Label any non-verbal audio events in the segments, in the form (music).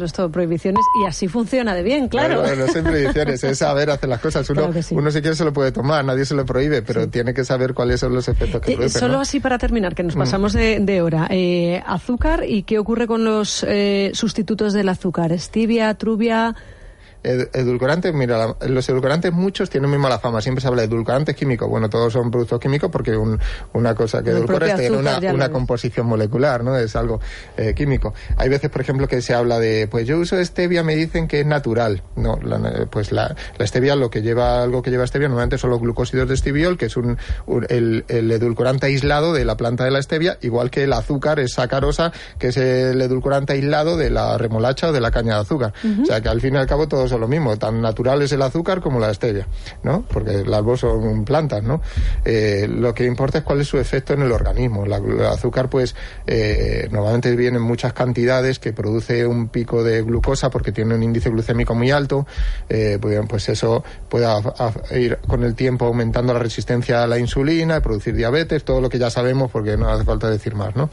esto prohibiciones y así funciona de bien, claro. Bueno, no son prohibiciones, es saber hacer las cosas. Uno, uno si quiere se lo puede tomar, nadie se lo prohíbe, pero tiene que saber cuáles son los efectos que produce. Solo así para terminar, que nos mm. pasamos de, hora. Eh, azúcar y qué ocurre con los eh, sustitutos del azúcar, stevia, trubia edulcorantes, mira, los edulcorantes muchos tienen muy mala fama. Siempre se habla de edulcorantes químicos. Bueno, todos son productos químicos porque una cosa que edulcora tiene una, composición molecular, ¿no? Es algo eh, químico. Hay veces, por ejemplo, que se habla de, pues yo uso stevia, me dicen que es natural. No, pues la, stevia, lo que lleva, algo que lleva stevia normalmente son los glucósidos de esteviol, que es un, el, edulcorante aislado de la planta de la stevia, igual que el azúcar es sacarosa, que es el edulcorante aislado de la remolacha o de la caña de azúcar. O sea que al fin y al cabo todos lo mismo, tan natural es el azúcar como la stevia, ¿no? Porque las dos son plantas, ¿no? Eh, lo que importa es cuál es su efecto en el organismo. el azúcar, pues, eh, normalmente viene en muchas cantidades que produce un pico de glucosa porque tiene un índice glucémico muy alto, eh, pues, pues eso puede ir con el tiempo aumentando la resistencia a la insulina, producir diabetes, todo lo que ya sabemos porque no hace falta decir más, ¿no?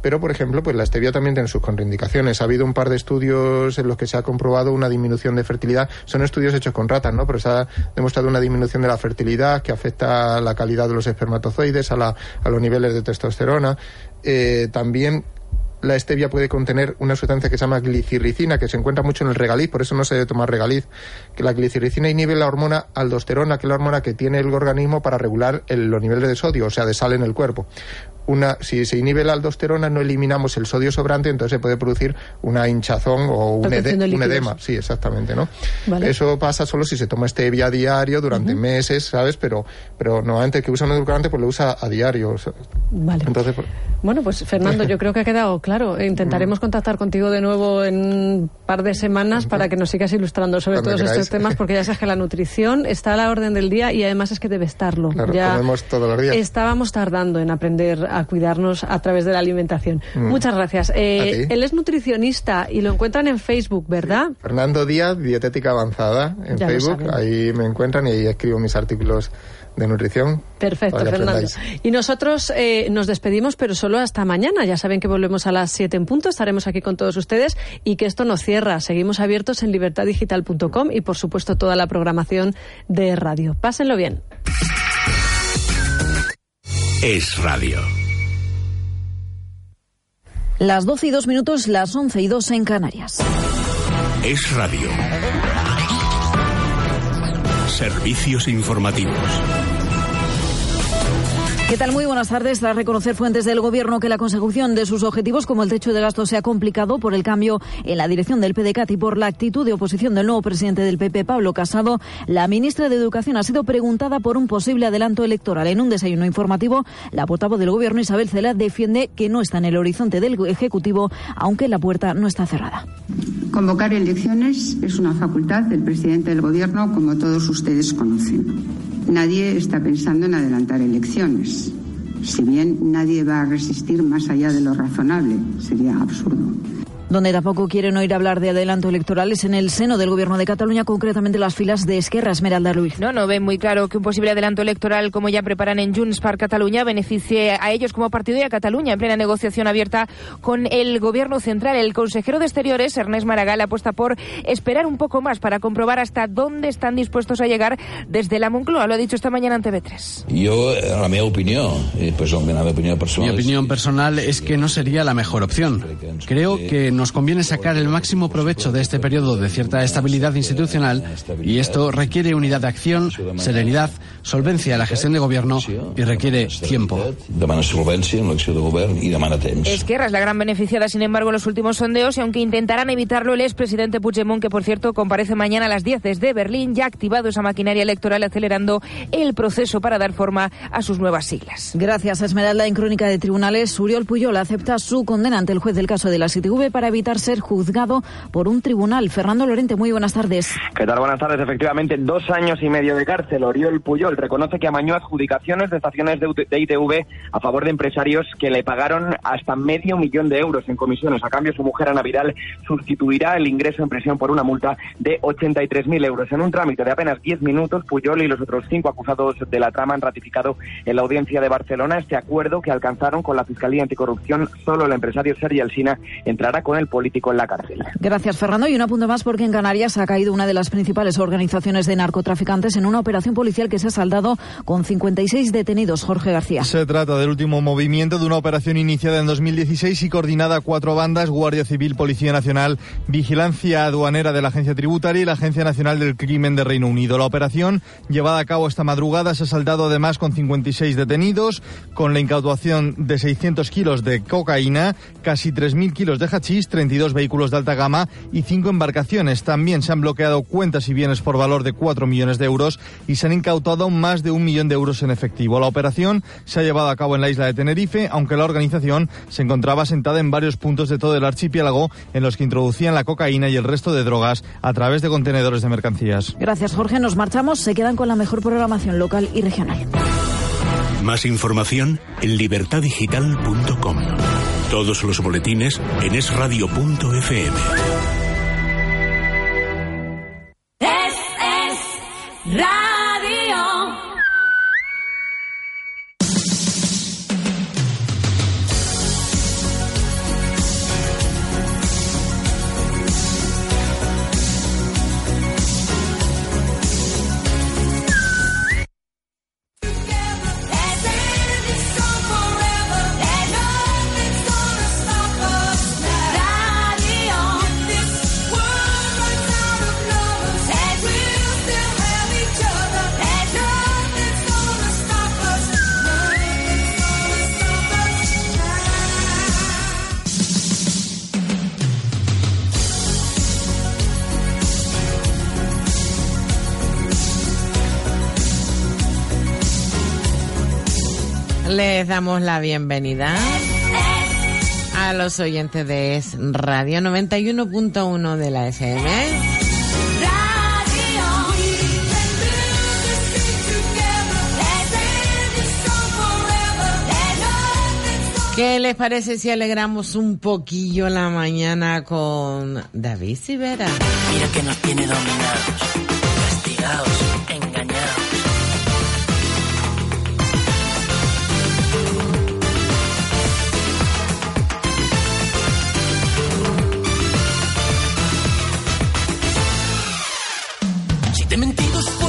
Pero, por ejemplo, pues la stevia también tiene sus contraindicaciones. Ha habido un par de estudios en los que se ha comprobado una disminución de fertilidad son estudios hechos con ratas, ¿no? Pero se ha demostrado una disminución de la fertilidad que afecta a la calidad de los espermatozoides, a, la, a los niveles de testosterona. Eh, también la stevia puede contener una sustancia que se llama glicirricina, que se encuentra mucho en el regaliz, por eso no se debe tomar regaliz, que la glicirricina inhibe la hormona aldosterona, que es la hormona que tiene el organismo para regular los niveles de sodio, o sea, de sal en el cuerpo una, si se inhibe la aldosterona, no eliminamos el sodio sobrante, entonces se puede producir una hinchazón o un, edema. Sí, exactamente, ¿no? Eso pasa solo si se toma stevia a diario durante meses, ¿sabes? Pero, pero normalmente el que usa un edulcorante pues lo usa a diario. Vale. Entonces, pues... Bueno, pues Fernando, (laughs) yo creo que ha quedado claro. Intentaremos contactar contigo de nuevo en un par de semanas para que nos sigas ilustrando sobre todos estos temas, porque ya sabes que la nutrición está a la orden del día y además es que debe estarlo. ya todos los días. Estábamos tardando en aprender a cuidarnos a través de la alimentación. Mm. Muchas gracias. Eh, él es nutricionista y lo encuentran en Facebook, ¿verdad? Fernando Díaz, Dietética Avanzada, en Facebook. Ahí me encuentran y ahí escribo mis artículos de nutrición. Perfecto, Fernando. Y nosotros eh, nos despedimos, pero solo hasta mañana. Ya saben que volvemos a las 7 en punto. Estaremos aquí con todos ustedes y que esto nos cierra. Seguimos abiertos en libertaddigital.com y, por supuesto, toda la programación de radio. Pásenlo bien. Es radio. Las 12 y 2 minutos, las 11 y 2 en Canarias. Es radio. Servicios informativos. ¿Qué tal? Muy buenas tardes. Tras reconocer fuentes del Gobierno que la consecución de sus objetivos, como el techo de gasto, se ha complicado por el cambio en la dirección del PDCAT y por la actitud de oposición del nuevo presidente del PP, Pablo Casado, la ministra de Educación ha sido preguntada por un posible adelanto electoral. En un desayuno informativo, la portavoz del Gobierno, Isabel Cela, defiende que no está en el horizonte del Ejecutivo, aunque la puerta no está cerrada. Convocar elecciones es una facultad del presidente del Gobierno, como todos ustedes conocen. Nadie está pensando en adelantar elecciones. Si bien nadie va a resistir más allá de lo razonable, sería absurdo. Donde tampoco quieren oír hablar de adelanto electorales en el seno del Gobierno de Cataluña, concretamente las filas de Esquerra Esmeralda Luis. No, no ven muy claro que un posible adelanto electoral, como ya preparan en Junts para Cataluña, beneficie a ellos como partido y a Cataluña en plena negociación abierta con el Gobierno central. El consejero de Exteriores, Ernest Maragall, apuesta por esperar un poco más para comprobar hasta dónde están dispuestos a llegar desde la Moncloa. Lo ha dicho esta mañana ante B3. Yo, la mi opinión, pues, opinión personal. Mi opinión personal es que no sería la mejor opción. Creo que no nos conviene sacar el máximo provecho de este periodo de cierta estabilidad institucional y esto requiere unidad de acción, serenidad, solvencia en la gestión de gobierno y requiere tiempo. Esquerra es la gran beneficiada, sin embargo, en los últimos sondeos y aunque intentarán evitarlo, el expresidente Puigdemont, que por cierto comparece mañana a las 10 desde Berlín, ya ha activado esa maquinaria electoral acelerando el proceso para dar forma a sus nuevas siglas. Gracias, Esmeralda. En Crónica de Tribunales, Uriol Puyol acepta su condena ante el juez del caso de la CTV para evitar ser juzgado por un tribunal. Fernando Lorente, muy buenas tardes. ¿Qué tal? Buenas tardes. Efectivamente, dos años y medio de cárcel. Oriol Puyol reconoce que amañó adjudicaciones de estaciones de ITV a favor de empresarios que le pagaron hasta medio millón de euros en comisiones. A cambio, su mujer Ana Vidal sustituirá el ingreso en prisión por una multa de 83.000 euros. En un trámite de apenas 10 minutos, Puyol y los otros cinco acusados de la trama han ratificado en la audiencia de Barcelona este acuerdo que alcanzaron con la Fiscalía Anticorrupción. Solo el empresario Sergi Alsina entrará con el político en la cárcel. Gracias, Fernando. Y un apunte más porque en Canarias ha caído una de las principales organizaciones de narcotraficantes en una operación policial que se ha saldado con 56 detenidos. Jorge García. Se trata del último movimiento de una operación iniciada en 2016 y coordinada a cuatro bandas, Guardia Civil, Policía Nacional, Vigilancia Aduanera de la Agencia Tributaria y la Agencia Nacional del Crimen de Reino Unido. La operación, llevada a cabo esta madrugada, se ha saldado además con 56 detenidos, con la incautación de 600 kilos de cocaína, casi 3.000 kilos de hachís, 32 vehículos de alta gama y 5 embarcaciones. También se han bloqueado cuentas y bienes por valor de 4 millones de euros y se han incautado más de un millón de euros en efectivo. La operación se ha llevado a cabo en la isla de Tenerife, aunque la organización se encontraba sentada en varios puntos de todo el archipiélago en los que introducían la cocaína y el resto de drogas a través de contenedores de mercancías. Gracias, Jorge. Nos marchamos. Se quedan con la mejor programación local y regional. Más información en libertadigital.com. Todos los boletines en esradio.fm. Es, es radio. La bienvenida a los oyentes de Radio 91.1 de la FM. ¿Qué les parece si alegramos un poquillo la mañana con David Sivera? Mira que nos tiene dominados, castigados, te he mentido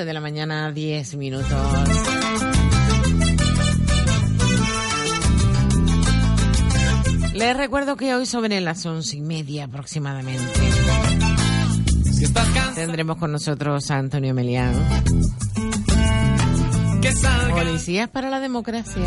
11 de la mañana, 10 minutos. Les recuerdo que hoy sobre las once y media aproximadamente tendremos con nosotros a Antonio Melián. Policías para la democracia.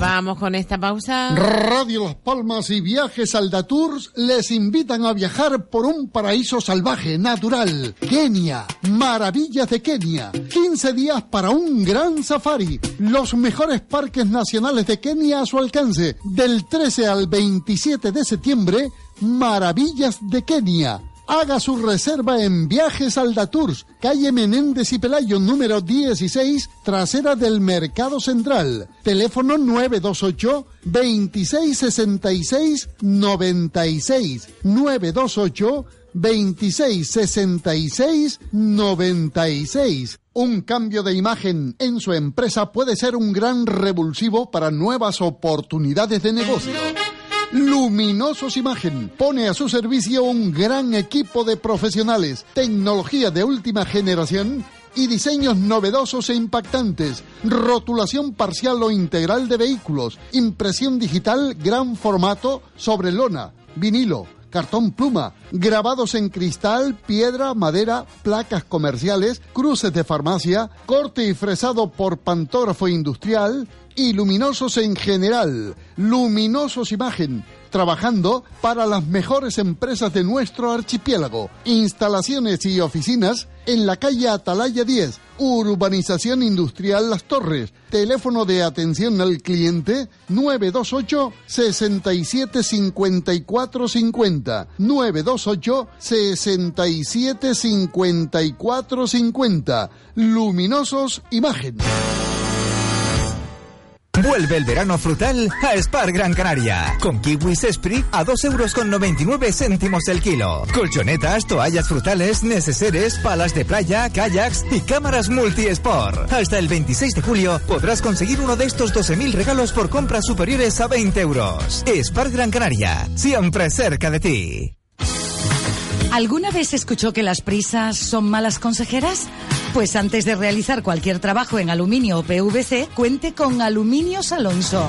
Vamos con esta pausa. Radio Las Palmas y Viajes Aldatours les invitan a viajar por un paraíso salvaje, natural. Kenia, maravillas de Kenia. 15 días para un gran safari. Los mejores parques nacionales de Kenia a su alcance. Del 13 al 27 de septiembre, Maravillas de Kenia. Haga su reserva en Viajes Aldatours, calle Menéndez y Pelayo, número 16, trasera del Mercado Central. Teléfono 928 2666 96 928 2666 96. Un cambio de imagen en su empresa puede ser un gran revulsivo para nuevas oportunidades de negocio. Luminosos Imagen pone a su servicio un gran equipo de profesionales, tecnología de última generación y diseños novedosos e impactantes, rotulación parcial o integral de vehículos, impresión digital gran formato sobre lona, vinilo, cartón pluma, grabados en cristal, piedra, madera, placas comerciales, cruces de farmacia, corte y fresado por pantógrafo industrial, y luminosos en general. Luminosos Imagen, trabajando para las mejores empresas de nuestro archipiélago. Instalaciones y oficinas en la calle Atalaya 10, Urbanización Industrial Las Torres. Teléfono de atención al cliente 928 67 54 50. 928 67 54 50. Luminosos Imagen. Vuelve el verano frutal a Spar Gran Canaria. Con kiwis Esprit a 2 euros con 99 céntimos el kilo. Colchonetas, toallas frutales, neceseres, palas de playa, kayaks y cámaras multi-sport. Hasta el 26 de julio podrás conseguir uno de estos 12.000 regalos por compras superiores a 20 euros. Spar Gran Canaria, siempre cerca de ti. ¿Alguna vez escuchó que las prisas son malas consejeras? Pues antes de realizar cualquier trabajo en aluminio o PVC, cuente con Aluminios Alonso.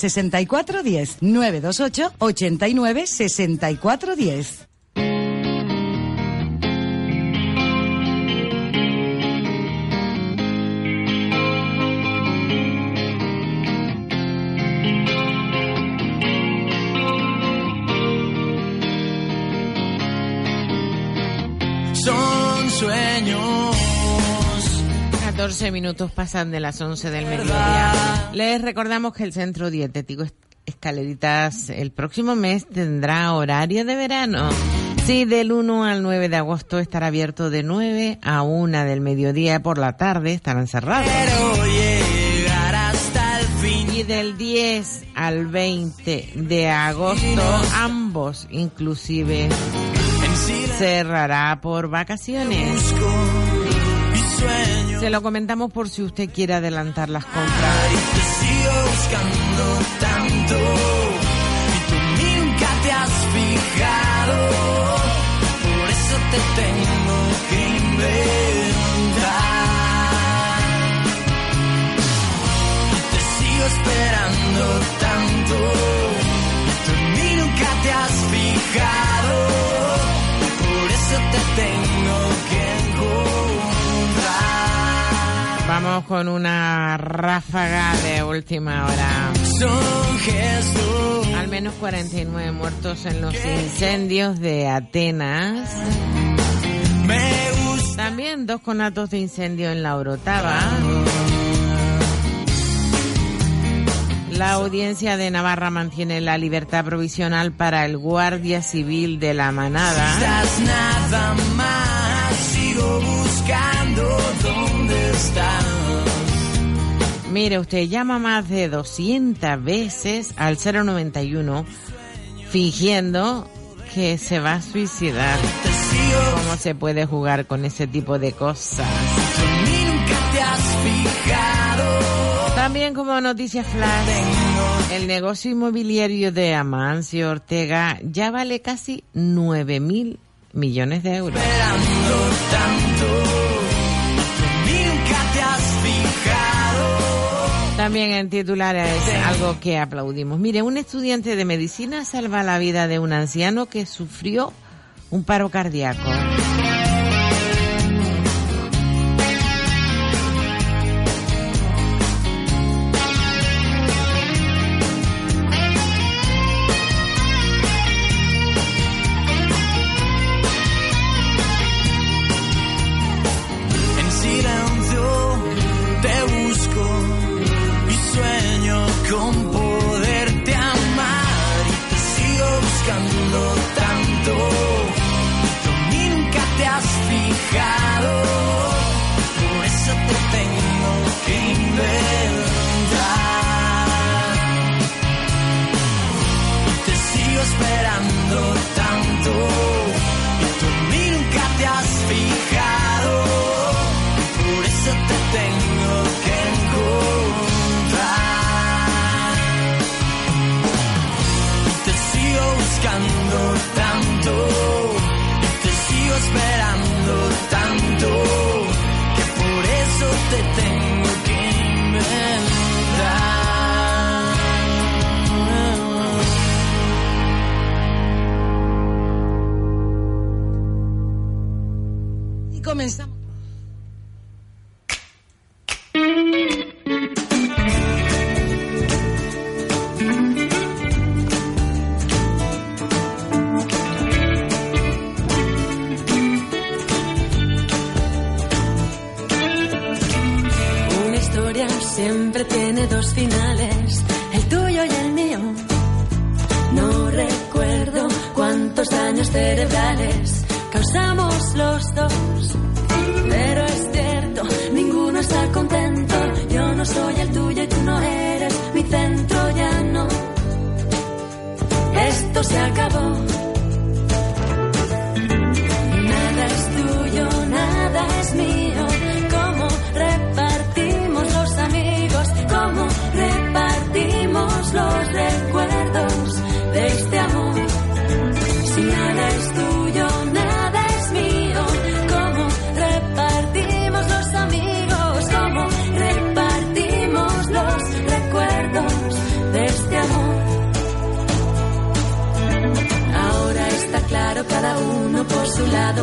6410 928 89 6410. 14 minutos pasan de las 11 del mediodía. Les recordamos que el Centro Dietético Escaleritas el próximo mes tendrá horario de verano. Sí, del 1 al 9 de agosto estará abierto de 9 a 1 del mediodía por la tarde, estarán cerrados. Y del 10 al 20 de agosto, ambos inclusive, cerrará por vacaciones. Se lo comentamos por si usted quiere adelantar las compras. Te sigo buscando tanto y tú nunca te has fijado. Por eso te tengo que inventar. Y te sigo esperando tanto y tú nunca te has fijado. Vamos con una ráfaga de última hora. Al menos 49 muertos en los incendios de Atenas. También dos conatos de incendio en la Orotava. La audiencia de Navarra mantiene la libertad provisional para el guardia civil de la manada. nada más, sigo buscando. Mire, usted llama más de 200 veces al 091 fingiendo que se va a suicidar. ¿Cómo se puede jugar con ese tipo de cosas? También como noticia flash, el negocio inmobiliario de Amancio Ortega ya vale casi 9 mil millones de euros. También en titulares algo que aplaudimos. Mire, un estudiante de medicina salva la vida de un anciano que sufrió un paro cardíaco. Comenzamos.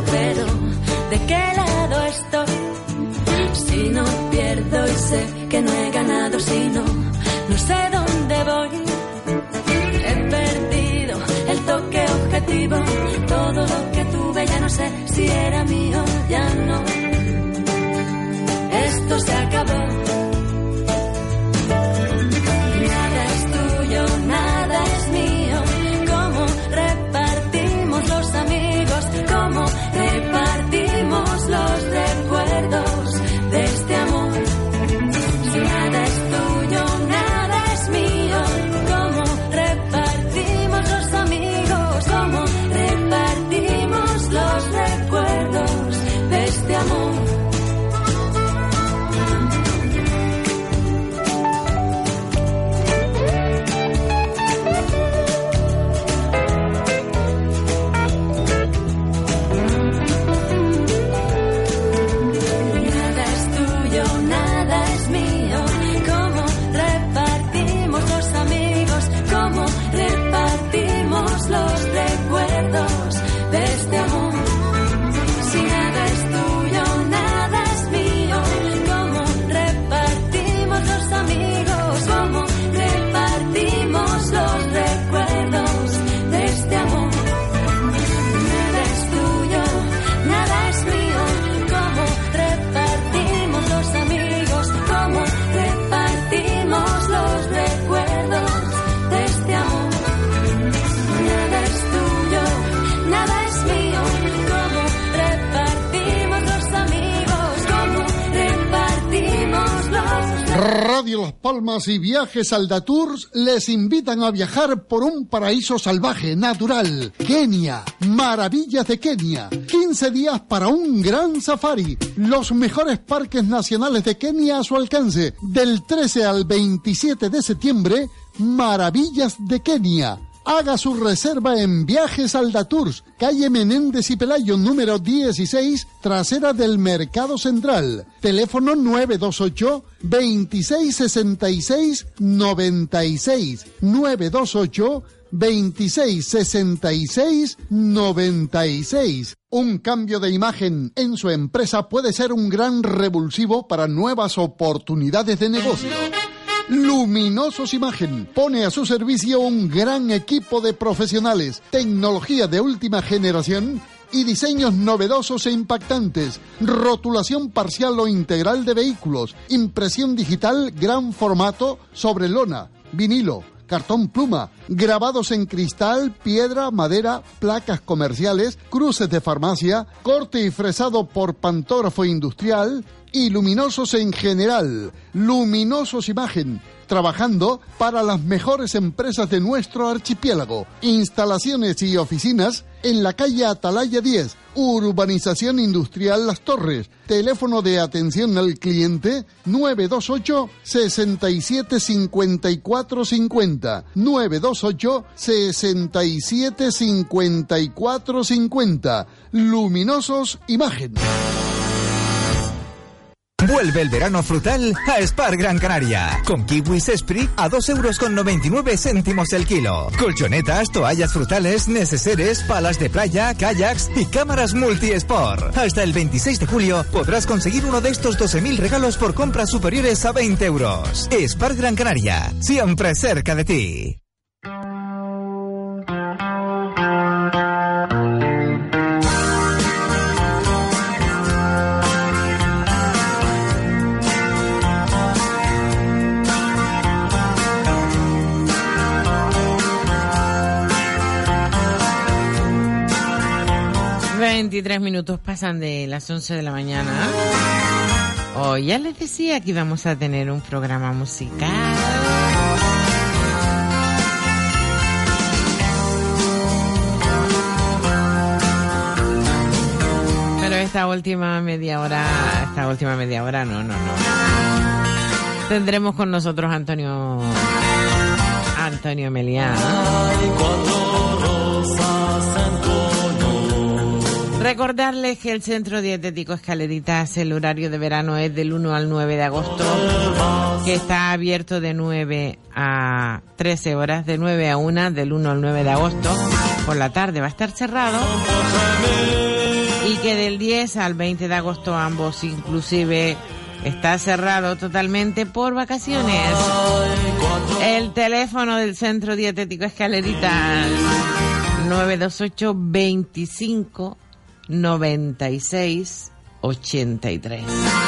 Pero ¿de qué lado estoy? Si no pierdo y sé que no he ganado, si no, no sé dónde voy. He perdido el toque objetivo, todo lo que tuve ya no sé si era mío, ya no. Y Viajes Aldatours les invitan a viajar por un paraíso salvaje, natural. Kenia, maravillas de Kenia. 15 días para un gran safari. Los mejores parques nacionales de Kenia a su alcance. Del 13 al 27 de septiembre, Maravillas de Kenia Haga su reserva en Viajes Aldatours, calle Menéndez y Pelayo, número 16, trasera del Mercado Central. Teléfono 928 2666 96 928 2666 96. Un cambio de imagen en su empresa puede ser un gran revulsivo para nuevas oportunidades de negocio. Luminosos Imagen pone a su servicio un gran equipo de profesionales, tecnología de última generación y diseños novedosos e impactantes, rotulación parcial o integral de vehículos, impresión digital gran formato sobre lona, vinilo, cartón pluma, grabados en cristal, piedra, madera, placas comerciales, cruces de farmacia, corte y fresado por pantógrafo industrial, y luminosos en general. Luminosos Imagen, trabajando para las mejores empresas de nuestro archipiélago. Instalaciones y oficinas en la calle Atalaya 10, Urbanización Industrial Las Torres. Teléfono de atención al cliente 928 67 54 50. 928 67 54 50. Luminosos Imagen. Vuelve el verano frutal a Spar Gran Canaria. Con kiwis Esprit a 2 euros con 99 céntimos el kilo. Colchonetas, toallas frutales, neceseres, palas de playa, kayaks y cámaras multi-sport. Hasta el 26 de julio podrás conseguir uno de estos 12.000 regalos por compras superiores a 20 euros. Spar Gran Canaria, siempre cerca de ti. 23 minutos pasan de las 11 de la mañana. Hoy ya les decía que íbamos a tener un programa musical. Pero esta última media hora, esta última media hora, no, no, no. Tendremos con nosotros Antonio Antonio Melián. Recordarles que el Centro Dietético Escaleritas, el horario de verano es del 1 al 9 de agosto, que está abierto de 9 a 13 horas, de 9 a 1, del 1 al 9 de agosto. Por la tarde va a estar cerrado. Y que del 10 al 20 de agosto ambos inclusive está cerrado totalmente por vacaciones. El teléfono del Centro Dietético Escaleritas 928 25 96 83.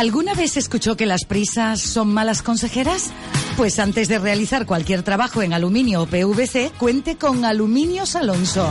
¿Alguna vez escuchó que las prisas son malas consejeras? Pues antes de realizar cualquier trabajo en aluminio o PVC, cuente con Aluminios Alonso.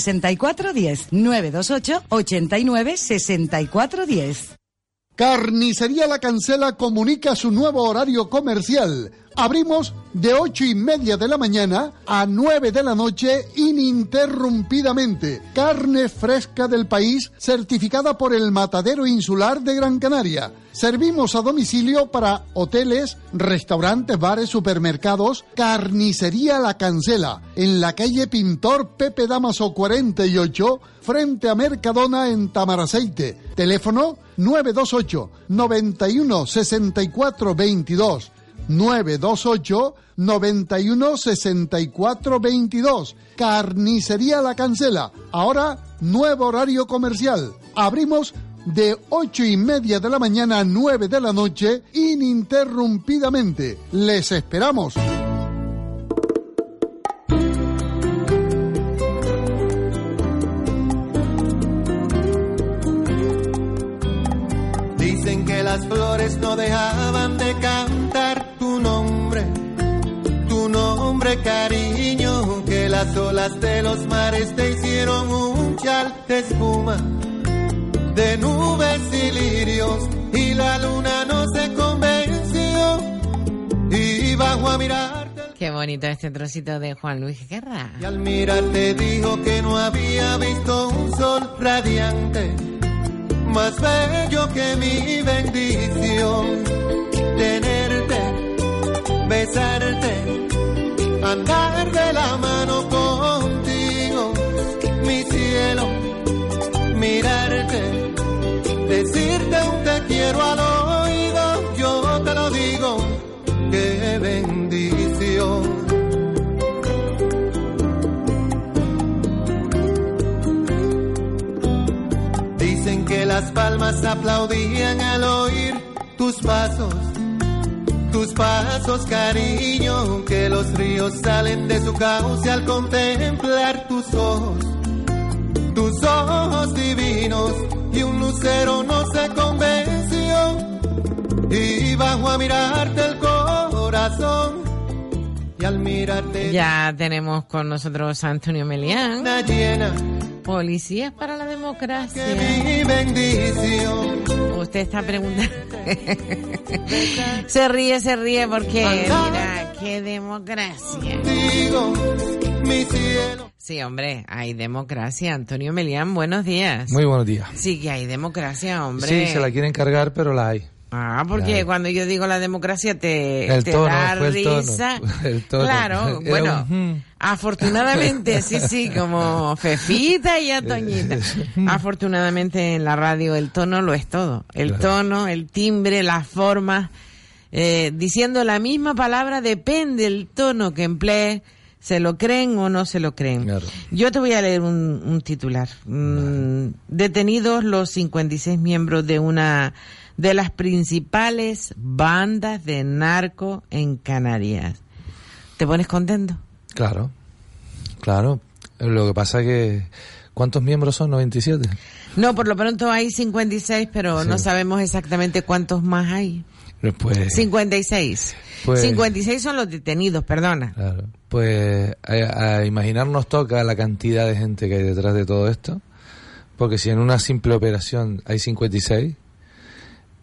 6410 928 89 6410. Carnicería La Cancela comunica su nuevo horario comercial. Abrimos de ocho y media de la mañana a 9 de la noche ininterrumpidamente. Carne fresca del país certificada por el Matadero Insular de Gran Canaria. Servimos a domicilio para hoteles, restaurantes, bares, supermercados. Carnicería La Cancela en la calle Pintor Pepe Damaso 48 frente a Mercadona en Tamaraceite. Teléfono 928 91 64 22. 928 91 64 22. Carnicería La Cancela. Ahora, nuevo horario comercial. Abrimos de ocho y media de la mañana a 9 de la noche ininterrumpidamente. Les esperamos. Dicen que las flores no dejaban de cantar tu nombre, tu nombre cariño, que las olas de los mares te hicieron un chal de espuma, de nubes y lirios, y la luna no se convenció, y bajo a mirar. Qué bonito este trocito de Juan Luis Guerra. Y al mirarte dijo que no había visto un sol radiante, más bello que mi bendición. Tenerte, besarte, andar de la mano decirte un te quiero al oído, yo te lo digo, qué bendición. Dicen que las palmas aplaudían al oír tus pasos, tus pasos cariño, que los ríos salen de su cauce al contemplar tus ojos, tus ojos divinos, y un lucero no se convenció, y bajo a mirarte el corazón, y al mirarte... Ya tenemos con nosotros a Antonio Melián. Una llena Policías para la democracia. mi bendición. Usted está preguntando. (laughs) se ríe, se ríe porque, mira, qué democracia. Digo, mi cielo. Sí, hombre, hay democracia. Antonio Melián, buenos días. Muy buenos días. Sí, que hay democracia, hombre. Sí, se la quieren cargar, pero la hay. Ah, porque La hay. cuando yo digo la democracia te, El te tono, da fue el tono. risa. (laughs) El tono. Claro, Era bueno, un, afortunadamente, sí, sí, como Fefita y Atoñita. Afortunadamente en la radio el tono lo es todo. El Claro. tono, el timbre, la forma. eh, diciendo la misma palabra depende el tono que emplee. ¿Se lo creen o no se lo creen? Yo te voy a leer un, un titular. Mm, detenidos los 56 miembros de una de las principales bandas de narco en Canarias. ¿Te pones contento? Claro, claro. Lo que pasa que... ¿Cuántos miembros son? ¿97? No, por lo pronto hay 56, pero no sabemos exactamente cuántos más hay. Pues, 56. Pues- 56 son los detenidos, perdona. claro. Pues a, a imaginarnos toca la cantidad de gente que hay detrás de todo esto. Porque si en una simple operación hay 56...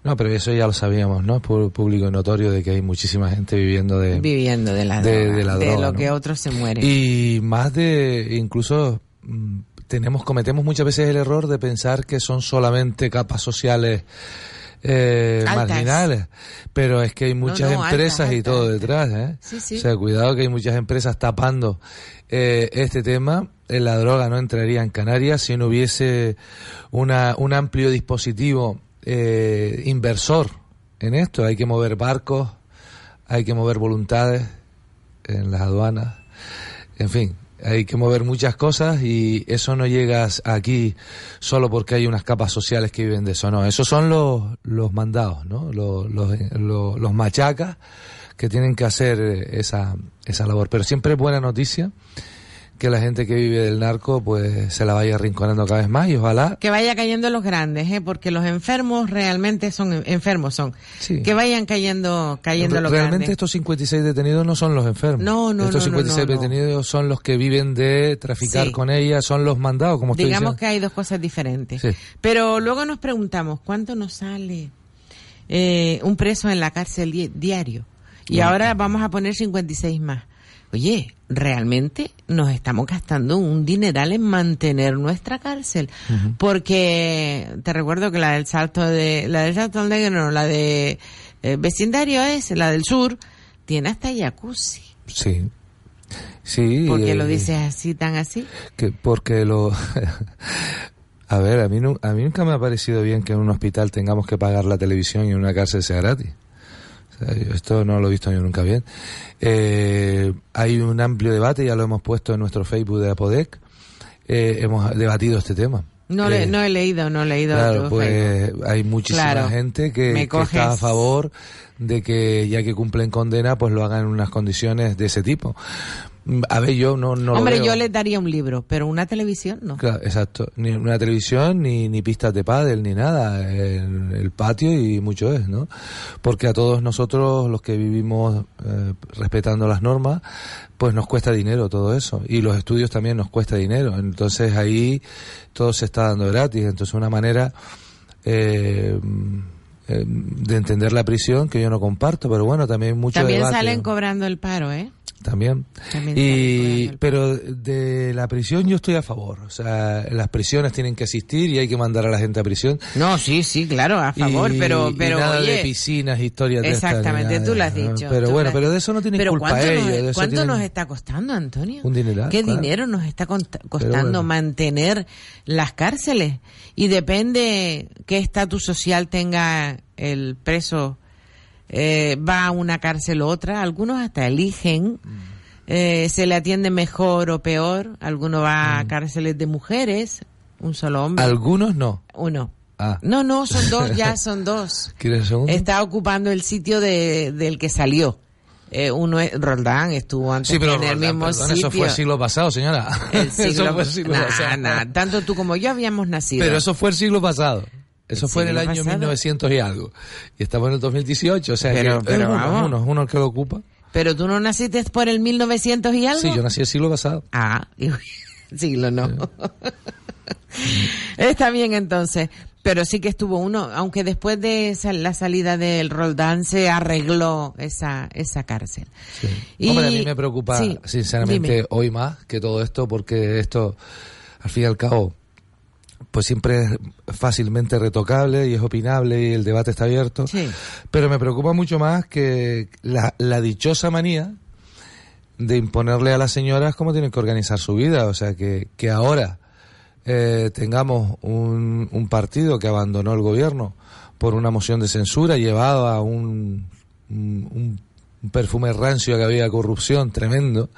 No, pero eso ya lo sabíamos, ¿no? Es público notorio de que hay muchísima gente viviendo de... Viviendo de la de, droga, de la de droga, lo ¿no? que otros se mueren. Y más de, incluso mm, tenemos, cometemos muchas veces el error de pensar que son solamente capas sociales eh, marginales, pero es que hay muchas no, empresas altas, y todo detrás, ¿eh? Sí, sí. O sea, cuidado que hay muchas empresas tapando eh, este tema. Eh, La droga no entraría en Canarias si no hubiese una, un amplio dispositivo eh, inversor en esto. Hay que mover barcos, hay que mover voluntades en las aduanas, en fin, hay que mover muchas cosas y eso no llega aquí solo porque hay unas capas sociales que viven de eso, no, esos son los, los mandados, ¿no? Los, los, los, los machacas que tienen que hacer esa, esa labor. Pero siempre es buena noticia que la gente que vive del narco pues se la vaya arrinconando cada vez más y ojalá que vaya cayendo los grandes ¿eh? porque los enfermos realmente son enfermos son. Que vayan cayendo cayendo los realmente estos 56 detenidos no son los enfermos. No no estos 56 detenidos son los que viven de traficar con ella son los mandados como digamos que hay dos cosas diferentes. Pero luego nos preguntamos cuánto nos sale eh, un preso en la cárcel diario y ahora vamos a poner 56 más oye, realmente nos estamos gastando un dineral en mantener nuestra cárcel. Porque te recuerdo que la del Salto de, la del Salto del Negro, la de eh, vecindario es, la del sur, tiene hasta jacuzzi. Sí. Sí. ¿Por qué lo eh, dices así, tan así? Que porque lo... (laughs) a ver, a mí, a mí nunca me ha parecido bien que en un hospital tengamos que pagar la televisión y en una cárcel sea gratis. Esto no lo he visto yo nunca bien. Eh, hay un amplio debate, ya lo hemos puesto en nuestro Facebook de Apodec. Eh, hemos debatido este tema. No, le, eh, no he leído, no he leído. Claro, pues hay muchísima gente que, está a favor de que ya que cumplen condena, pues lo hagan en unas condiciones de ese tipo. A ver, yo no, no Hombre, yo le daría un libro, pero una televisión no. Claro, exacto. Ni una televisión, ni, ni pistas de pádel, ni nada. En el patio y mucho es, ¿no? Porque a todos nosotros, los que vivimos eh, respetando las normas, pues nos cuesta dinero todo eso. Y los estudios también nos cuesta dinero. Entonces ahí todo se está dando gratis. Entonces una manera... Eh, eh, de entender la prisión que yo no comparto, pero bueno, también mucho También salen cobrando el paro, ¿eh? También. y, pero de la prisión yo estoy a favor. O sea, las prisiones tienen que existir y hay que mandar a la gente a prisión. No, sí, sí, claro, a favor, pero, pero. nada de piscinas, historias de Exactamente, tú lo has dicho. Pero bueno, pero de eso no tienen culpa ellos. Nos, ¿Cuánto nos está costando, Antonio? Un dinero. ¿Qué dinero nos está costando mantener las cárceles? Y depende qué estatus social tenga el preso eh, va a una cárcel u otra, algunos hasta eligen, eh, se le atiende mejor o peor, algunos va a mm. cárceles de mujeres, un solo hombre. Algunos no. Uno. Ah. No, no, son (laughs) dos, ya son dos. ¿Quieres segundo? Está ocupando el sitio de, del que salió. Eh, uno es Roldán, estuvo antes sí, pero en el mismo sitio. Eso fue el siglo pasado, señora. El (laughs) siglo, fue el siglo pasado. tanto tú como yo habíamos nacido. Pero eso fue el siglo pasado. Eso fue en el año 1900 y algo. Y estamos en el 2018, o sea, pero, que pero uno, uno, el que lo ocupa. Pero tú no naciste por el 1900 y algo. Sí, yo nací el siglo pasado. Ah, (laughs) siglo no. (laughs) Está bien entonces. Pero sí que estuvo uno, aunque después de la salida del Roldán se arregló esa, esa cárcel. Sí. Y, Hombre, a mí me preocupa, sinceramente, hoy más que todo esto, porque esto, al fin y al cabo, pues siempre es fácilmente retocable y es opinable y el debate está abierto. Pero me preocupa mucho más que la, dichosa manía de imponerle a las señoras cómo tienen que organizar su vida. O sea, que, que ahora eh, tengamos un, un, partido que abandonó el gobierno por una moción de censura llevado a un, un un perfume rancio que había corrupción tremendo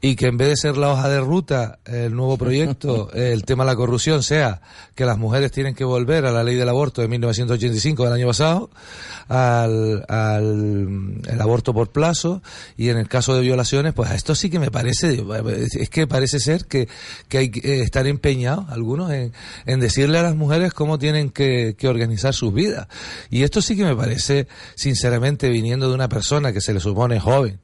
y que en vez de ser la hoja de ruta el nuevo proyecto (laughs) el tema de la corrupción sea que las mujeres tienen que volver a la ley del aborto de 1985 del año pasado al, al el aborto por plazo y en el caso de violaciones pues esto sí que me parece es que parece ser que, que hay que estar empeñados algunos en, en decirle a las mujeres cómo tienen que, que organizar sus vidas. Y esto sí que me parece sinceramente viniendo de una persona que se le supone joven,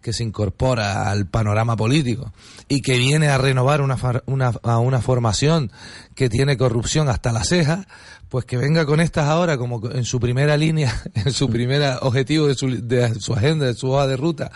que se incorpora al panorama político y que viene a renovar una, una, a una formación que tiene corrupción hasta la ceja, pues que venga con estas ahora como en su primera línea, (laughs) en su primer objetivo de su, de su agenda, de su hoja de ruta,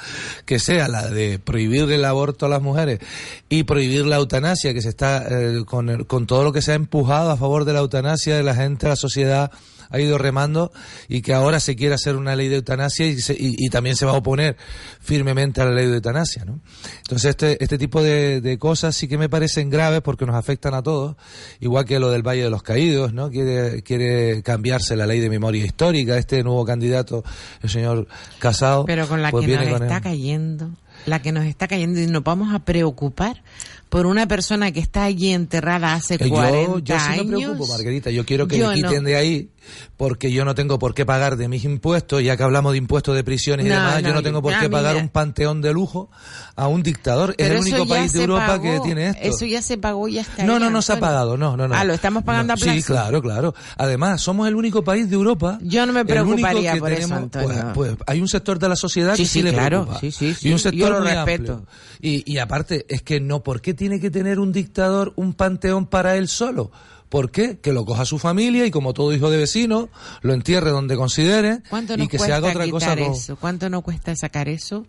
que sea la de prohibir el aborto a las mujeres y prohibir la eutanasia, que se está eh, con, con todo lo que se ha empujado a favor de la eutanasia de la gente, de la sociedad, ha ido remando y que ahora se quiere hacer una ley de eutanasia y, y, también se va a oponer firmemente a la ley de eutanasia, ¿no? Entonces este, este tipo de, de, cosas sí que me parecen graves porque nos afectan a todos, igual que lo del Valle de los Caídos, ¿no? Quiere, quiere cambiarse la ley de memoria histórica, este nuevo candidato, el señor Casado. Pero con la pues que nos está cayendo la que nos está cayendo y nos vamos a preocupar por una persona que está allí enterrada hace 40 yo, yo sí años. me preocupo, Margarita. Yo quiero que me quiten de ahí porque yo no tengo por qué pagar de mis impuestos, ya que hablamos de impuestos de prisiones y demás, yo no tengo por qué pagar un panteón de lujo a un dictador. es el único país de Europa que tiene esto. Eso ya se pagó y ya está. No, no, no se ha pagado, no, no, no. Ah, lo estamos pagando a plazo. Sí, claro, claro. Además, somos el único país de Europa. Yo no me preocuparía por eso, Antonio. Pues, pues, hay un sector de la sociedad que sí, le claro. preocupa. Sí, sí, y un sector yo lo muy respeto. Y, y aparte, es que no, ¿por qué tiene que tener un dictador un panteón para él solo? ¿Por qué? Que lo coja su familia y como todo hijo de vecino, lo entierre donde considere y que se haga otra cosa. Eso? ¿Cuánto nos cuesta sacar eso?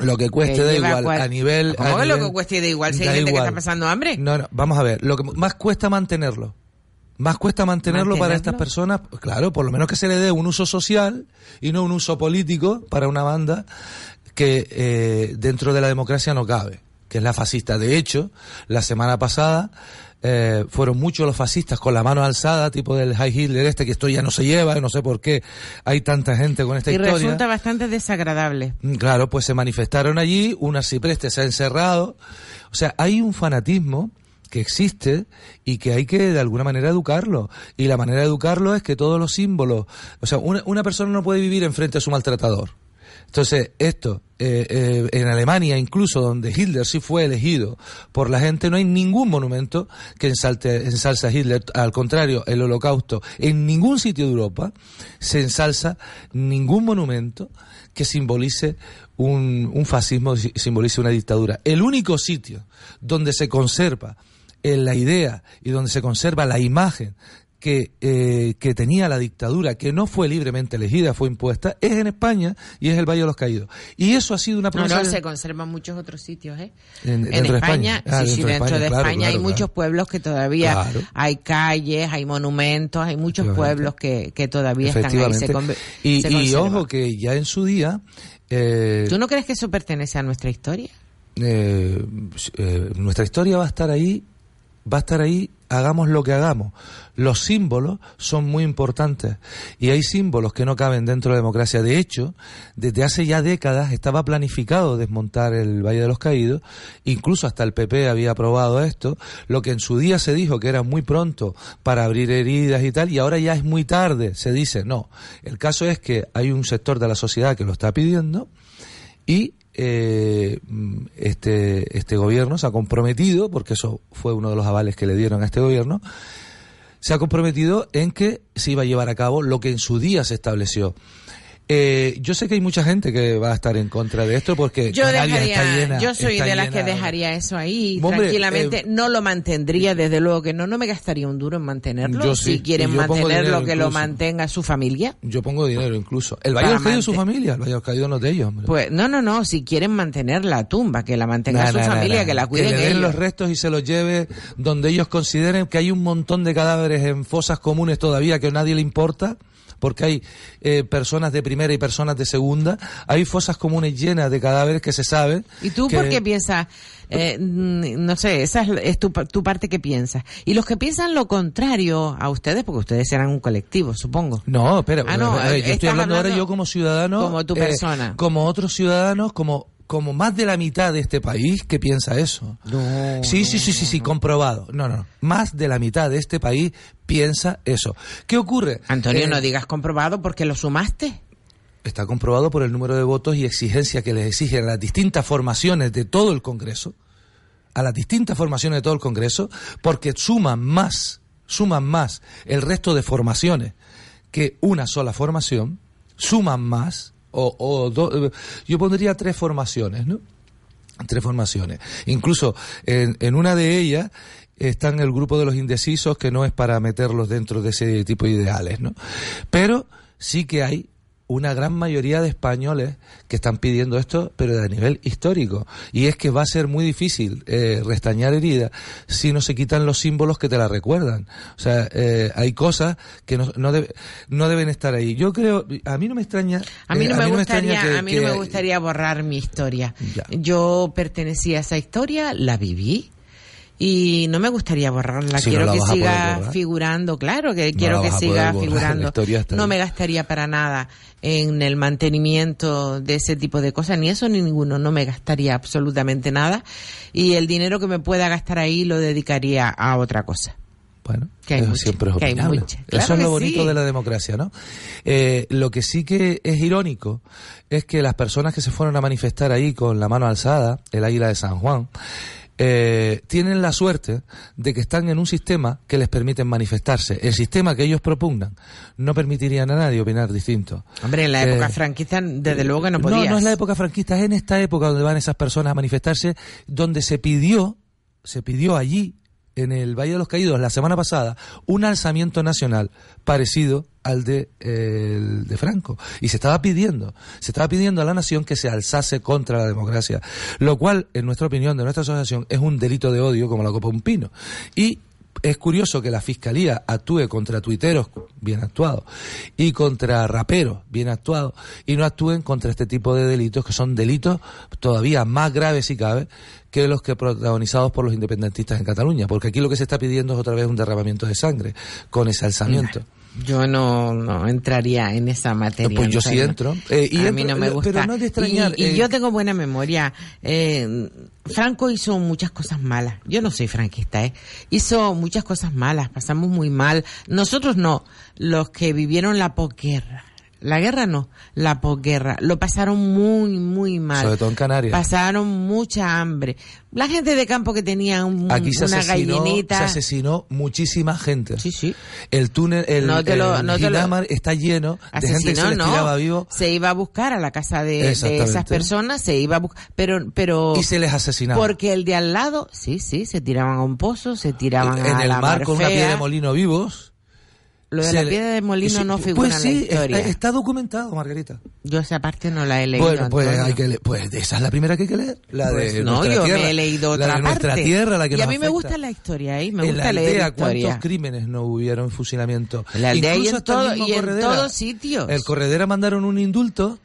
Lo que cueste da igual a nivel. ¿Cómo a lo que cueste da igual si hay gente que está pasando hambre? No, no, vamos a ver. Lo que más cuesta mantenerlo. Más cuesta mantenerlo, para estas personas, claro, por lo menos que se le dé un uso social y no un uso político para una banda que eh, dentro de la democracia no cabe, que es la fascista. De hecho, la semana pasada eh, fueron muchos los fascistas con la mano alzada, tipo del High Hitler este, que esto ya no se lleva, no sé por qué hay tanta gente con esta y historia. resulta bastante desagradable. Claro, pues se manifestaron allí, un arcipreste se ha encerrado. O sea, hay un fanatismo que existe y que hay que de alguna manera educarlo. Y la manera de educarlo es que todos los símbolos, o sea, una, una persona no puede vivir enfrente a su maltratador. Entonces, esto, eh, eh, en Alemania incluso, donde Hitler sí fue elegido por la gente, no hay ningún monumento que ensalte, ensalce a Hitler. Al contrario, el holocausto, en ningún sitio de Europa se ensalza ningún monumento que simbolice un, un fascismo, simbolice una dictadura. El único sitio donde se conserva en la idea y donde se conserva la imagen que, eh, que tenía la dictadura, que no fue libremente elegida, fue impuesta, es en España y es el Valle de los Caídos. Y eso ha sido una No, promesa... no, se conservan muchos otros sitios, ¿eh? En, En dentro de España, Ah, sí, sí, de dentro de claro, España hay claro, muchos pueblos que todavía hay calles, hay monumentos, hay muchos pueblos que, que todavía están ahí. Se, y, se y ojo que ya en su día... eh, ¿Tú no crees que eso pertenece a nuestra historia? eh, eh, nuestra historia va a estar ahí, va a estar ahí, hagamos lo que hagamos. Los símbolos son muy importantes y hay símbolos que no caben dentro de la democracia. De hecho, desde hace ya décadas estaba planificado desmontar el Valle de los Caídos, incluso hasta el PP había aprobado esto, lo que en su día se dijo que era muy pronto para abrir heridas y tal, y ahora ya es muy tarde, se dice, no. El caso es que hay un sector de la sociedad que lo está pidiendo y eh, este, este gobierno se ha comprometido, porque eso fue uno de los avales que le dieron a este gobierno, se ha comprometido en que se iba a llevar a cabo lo que en su día se estableció. Eh, yo sé que hay mucha gente que va a estar en contra de esto porque Yo Canarias dejaría, está llena. yo soy de las que dejaría eso ahí Hombre, tranquilamente. eh, no lo mantendría, desde luego que no, no me gastaría un duro en mantenerlo. Yo sí, si quieren mantenerlo, que lo mantenga su familia. Yo pongo dinero incluso. El Valle es su familia, el Valle Caídos no es de ellos. hombre. Pues no, no, no, si quieren mantener la tumba, que la mantenga Nah, su nah, familia, nah. que la cuiden le den ellos. los restos y se los lleve donde ellos consideren que hay un montón de cadáveres en fosas comunes todavía que a nadie le importa porque hay eh, personas de primera y personas de segunda, hay fosas comunes llenas de cadáveres que se sabe. ¿Y tú que- por qué piensas? eh, mm, no sé, esa es, es tu, tu parte que piensas. Y los que piensan lo contrario a ustedes, porque ustedes serán un colectivo, supongo. No, espera, Ah, no, yo estás estoy hablando, ahora yo como ciudadano. como tu eh, persona. como otros ciudadanos, como como más de la mitad de este país que piensa eso. sí, sí, sí, sí, sí, comprobado. No, no, más de la mitad de este país piensa eso. ¿Qué ocurre? Antonio, Eh, no digas comprobado porque lo sumaste. está comprobado por el número de votos y exigencia que les exigen a las distintas formaciones de todo el Congreso, a las distintas formaciones de todo el Congreso, porque suman más, suman más el resto de formaciones que una sola formación, suman más, o, yo pondría tres formaciones, ¿no? Tres formaciones. Incluso en, en una de ellas están el grupo de los indecisos, que no es para meterlos dentro de ese tipo de ideales, ¿no? Pero sí que hay una gran mayoría de españoles que están pidiendo esto, pero a nivel histórico. Y es que va a ser muy difícil eh, restañar heridas si no se quitan los símbolos que te la recuerdan. O sea, eh, hay cosas que no, no, no, deben estar ahí. Yo creo, a mí no me extraña. A mí no, me, gustaría, a mí no me gustaría borrar mi historia. Yo pertenecía a esa historia, la viví y no me gustaría borrarla. quiero que siga figurando, claro que quiero que siga figurando. No me gastaría para nada en el mantenimiento de ese tipo de cosas, ni eso ni ninguno, no me gastaría absolutamente nada y el dinero que me pueda gastar ahí lo dedicaría a otra cosa. Bueno, que eso siempre es opinable. eso es lo bonito de la democracia, ¿no? Eh, lo que sí que es irónico es que las personas que se fueron a manifestar ahí con la mano alzada, el águila de San Juan, eh, tienen la suerte de que están en un sistema que les permite manifestarse. El sistema que ellos propugnan no permitiría a nadie opinar distinto. Hombre, en la época eh, franquista, desde luego que no podías. No, no es la época franquista, es en esta época donde van esas personas a manifestarse, donde se pidió, se pidió allí en el Valle de los Caídos la semana pasada un alzamiento nacional parecido al de, de Franco. Y se estaba pidiendo, se estaba pidiendo a la nación que se alzase contra la democracia, lo cual, en nuestra opinión, de nuestra asociación, es un delito de odio como la copa un pino. Y es curioso que la fiscalía actúe contra tuiteros bien actuados y contra raperos bien actuados y no actúen contra este tipo de delitos que son delitos todavía más graves si cabe que los que protagonizados por los independentistas en Cataluña porque aquí lo que se está pidiendo es otra vez un derramamiento de sangre con ese alzamiento. Yo no, no entraría en esa materia. Pues yo sí entro. Eh, y a mí no me gusta. Pero no de extrañar. Y, eh, yo tengo buena memoria. Eh, Franco hizo muchas cosas malas. Yo no soy franquista, ¿eh? Hizo muchas cosas malas. Pasamos muy mal. Nosotros no. Los que vivieron la posguerra la guerra no, la posguerra. Lo pasaron muy, muy mal. Sobre todo en Canarias. Pasaron mucha hambre. La gente de campo que tenía un, Aquí se una gallinita. Se asesinó muchísima gente. Sí, sí. El túnel, el, no está lleno de gente que se les tiraba vivo. Se iba a buscar a la casa de, esas personas, se iba a buscar. Pero, pero. Y se les asesinaba. Porque el de al lado, sí, sí, se tiraban a un pozo, se tiraban en a el la mar con una piedra de molino vivos. Lo de la piedra de molino no figura pues sí, en la historia. Está, documentado, Margarita. Yo esa parte no la he leído. Bueno, pues, hay que pues esa es la primera que hay que leer. La pues de no, yo me he leído otra la de nuestra tierra, la que Y a mí me gusta la historia, ¿eh? Me en gusta la leer aldea, ¿Cuántos crímenes no hubieron en fusilamiento? En la aldea y en, todo, y en todos sitios. El Corredera mandaron un indulto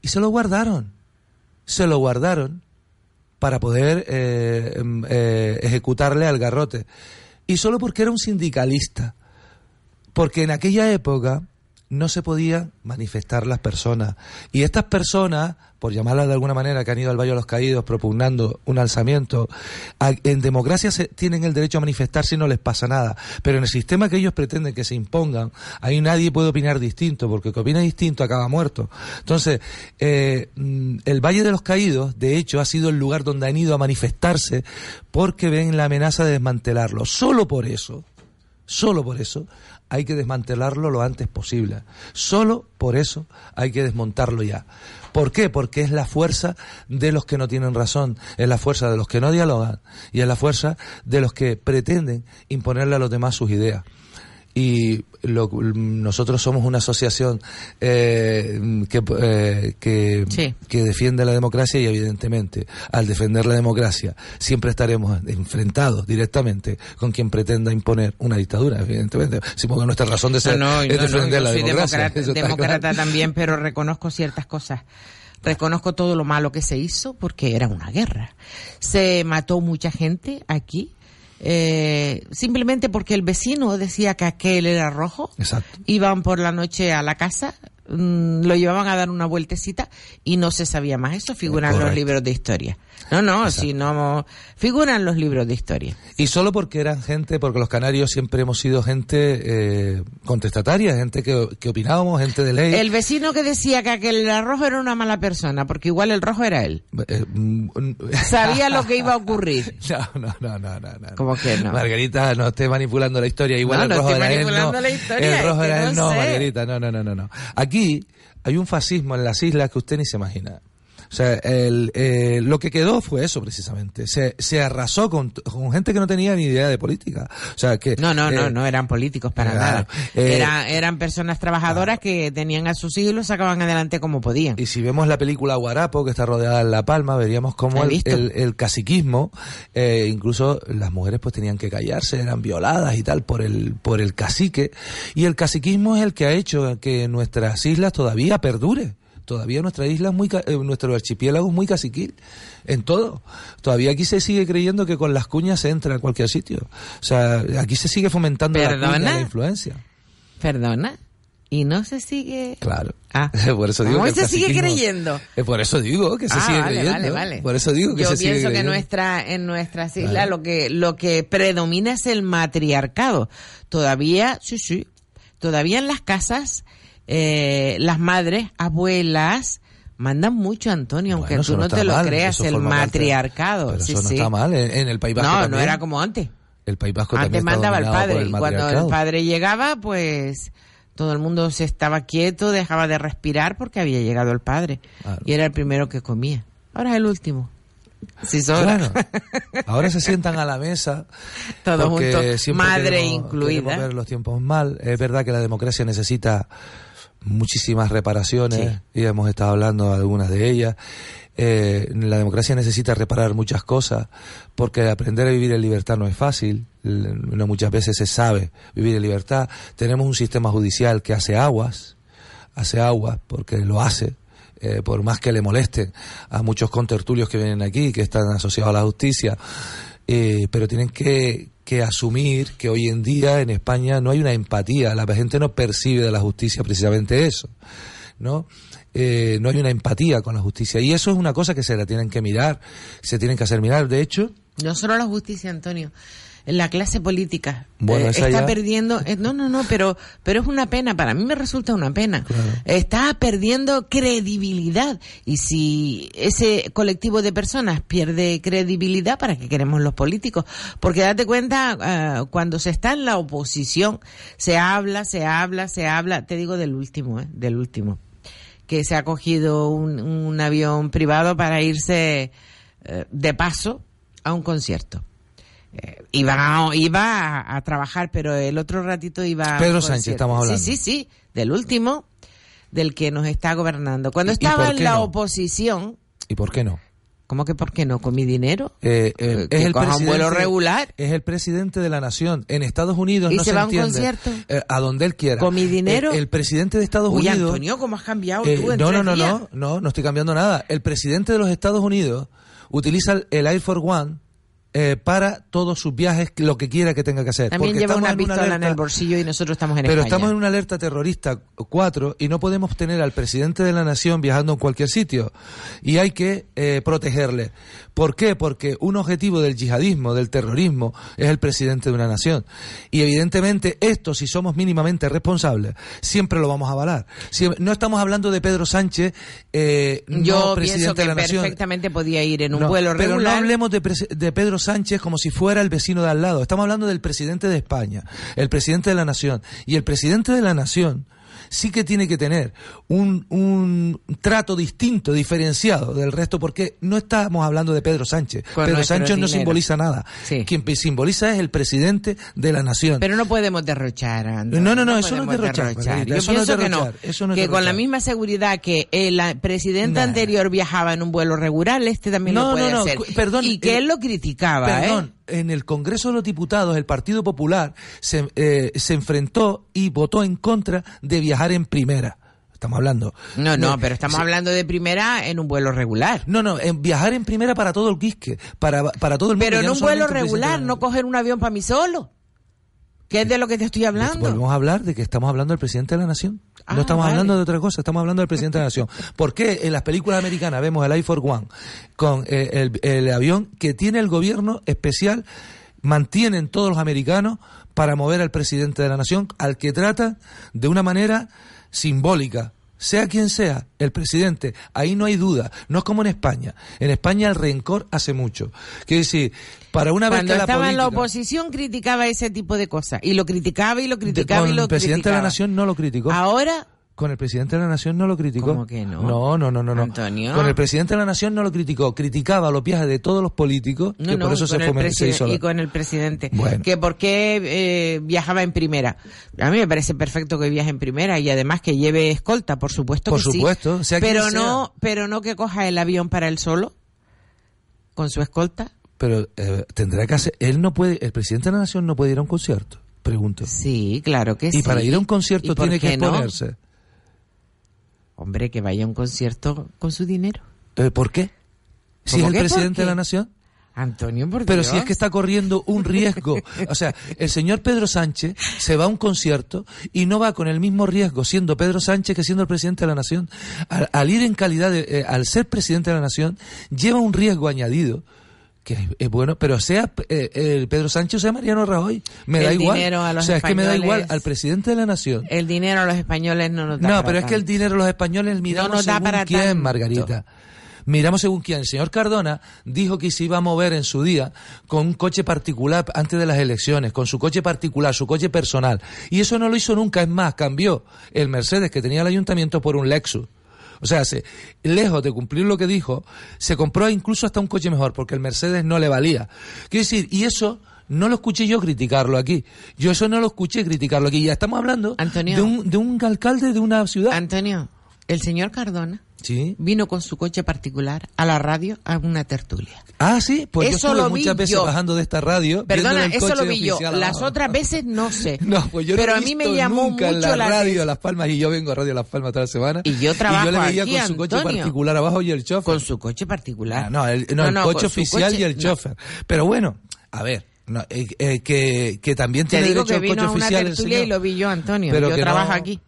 y se lo guardaron. Se lo guardaron para poder eh, em, eh, ejecutarle al garrote. Y solo porque era un sindicalista porque en aquella época no se podían manifestar las personas. Y estas personas, por llamarlas de alguna manera, que han ido al Valle de los Caídos propugnando un alzamiento, en democracia se, tienen el derecho a manifestarse y no les pasa nada. Pero en el sistema que ellos pretenden que se impongan, ahí nadie puede opinar distinto, porque el que opina distinto acaba muerto. Entonces, eh, mm, el Valle de los Caídos, de hecho, ha sido el lugar donde han ido a manifestarse porque ven la amenaza de desmantelarlo. Solo por eso, solo por eso, hay que desmantelarlo lo antes posible. Solo por eso hay que desmontarlo ya. ¿Por qué? Porque es la fuerza de los que no tienen razón, es la fuerza de los que no dialogan y es la fuerza de los que pretenden imponerle a los demás sus ideas y lo, nosotros somos una asociación eh, que, eh, que, que, defiende la democracia y evidentemente al defender la democracia siempre estaremos enfrentados directamente con quien pretenda imponer una dictadura, evidentemente. Supongo que nuestra razón de ser es defender la democracia. demócrata también, pero reconozco ciertas cosas. Reconozco todo lo malo que se hizo porque era una guerra. Se mató mucha gente aquí eh, simplemente porque el vecino decía que aquel era rojo. Iban por la noche a la casa, mm, lo llevaban a dar una vueltecita y no se sabía más. Eso figura en los libros de historia. No, no, si no figuran los libros de historia. Y solo porque eran gente, porque los canarios siempre hemos sido gente eh, contestataria, gente que, que, opinábamos, gente de ley. El vecino que decía que aquel rojo era una mala persona, porque igual el rojo era él. Eh, mm, Sabía (laughs) lo que iba a ocurrir. No, no, no, no, no. ¿Cómo que no? Margarita, no esté manipulando la historia. Igual el rojo era él. No. La historia, el rojo era él, no, Margarita, no, no, no, no. Aquí hay un fascismo en las islas que usted ni se imagina O sea, el, eh, lo que quedó fue eso precisamente. Se, se arrasó con, con, gente que no tenía ni idea de política. O sea, que... No, no, no, eh, no eran políticos para nada. Eh, Era, eran personas trabajadoras que tenían a sus hijos y los sacaban adelante como podían. Y si vemos la película Guarapo, que está rodeada en La Palma, veríamos cómo el, el, el, caciquismo, incluso las mujeres pues tenían que callarse, eran violadas y tal por el, por el cacique. Y el caciquismo es el que ha hecho que nuestras islas todavía perdure todavía nuestra isla es muy, eh, nuestro archipiélago es muy caciquil en todo. Todavía aquí se sigue creyendo que con las cuñas se entra a cualquier sitio. O sea, aquí se sigue fomentando la, influencia. Perdona. Y no se sigue. Claro. Ah. (laughs) por eso digo ¿Cómo se sigue creyendo? Eh, por eso digo que se ah, sigue vale, creyendo. Vale, vale. Por eso digo que Yo se sigue pienso que creyendo. nuestra, en nuestras islas lo que lo que predomina es el matriarcado. Todavía, sí, sí. Todavía en las casas eh, las madres, abuelas, mandan mucho, Antonio, aunque tú no, te lo mal, creas, el parte- matriarcado. Pero sí, eso no sí. está mal. En, en el País Vasco No, no era como antes. El País Vasco Antes también mandaba el padre y cuando el padre llegaba, pues todo el mundo se estaba quieto, dejaba de respirar porque había llegado el padre y era el primero que comía. Ahora es el último. Claro. (laughs) Ahora se sientan a la mesa. Todos juntos, madre queremos- incluida. queremos ver los tiempos mal. Es verdad que la democracia necesita muchísimas reparaciones y hemos estado hablando de algunas de ellas. Eh, la democracia necesita reparar muchas cosas porque aprender a vivir en libertad no es fácil. No muchas veces se sabe vivir en libertad. Tenemos un sistema judicial que hace aguas, hace aguas porque lo hace. eh, por más que le molesten a muchos contertulios que vienen aquí, que están asociados a la justicia, eh, pero tienen que, que asumir que hoy en día en España no hay una empatía, la gente no percibe de la justicia precisamente eso, ¿no? Eh, no hay una empatía con la justicia y eso es una cosa que se la tienen que mirar, se tienen que hacer mirar. De hecho, No solo la justicia, Antonio. La clase política Bueno, eh, está ya- perdiendo. eh, no, no, no, pero, pero es una pena. Para mí me resulta una pena. Está perdiendo credibilidad. Y si ese colectivo de personas pierde credibilidad, ¿para qué queremos los políticos? Porque date cuenta, ah, cuando se está en la oposición, se habla, se habla, se habla. Te digo del último, eh, del último. Que se ha cogido un, un avión privado para irse eh, de paso a un concierto. Eh, iba, a- iba a, a trabajar, pero el otro ratito iba a Pedro Sánchez, estamos hablando. Sí, sí, sí, del último, del que nos está gobernando. Cuando ¿Y- y estaba en la no? oposición, ¿y por qué no? ¿cómo que por qué no? ¿Con mi dinero? Eh, eh, Que es el coja un presidente, vuelo regular. Es el presidente de la nación. En Estados Unidos ¿Y no se se, va a un concierto? Eh, a donde él quiera. ¿Con mi dinero? El, presidente de Estados Uy, Unidos. Antonio, ¿cómo has cambiado tú en no, no, no, no, no, no estoy cambiando nada. El presidente de los Estados Unidos utiliza el- el Air Force One eh, para todos sus viajes, lo que quiera que tenga que hacer. También Porque lleva una en pistola en alerta- el bolsillo y nosotros estamos en pero España. estamos en una alerta terrorista 4 y no podemos tener al presidente de la nación viajando en cualquier sitio. Y hay que eh, protegerle. ¿Por qué? Porque un objetivo del yihadismo, del terrorismo, es el presidente de una nación. Y evidentemente esto, si somos mínimamente responsables, siempre lo vamos a avalar. Siem- no estamos hablando de Pedro Sánchez, eh, no Yo presidente pienso que de la nación. perfectamente podía ir en un No, vuelo Pero no regular. hablemos de, de Pedro Sánchez como si fuera el vecino de al lado. Estamos hablando del presidente de España, el presidente de la nación. Y el presidente de la nación sí que tiene que tener un, un trato distinto, diferenciado del resto, porque no estamos hablando de Pedro Sánchez. Con Pedro Sánchez no dinero. simboliza nada. Quien simboliza es el presidente de la nación. Pero no podemos derrochar. Antonio, No, no, no, eso no es podemos derrochar, Margarita, Yo eso no es pienso que no. derrochar, eso no es que con la derrochar. misma seguridad que el presidente Nah. anterior viajaba en un vuelo regular, este también No, lo puede no, no, hacer. perdón, y que eh, él lo criticaba, Perdón, ¿eh? En el Congreso de los Diputados el Partido Popular se, eh, se enfrentó y votó en contra de viajar en primera. Estamos hablando. No, no, pero estamos sí. hablando de primera en un vuelo regular. No, no, en viajar en primera para todo el quisque, para, para todo el mundo. Pero en no un vuelo regular, no coger un avión para mí solo. ¿Qué es de lo que te estoy hablando? Volvemos a hablar de que estamos hablando del presidente de la nación. Ah, no estamos vale. hablando de otra cosa, estamos hablando del presidente de la nación. ¿Por qué en las películas americanas vemos el Force One con eh, el, el avión que tiene el gobierno especial, mantienen todos los americanos para mover al presidente de la nación, al que trata de una manera simbólica? Sea quien sea, el presidente, ahí no hay duda. No es como en España. En España el rencor hace mucho. Quiere decir, para una Cuando vez que la estaba en la oposición criticaba ese tipo de cosas. Y lo criticaba y lo criticaba y lo el presidente criticaba. de la nación no lo criticó. Ahora Con el presidente de la Nación no lo criticó. ¿Cómo que no? No, no, no, no. no. Antonio. Con el presidente de la Nación no lo criticó. Criticaba los viajes de todos los políticos, No, que no, por eso se, se hizo la- y con el presidente. Bueno. Que por qué eh, viajaba en primera. A mí me parece perfecto que viaje en primera y además que lleve escolta, por supuesto Por que sí. supuesto, sea quien pero sea. no, pero no que coja el avión para él solo con su escolta. Pero eh, tendrá que hacer... Él no puede... El presidente de la Nación no puede ir a un concierto. Pregunto. Sí, claro que y sí. para ir a un concierto ¿Y tiene que no? Hombre, que vaya a un concierto con su dinero. Eh, ¿Por qué? Si ¿Cómo es el presidente de la Nación. Antonio, por Pero Dios. si es que está corriendo un riesgo. O sea, el señor Pedro Sánchez se va a un concierto y no va con el mismo riesgo siendo Pedro Sánchez que siendo el presidente de la Nación. Al, al ir en calidad de, eh, al ser presidente de la Nación, lleva un riesgo añadido que es, bueno, pero sea eh, el Pedro Sánchez o sea Mariano Rajoy, me El da igual. dinero a los o sea, es que me da igual al presidente de la Nación. El dinero a los españoles no nos da No, para pero es que el dinero los españoles miramos nos da según para quién, tanto. Margarita. Miramos según quién. El señor Cardona dijo que se iba a mover en su día con un coche particular antes de las elecciones, con su coche particular, su coche personal. Y eso no lo hizo nunca. Es más, cambió el Mercedes que tenía el ayuntamiento por un Lexus. O sea, se, lejos de cumplir lo que dijo, se compró incluso hasta un coche mejor, porque el Mercedes no le valía. Quiero decir, y eso no lo escuché yo criticarlo aquí. Yo eso no lo escuché criticarlo aquí. Ya estamos hablando Antonio. de un, de un alcalde de una ciudad. Antonio, el señor Cardona Sí. vino con su coche particular a la radio a una tertulia. Ah, sí, pues Eso yo lo vi muchas veces yo. bajando de esta radio. Perdona, el eso coche lo vi yo. Las abajo. otras veces no sé. (laughs) No, pues yo no Pero he a mí me llamó nunca mucho la la radio Las Palmas y yo vengo a Radio Las Palmas toda la semana. Y yo trabajo Y yo le veía aquí, con su coche Antonio. particular abajo y el chofer. Con su coche particular. Ah, no, el, no, No, el no, coche oficial coche- y el no. chofer. Pero bueno, a ver, no, eh, eh, que, que también Te tiene digo derecho que vino coche a una oficial el tertulia y lo vi yo, Antonio. Pero yo trabajo no- aquí.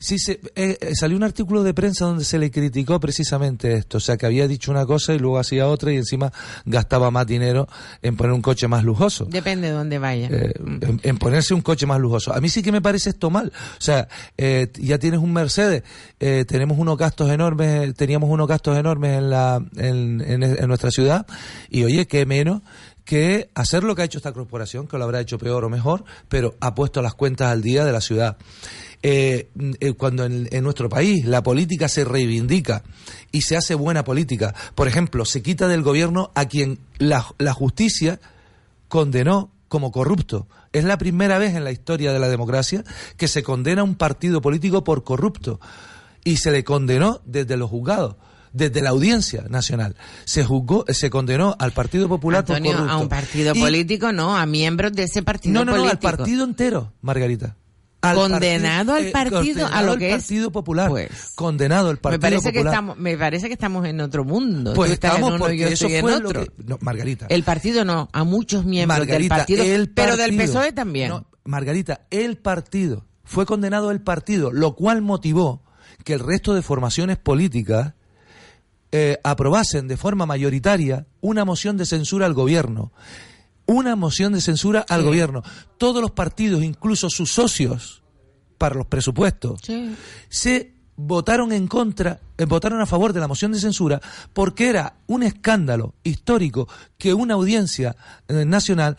Sí, se, eh, eh, salió un artículo de prensa donde se le criticó precisamente esto, o sea, que había dicho una cosa y luego hacía otra y encima gastaba más dinero en poner un coche más lujoso. Depende de dónde vaya. Eh, en, en ponerse un coche más lujoso. A mí sí que me parece esto mal. O sea, eh, ya tienes un Mercedes, eh, tenemos unos gastos enormes, teníamos unos gastos enormes en, la, en, en- en nuestra ciudad y oye, qué menos que hacer lo que ha hecho esta corporación, que lo habrá hecho peor o mejor, pero ha puesto las cuentas al día de la ciudad. Eh, eh, cuando en, en nuestro país la política se reivindica y se hace buena política, por ejemplo, se quita del gobierno a quien la, la justicia condenó como corrupto. Es la primera vez en la historia de la democracia que se condena a un partido político por corrupto. Y se le condenó desde los juzgados, desde la audiencia nacional. Se juzgó, se condenó al Partido Popular Antonio, por corrupto. a un partido Y- político, no, a miembros de ese partido No, no, no, político. al partido entero, Margarita. Al Condenado al partido, condenado a lo al que es. Partido Popular. condenado el Partido me parece que Popular. estamos, me parece que estamos en otro mundo. Pues estamos en uno porque yo eso estoy en fue lo otro. que- no, Margarita. El partido no, a muchos miembros Margarita, del partido, el pero del partido. PSOE también. No, Margarita, el partido. Fue condenado el partido, lo cual motivó que el resto de formaciones políticas eh, aprobasen de forma mayoritaria una moción de censura al gobierno. Una moción de censura al Sí. gobierno. Todos los partidos, incluso sus socios para los presupuestos, Sí. se votaron en contra, eh, votaron a favor de la moción de censura porque era un escándalo histórico que una audiencia eh, nacional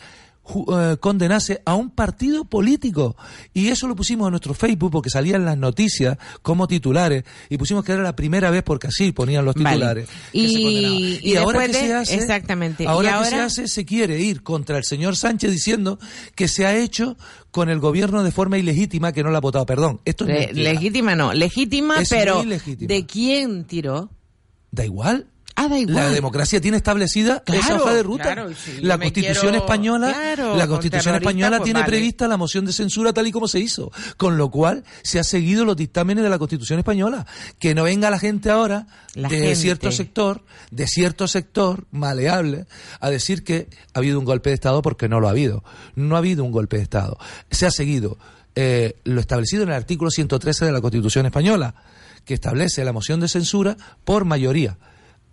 eh, condenase a un partido político. Y eso lo pusimos en nuestro Facebook porque salían las noticias como titulares y pusimos que era la primera vez porque así ponían los Vale. titulares. que Y- se y ahora que de- se hace, exactamente. Y Ahora que se hace, se quiere ir contra el señor Sánchez diciendo que se ha hecho con el gobierno de forma ilegítima que no la ha votado. Perdón, esto es Le- legítima no, legítima, Es pero legítima. ¿de quién tiró? Da igual. Ah, da igual. La democracia tiene establecida esa Claro, hoja de ruta. claro, si la Constitución quiero- española, claro, la con Constitución española pues tiene vale. prevista la moción de censura tal y como se hizo, con lo cual se ha seguido los dictámenes de la Constitución española. Que no venga la gente ahora La de gente. cierto sector, de cierto sector maleable, a decir que ha habido un golpe de Estado porque no lo ha habido. No ha habido un golpe de Estado. Se ha seguido eh, lo establecido en el artículo 113 de la Constitución española, que establece la moción de censura por mayoría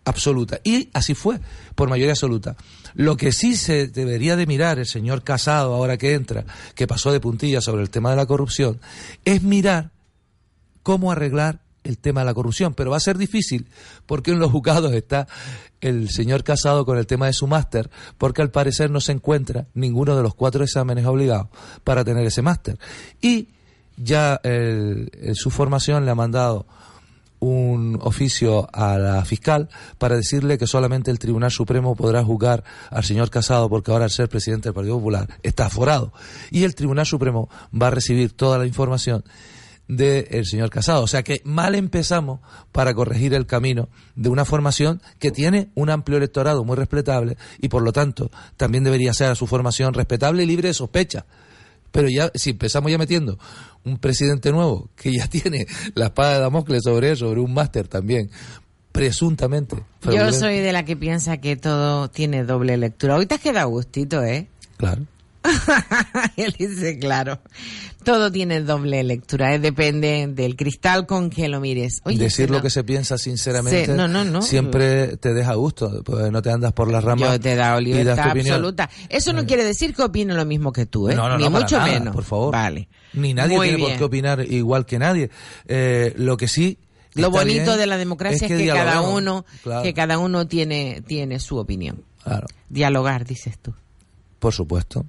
absoluta. Y así fue, por mayoría absoluta. Lo que sí se debería de mirar el señor Casado, ahora que entra, que pasó de puntilla sobre el tema de la corrupción, es mirar cómo arreglar el tema de la corrupción. Pero va a ser difícil porque en los juzgados está el señor Casado con el tema de su máster, porque al parecer no se encuentra ninguno de los cuatro exámenes obligados para tener ese máster. Y ya su formación le ha mandado un oficio a la fiscal para decirle que solamente el Tribunal Supremo podrá juzgar al señor Casado porque ahora al ser presidente del Partido Popular está aforado y el Tribunal Supremo va a recibir toda la información del señor Casado. O sea que mal empezamos para corregir el camino de una formación que tiene un amplio electorado muy respetable y por lo tanto también debería ser a su formación respetable y libre de sospecha. Pero ya, si empezamos ya metiendo un presidente nuevo que ya (laughs) tiene la espada de Damocles sobre él, sobre un máster también, presuntamente. Yo soy de la que piensa que todo tiene doble lectura. Hoy te has quedado gustito, ¿eh? Claro. (laughs) Él dice, claro, todo tiene doble lectura, ¿eh? depende del cristal con que lo mires. Decir lo que se piensa sinceramente siempre te deja gusto, pues no te andas por las ramas. Yo te he dado libertad absoluta. Eso no quiere decir que opine lo mismo que tú, ¿eh? ni mucho menos. Por favor. Vale. Ni nadie tiene por qué opinar igual que nadie. Eh, lo que sí lo bonito de la democracia es que, cada uno que cada uno tiene tiene su opinión. Claro. Dialogar, dices tú. Por supuesto.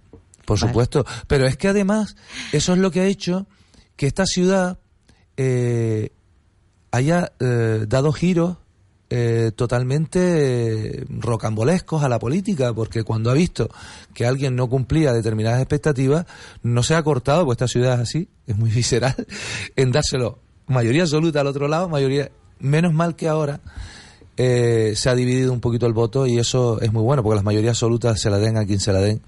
Por supuesto. Pero es que además, eso es lo que ha hecho que esta ciudad eh, haya eh, dado giros eh, totalmente rocambolescos a la política, porque cuando ha visto que alguien no cumplía determinadas expectativas, no se ha cortado, pues esta ciudad es así, es muy (laughs) visceral, en dárselo mayoría absoluta al otro lado, mayoría, menos mal que ahora se ha dividido un poquito el voto y eso es muy bueno, porque las mayorías absolutas se la den a quien se la den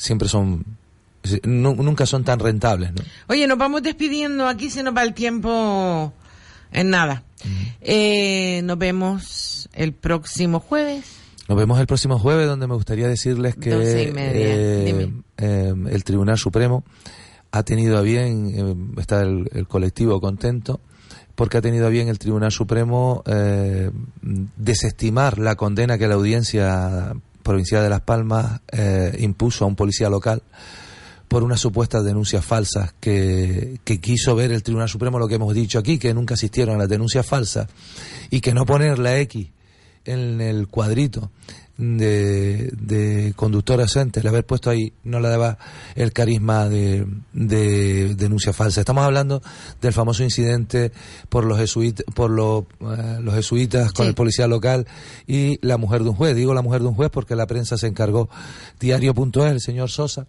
siempre son nunca son tan rentables. ¿no? Oye, nos vamos despidiendo, aquí se nos va el tiempo en nada. Eh, nos vemos el próximo jueves. Nos vemos el próximo jueves, donde me gustaría decirles que eh, eh, el Tribunal Supremo ha tenido a bien, está el, colectivo contento, porque ha tenido a bien el Tribunal Supremo desestimar la condena que la audiencia provincial de Las Palmas eh, impuso a un policía local por unas supuestas denuncias falsas que, quiso ver el Tribunal Supremo, lo que hemos dicho aquí, que nunca asistieron a las denuncias falsas y que no poner la X en el cuadrito de, de conductor ausente, el haber puesto ahí no le daba el carisma de, de denuncia falsa. Estamos hablando del famoso incidente por los jesuitas, por los, eh, los jesuitas con el policía local y la mujer de un juez. Digo la mujer de un juez porque la prensa se encargó, diario.es, el señor Sosa,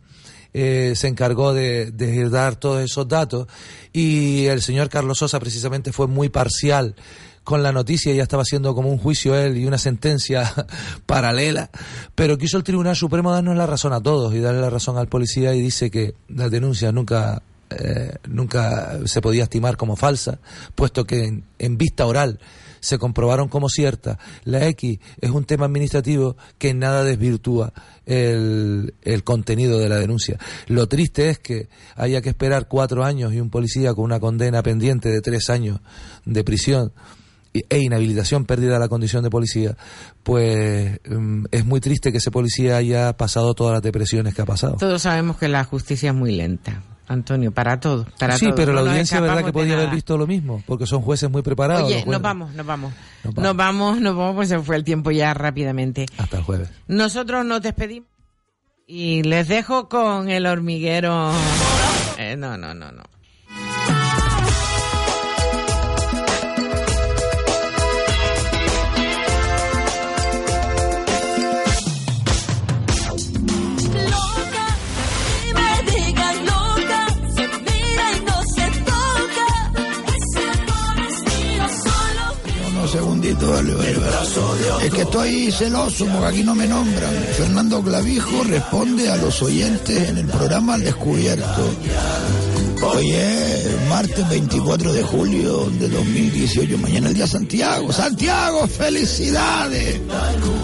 eh, se encargó de, de, dar todos esos datos y el señor Carlos Sosa precisamente fue muy parcial con la noticia, ya estaba haciendo como un juicio él y una sentencia (laughs) paralela, pero quiso el Tribunal Supremo darnos la razón a todos y darle la razón al policía y dice que las denuncias nunca eh, nunca se podía estimar como falsa, puesto que en, vista oral se comprobaron como cierta. La X es un tema administrativo que en nada desvirtúa el, el, contenido de la denuncia. Lo triste es que haya que esperar cuatro años y un policía con una condena pendiente de tres años de prisión e inhabilitación, pérdida de la condición de policía, pues mm, es muy triste que ese policía haya pasado todas las depresiones que ha pasado. Todos sabemos que la justicia es muy lenta. Antonio, para todo. Para sí, pero la audiencia es verdad que podía haber visto lo mismo, porque son jueces muy preparados. Oye, nos vamos, nos vamos, nos vamos. Nos vamos, pues se fue el tiempo ya rápidamente. Hasta el jueves. Nosotros nos despedimos y les dejo con el hormiguero. Eh, no, no, no, no. Es que estoy celoso porque aquí no me nombran. Fernando Clavijo responde a los oyentes en el programa Al Descubierto. Hoy es martes 24 de julio de 2018. Mañana el día Santiago. Santiago, felicidades.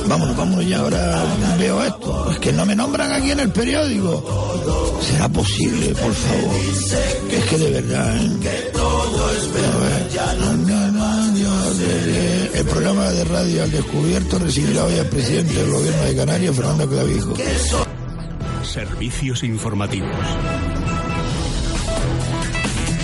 Vámonos, vámonos ya. Ahora veo esto. Es que no me nombran aquí en el periódico. ¿Será posible, por favor? Es que de verdad. ¿eh? El programa de radio al descubierto recibirá hoy al presidente del gobierno de Canarias, Fernando Clavijo. Servicios informativos.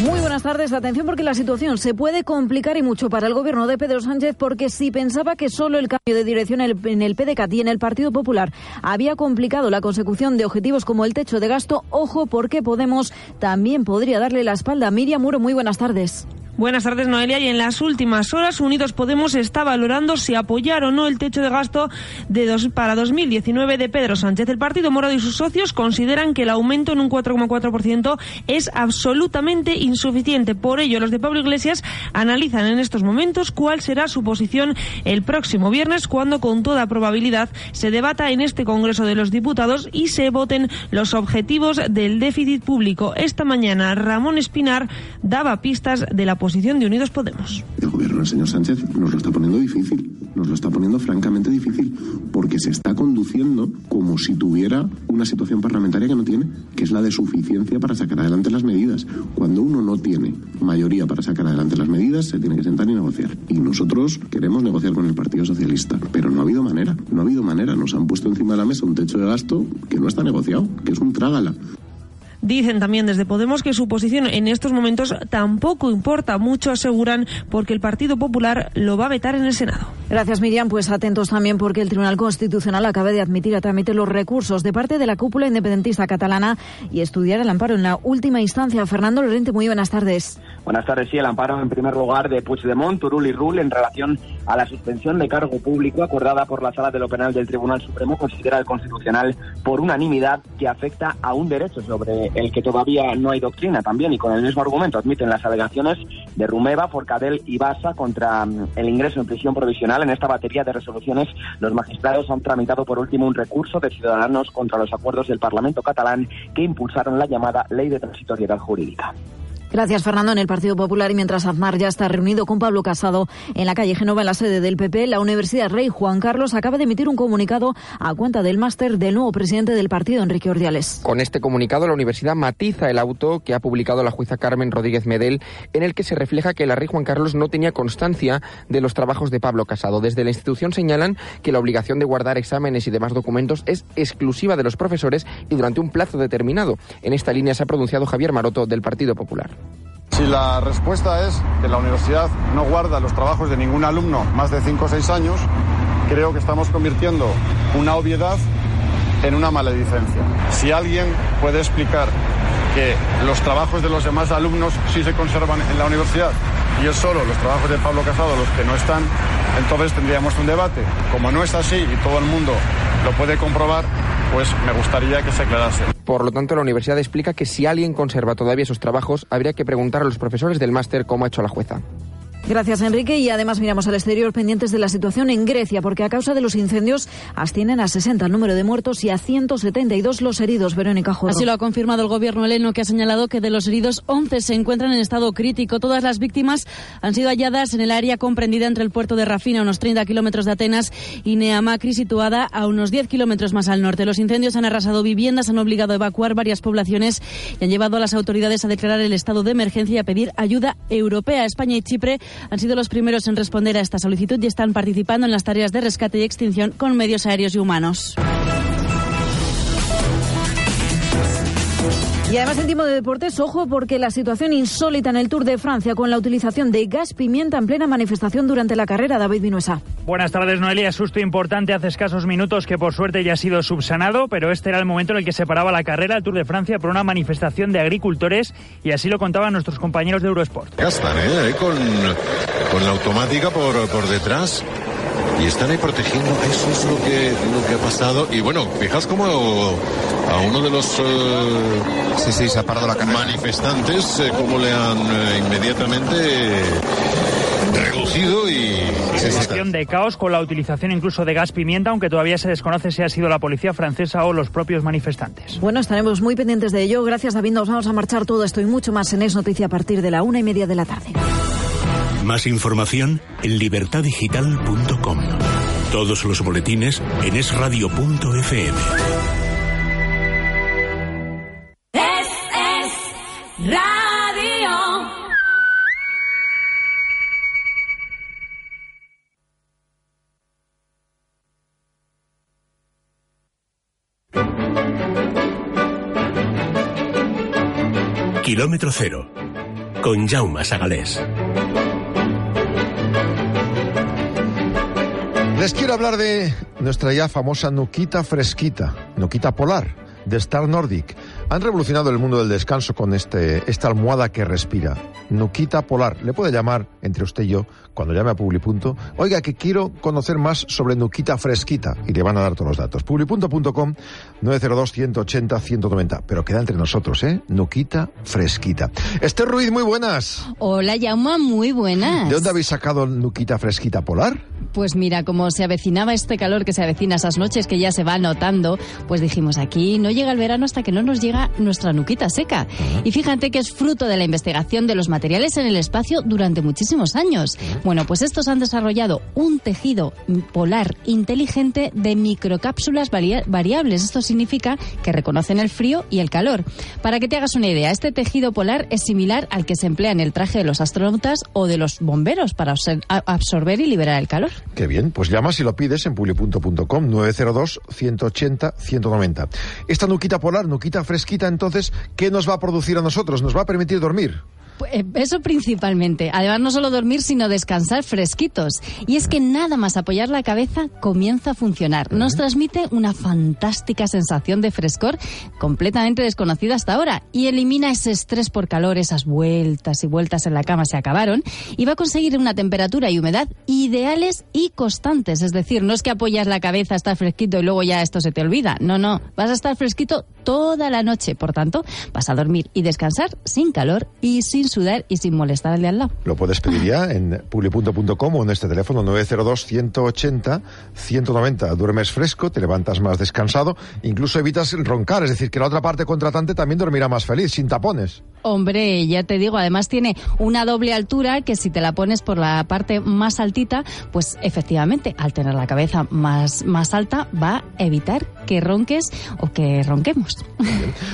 Muy buenas tardes. Atención porque la situación se puede complicar y mucho para el gobierno de Pedro Sánchez porque si pensaba que solo el cambio de dirección en el PDCAT y en el Partido Popular había complicado la consecución de objetivos como el techo de gasto, ojo porque Podemos también podría darle la espalda. Miriam Muro, muy buenas tardes. Buenas tardes, Noelia. Y en las últimas horas, Unidos Podemos está valorando si apoyar o no el techo de gasto de dos, para 2019 de Pedro Sánchez. El Partido Morado y sus socios consideran que el aumento en un 4,4% es absolutamente insuficiente. Por ello, los de Pablo Iglesias analizan en estos momentos cuál será su posición el próximo viernes, cuando con toda probabilidad se debata en este Congreso de los Diputados y se voten los objetivos del déficit público. Esta mañana, Ramón Espinar daba pistas de la posición de Unidos Podemos. El gobierno del señor Sánchez nos lo está poniendo difícil, nos lo está poniendo francamente difícil, porque se está conduciendo como si tuviera una situación parlamentaria que no tiene, que es la de suficiencia para sacar adelante las medidas. Cuando uno no tiene mayoría para sacar adelante las medidas, se tiene que sentar y negociar. Y nosotros queremos negociar con el Partido Socialista, pero no ha habido manera, no ha habido manera. Nos han puesto encima de la mesa un techo de gasto que no está negociado, que es un trágala. Dicen también desde Podemos que su posición en estos momentos tampoco importa mucho, aseguran, porque el Partido Popular lo va a vetar en el Senado. Gracias, Miriam. Pues atentos también porque el Tribunal Constitucional acaba de admitir a trámite los recursos de parte de la cúpula independentista catalana y estudiar el amparo en la última instancia. Fernando Lorente, muy buenas tardes. Buenas tardes. Sí, el amparo en primer lugar de Puigdemont, Turul y Rull en relación a la suspensión de cargo público acordada por la Sala de lo Penal del Tribunal Supremo considera el Constitucional por unanimidad que afecta a un derecho sobre el que todavía no hay doctrina también y con el mismo argumento admiten las alegaciones de Rumeva, Forcadell y Basa contra mm, el ingreso en prisión provisional. En esta batería de resoluciones los magistrados han tramitado por último un recurso de ciudadanos contra los acuerdos del Parlamento catalán que impulsaron la llamada Ley de Transitoriedad Jurídica. Gracias, Fernando. En el Partido Popular y mientras Aznar ya está reunido con Pablo Casado en la calle Genova, en la sede del PP, la Universidad Rey Juan Carlos acaba de emitir un comunicado a cuenta del máster del nuevo presidente del partido, Enrique Ordiales. Con este comunicado, la universidad matiza el auto que ha publicado la jueza Carmen Rodríguez Medel, en el que se refleja que la Rey Juan Carlos no tenía constancia de los trabajos de Pablo Casado. Desde la institución señalan que la obligación de guardar exámenes y demás documentos es exclusiva de los profesores y durante un plazo determinado. En esta línea se ha pronunciado Javier Maroto del Partido Popular. Si la respuesta es que la universidad no guarda los trabajos de ningún alumno más de 5 o 6 años, creo que estamos convirtiendo una obviedad en una maledicencia. Si alguien puede explicar que los trabajos de los demás alumnos sí se conservan en la universidad y es solo los trabajos de Pablo Casado los que no están, entonces tendríamos un debate. Como no es así y todo el mundo lo puede comprobar, pues me gustaría que se aclarase. Por lo tanto, la universidad explica que si alguien conserva todavía esos trabajos, habría que preguntar a los profesores del máster cómo ha hecho la jueza. Gracias, Enrique. Y además miramos al exterior pendientes de la situación en Grecia, porque a causa de los incendios ascienden a 60 el número de muertos y a 172 los heridos. Verónica Jorro. Así lo ha confirmado el gobierno heleno, que ha señalado que de los heridos, 11 se encuentran en estado crítico. Todas las víctimas han sido halladas en el área comprendida entre el puerto de Rafina, a unos 30 kilómetros de Atenas, y Neamacri, situada a unos 10 kilómetros más al norte. Los incendios han arrasado viviendas, han obligado a evacuar varias poblaciones y han llevado a las autoridades a declarar el estado de emergencia y a pedir ayuda europea. España y Chipre han sido los primeros en responder a esta solicitud y están participando en las tareas de rescate y extinción con medios aéreos y humanos. Y además en tiempo de deportes, ojo porque la situación insólita en el Tour de Francia con la utilización de gas pimienta en plena manifestación durante la carrera, David Vinuesa. Buenas tardes, Noelia. Susto importante hace escasos minutos que por suerte ya ha sido subsanado, pero este era el momento en el que se paraba la carrera al Tour de Francia por una manifestación de agricultores y así lo contaban nuestros compañeros de Eurosport. Ya están, ¿eh? Con, con la automática por, por detrás y están ahí protegiendo. Eso es lo que, lo que ha pasado. Y bueno, fijaos cómo a uno de los sí, sí, se ha parado la manifestantes, eh, cómo le han eh, inmediatamente reducido y situación de caos con la utilización incluso de gas pimienta, aunque todavía se desconoce si ha sido la policía francesa o los propios manifestantes. Bueno, estaremos muy pendientes de ello. Gracias, David. Nos vamos a marchar todo esto y mucho más en Es Noticia a partir de la una y media de la tarde. Más información en libertadigital.com. Todos los boletines en esradio.fm. Es, es radio. Kilómetro cero con Jaume Sagalés. Les quiero hablar de nuestra ya famosa Nuquita fresquita, Nuquita polar, de Star Nordic. Han revolucionado el mundo del descanso con este, esta almohada que respira. Nuquita Polar. Le puede llamar, entre usted y yo, cuando llame a Publipunto, oiga, que quiero conocer más sobre Nuquita Fresquita. Y le van a dar todos los datos. Publipunto.com, 902-180-190. Pero queda entre nosotros, ¿eh? Nuquita Fresquita. Esther Ruiz, muy buenas. Hola, Yauma, muy buenas. ¿De dónde habéis sacado Nuquita Fresquita Polar? Pues mira, como se avecinaba este calor que se avecina esas noches que ya se va notando, pues dijimos aquí no llega el verano hasta que no nos llega nuestra nuquita seca. Y fíjate que es fruto de la investigación de los materiales en el espacio durante muchísimos años. Bueno, pues estos han desarrollado un tejido polar inteligente de microcápsulas variables. Esto significa que reconocen el frío y el calor. Para que te hagas una idea, este tejido polar es similar al que se emplea en el traje de los astronautas o de los bomberos para absorber y liberar el calor. Qué bien, pues llama si lo pides en publi.com 902 180 190. Esta nuquita polar, nuquita fresquita, entonces, ¿qué nos va a producir a nosotros? ¿Nos va a permitir dormir? Eh, eso principalmente. Además, no solo dormir, sino descansar fresquitos. Y es que nada más apoyar la cabeza comienza a funcionar. Nos transmite una fantástica sensación de frescor completamente desconocida hasta ahora y elimina ese estrés por calor, esas vueltas y vueltas en la cama se acabaron y va a conseguir una temperatura y humedad ideales y constantes. Es decir, no es que apoyas la cabeza, está fresquito y luego ya esto se te olvida. No, no. Vas a estar fresquito toda la noche. Por tanto, vas a dormir y descansar sin calor y sin sudar y sin molestar al de al lado. Lo puedes pedir ya en publi.com o en este teléfono 902-180-190. Duermes fresco, te levantas más descansado, incluso evitas roncar, es decir, que la otra parte contratante también dormirá más feliz, sin tapones. Hombre, ya te digo, además tiene una doble altura que si te la pones por la parte más altita, pues efectivamente, al tener la cabeza más, más alta, va a evitar que ronques o que ronquemos.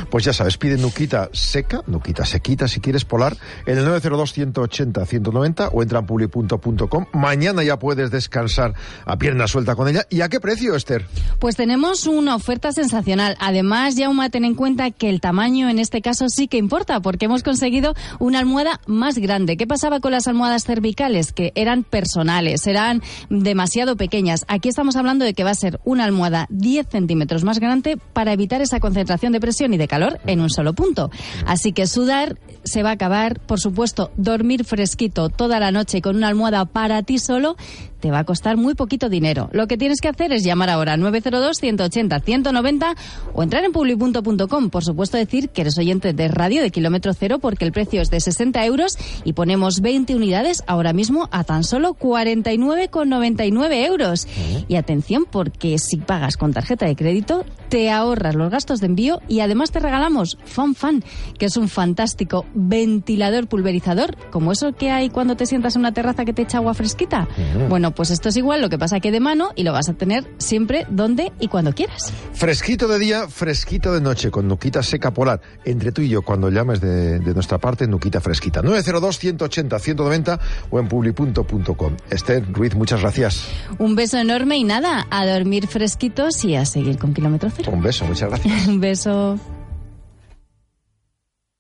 Pues ya sabes, pide nuquita seca, nuquita sequita si quieres polar, en el 902-180-190 o entra en publi.com. Mañana ya puedes descansar a pierna suelta con ella. ¿Y a qué precio, Esther? Pues tenemos una oferta sensacional. Además, Jauma, ten en cuenta que el tamaño en este caso sí que importa, porque que hemos conseguido una almohada más grande. ¿Qué pasaba con las almohadas cervicales? Que eran personales, eran demasiado pequeñas. Aquí estamos hablando de que va a ser una almohada 10 centímetros más grande para evitar esa concentración de presión y de calor en un solo punto. Así que sudar se va a acabar, por supuesto, dormir fresquito toda la noche con una almohada para ti solo te va a costar muy poquito dinero. Lo que tienes que hacer es llamar ahora 902-180-190 o entrar en publi.com. Por supuesto, decir que eres oyente de radio de kilómetro cero porque el precio es de 60 euros y ponemos 20 unidades ahora mismo a tan solo 49,99 euros. Y atención, porque si pagas con tarjeta de crédito, te ahorras los gastos de envío y además te regalamos Fan Fan, que es un fantástico ventilador pulverizador, como eso que hay cuando te sientas en una terraza que te echa agua fresquita. Bueno, pues esto es igual, lo que pasa que de mano y lo vas a tener siempre donde y cuando quieras. Fresquito de día, fresquito de noche, con Nuquita Seca Polar. Entre tú y yo, cuando llames de, nuestra parte, Nuquita Fresquita. 902-180-190 o en publi.com. Esther Ruiz, muchas gracias. Un beso enorme y nada, a dormir fresquitos y a seguir con kilómetro cero. Un beso, muchas gracias. (laughs) Un beso.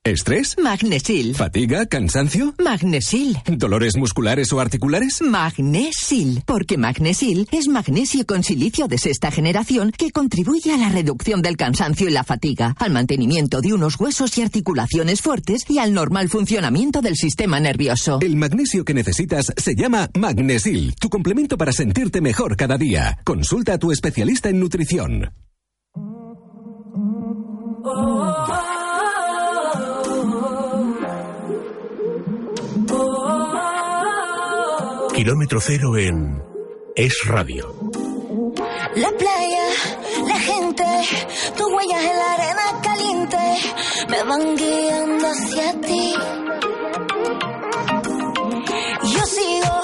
¿Estrés? Magnesil. ¿Fatiga? ¿Cansancio? Magnesil. ¿Dolores musculares o articulares? Magnesil. Porque Magnesil es magnesio con silicio de sexta generación que contribuye a la reducción del cansancio y la fatiga, al mantenimiento de unos huesos y articulaciones fuertes y al normal funcionamiento del sistema nervioso. El magnesio que necesitas se llama Magnesil, tu complemento para sentirte mejor cada día. Consulta a tu especialista en nutrición. Kilómetro cero en Es Radio. La playa, la gente, tus huellas en la arena caliente me van guiando hacia ti. Yo sigo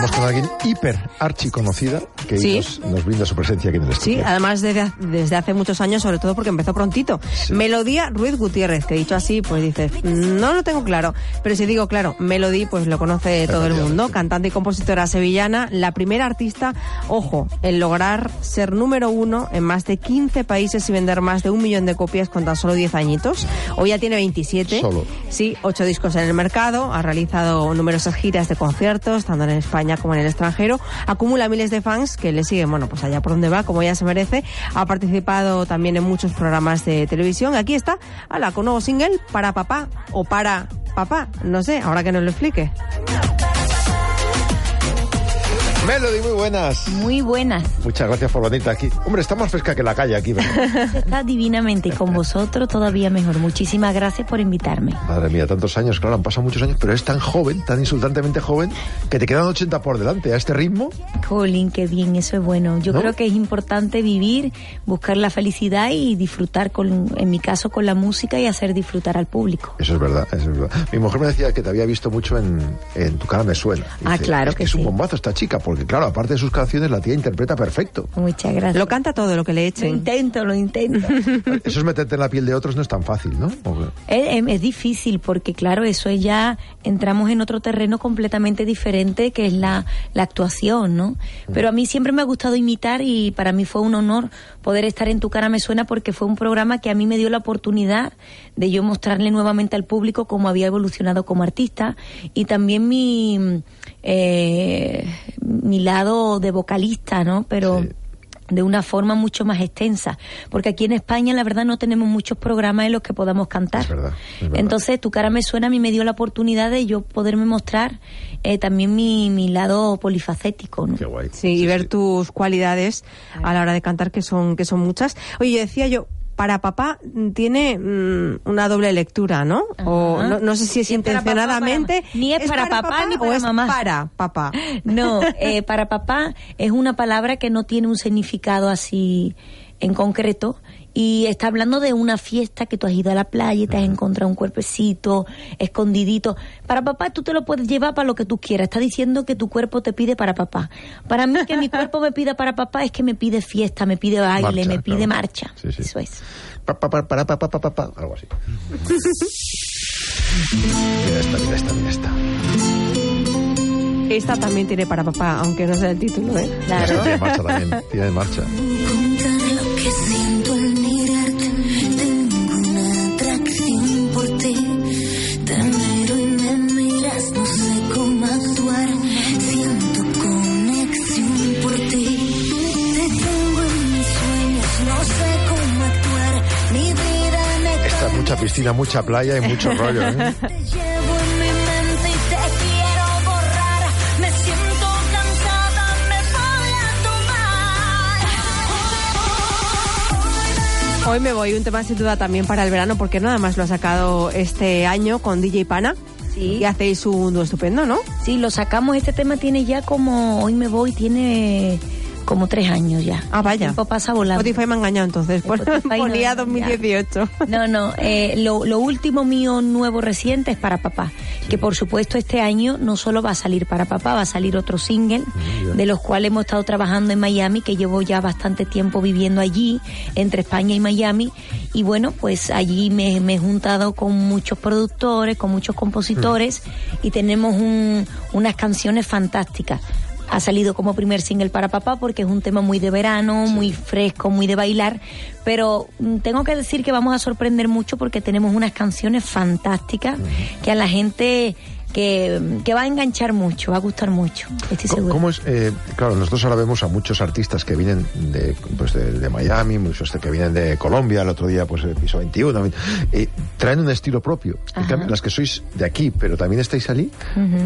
cosas. con alguien hiper archiconocida que nos, brinda su presencia aquí en el estudio. Sí, además desde, desde hace muchos años, sobre todo porque empezó prontito. Melodía Ruiz Gutiérrez, que dicho así, pues dices, no lo tengo claro. Pero si digo claro, Melody, pues lo conoce todo el mundo. Cantante y compositora sevillana, la primera artista, ojo, en lograr ser número uno en más de 15 países y vender más de un millón de copias con tan solo 10 añitos. Hoy ya tiene 27. Solo. Sí, ocho discos en el mercado, ha realizado numerosas giras de conciertos, tanto en España como en el extranjero. Acumula miles de fans que le siguen, bueno, pues allá por donde va, como ya se merece. Ha participado también en muchos programas de televisión. Aquí está, ala, con nuevo single para papá o para papá, no sé, ahora que nos lo explique. Melody, muy buenas. Muy buenas. Muchas gracias por venir aquí. Hombre, está más fresca que la calle aquí, ¿verdad? (laughs) está divinamente con vosotros todavía mejor. Muchísimas gracias por invitarme. Madre mía, tantos años, claro, han pasado muchos años, pero es tan joven, tan insultantemente joven, que te quedan 80 por delante. ¿A este ritmo? Colin, qué bien, eso es bueno. Yo creo que es importante vivir, buscar la felicidad y disfrutar, con, en mi caso, con la música y hacer disfrutar al público. Eso es verdad, eso es verdad. Mi mujer me decía que te había visto mucho en, Tu cara me suena. ah, claro que, es un bombazo esta chica, porque claro, aparte de sus canciones, la tía interpreta perfecto. Muchas gracias. Lo canta todo lo que le echen. Lo intento, lo intento. (laughs) Eso es meterte en la piel de otros, no es tan fácil, ¿no? Es, difícil porque, claro, eso es ya entramos en otro terreno completamente diferente que es la, la actuación, ¿no? Mm. Pero a mí siempre me ha gustado imitar y para mí fue un honor poder estar en Tu cara me suena porque fue un programa que a mí me dio la oportunidad de yo mostrarle nuevamente al público cómo había evolucionado como artista y también mi eh, mi lado de vocalista, ¿no? Pero de una forma mucho más extensa, porque aquí en España la verdad no tenemos muchos programas en los que podamos cantar. Entonces tu cara me suena, a mí me dio la oportunidad de yo poderme mostrar eh, también mi, mi lado polifacético. ¿no? Sí, y ver tus cualidades a la hora de cantar, que son, que son muchas. Oye, decía yo, para papá tiene mm, una doble lectura, ¿no? O no, sé si es intencionadamente. ni es, para, papá, ni para mamá. Es para papá. (laughs) No, eh, para papá es una palabra que no tiene un significado así en concreto y está hablando de una fiesta que tú has ido a la playa y te has encontrado un cuerpecito escondidito. Para papá tú te lo puedes llevar para lo que tú quieras. Está diciendo que tu cuerpo te pide para papá. Para mí que mi (laughs) cuerpo me pida para papá es que me pide fiesta, me pide baile, me pide marcha. Eso es. para, para, para, para, para, para, algo así. mira esta, mira esta, mira esta. Esta también tiene para papá, aunque no sea el título, ¿eh? Claro. tiene marcha también, tiene marcha. Mucha piscina, mucha playa y mucho rollo. ¿eh? (laughs) Hoy me voy, un tema sin duda también para el verano, porque nada más lo ha sacado este año con DJ Pana. Sí. Y hacéis un dúo estupendo, ¿no? Sí, lo sacamos. Este tema tiene ya como, hoy me voy, tiene como tres años ya. Ah, vaya. El tiempo pasa volando. Spotify me ha engañado entonces. (laughs) Ponía 2018. No, no. Eh, lo, lo, último mío nuevo reciente es para papá. Que por supuesto este año no solo va a salir para papá, va a salir otro single, de los cuales hemos estado trabajando en Miami, que llevo ya bastante tiempo viviendo allí, entre España y Miami. Y bueno, pues allí me, me he juntado con muchos productores, con muchos compositores, y tenemos un, unas canciones fantásticas ha salido como primer single para papá porque es un tema muy de verano, muy fresco, muy de bailar, pero mm, tengo que decir que vamos a sorprender mucho porque tenemos unas canciones fantásticas que a la gente que, va a enganchar mucho, va a gustar mucho, estoy seguro. ¿Cómo es? Eh, claro, nosotros ahora vemos a muchos artistas que vienen de, pues de, Miami, muchos que vienen de Colombia, el otro día pues el piso 21, eh, traen un estilo propio. las que sois de aquí, pero también estáis allí,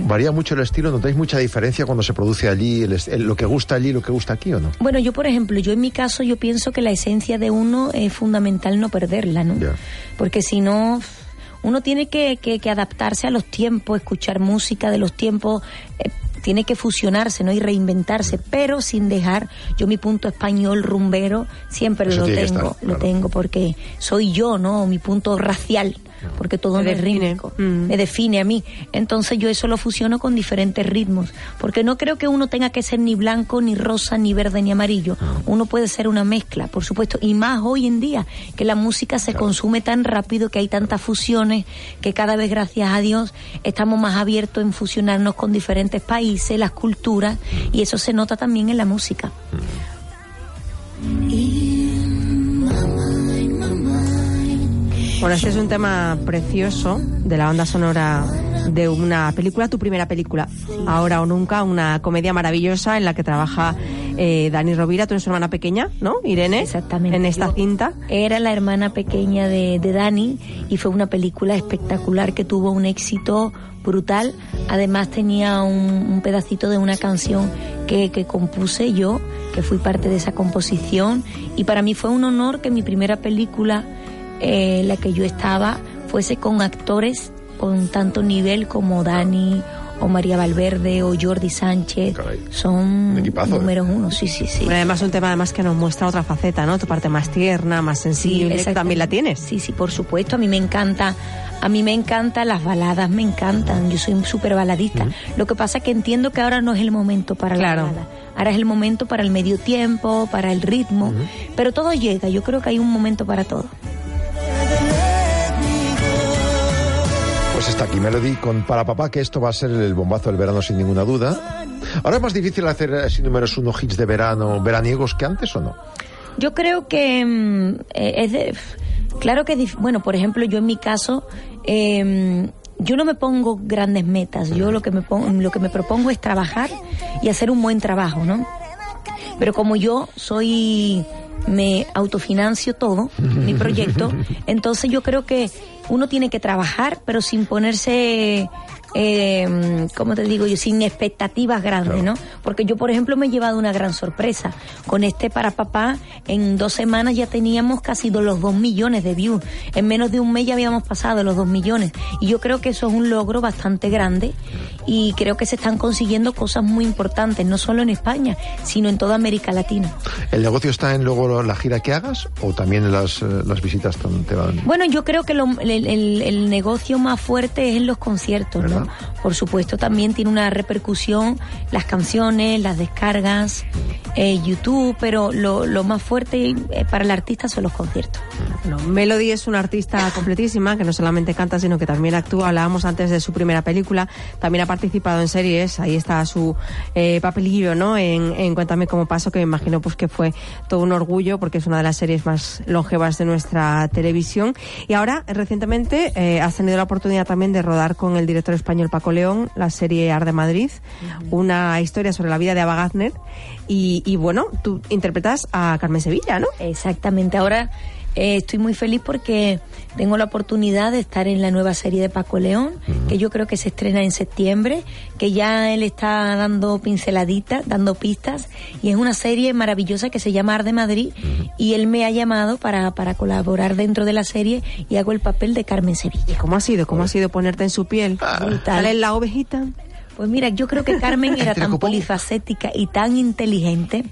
varía mucho el estilo, ¿notáis mucha diferencia cuando se produce allí, lo que gusta allí, lo que gusta aquí o no? Bueno, yo por ejemplo, yo en mi caso yo pienso que la esencia de uno es fundamental no perderla, ¿no? Porque si no uno tiene que, que, adaptarse a los tiempos, escuchar música de los tiempos, eh, tiene que fusionarse ¿no? y reinventarse, pero sin dejar, yo mi punto español rumbero siempre lo tengo, lo tengo porque soy yo, ¿no? Mi punto racial porque todo me define. Mm. me define a mí. Entonces yo eso lo fusiono con diferentes ritmos, porque no creo que uno tenga que ser ni blanco, ni rosa, ni verde, ni amarillo. Uno puede ser una mezcla, por supuesto, y más hoy en día, que la música se consume tan rápido, que hay tantas fusiones, que cada vez, gracias a Dios, estamos más abiertos en fusionarnos con diferentes países, las culturas, y eso se nota también en la música. Bueno, este es un tema precioso de la banda sonora de una película, tu primera película, Ahora o Nunca, una comedia maravillosa en la que trabaja eh, Dani Rovira, tu hermana pequeña, ¿no? Irene. Exactamente. En esta cinta. Era la hermana pequeña de, Dani y fue una película espectacular que tuvo un éxito brutal. Además tenía un, pedacito de una canción que, que, compuse yo, que fui parte de esa composición. Y para mí fue un honor que mi primera película, eh, la que yo estaba, fuese con actores con tanto nivel como Dani o María Valverde o Jordi Sánchez son ¿eh? números uno, sí, sí, sí. además un tema además que nos muestra otra faceta, ¿no? Tu parte más tierna, más sensible, sí, también la tienes. Sí, sí, por supuesto, a mí me encanta, a mí me encantan las baladas, me encantan, yo soy un súper baladista. Lo que pasa es que entiendo que ahora no es el momento para la balada. Ahora es el momento para el medio tiempo, para el ritmo, pero todo llega, yo creo que hay un momento para todo. Aquí Melody con Para Papá, que esto va a ser el bombazo del verano sin ninguna duda. Ahora es más difícil hacer así números uno hits de verano, veraniegos que antes o no? Yo creo que mm, eh, es de, claro que bueno, por ejemplo, yo en mi caso em, yo no me pongo grandes metas, yo lo que me pongo, lo que me propongo es trabajar y hacer un buen trabajo, ¿no? Pero como yo soy me autofinancio todo, mi proyecto, (laughs) entonces yo creo que uno tiene que trabajar, pero sin ponerse eh, como te digo yo, sin expectativas grandes, ¿no? Porque yo, por ejemplo, me he llevado una gran sorpresa. Con este para papá, en dos semanas ya teníamos casi los dos millones de views. En menos de un mes ya habíamos pasado los dos millones. Y yo creo que eso es un logro bastante grande y creo que se están consiguiendo cosas muy importantes, no solo en España, sino en toda América Latina. ¿El negocio está en luego la gira que hagas o también en las, eh, las visitas te van? Bueno, yo creo que el, el negocio más fuerte es en los conciertos, ¿no? Por supuesto, también tiene una repercusión las canciones, las descargas, eh, YouTube, pero lo, lo más fuerte eh, para el artista son los conciertos. Melody es una artista completísima que no solamente canta, sino que también actúa. Hablábamos antes de su primera película, también ha participado en series, ahí está su eh, papelillo, ¿no? En, en Cuéntame cómo pasó, que me imagino pues que fue todo un orgullo porque es una de las series más longevas de nuestra televisión. Y ahora, recientemente, eh, has tenido la oportunidad también de rodar con el director español Paco León la serie Arde Madrid, una historia sobre la vida de Ava Gardner. Y, y bueno, tú interpretas a Carmen Sevilla, ¿no? Exactamente. Ahora eh, estoy muy feliz porque tengo la oportunidad de estar en la nueva serie de Paco León, que yo creo que se estrena en septiembre, que ya él está dando pinceladitas, dando pistas, y es una serie maravillosa que se llama Arde Madrid, y él me ha llamado para, para colaborar dentro de la serie y hago el papel de Carmen Sevilla. ¿Cómo ha sido? ¿Cómo ha sido ponerte en su piel? ¿Sale en la ovejita? Pues mira, yo creo que (laughs) Carmen era tan polifacética y tan inteligente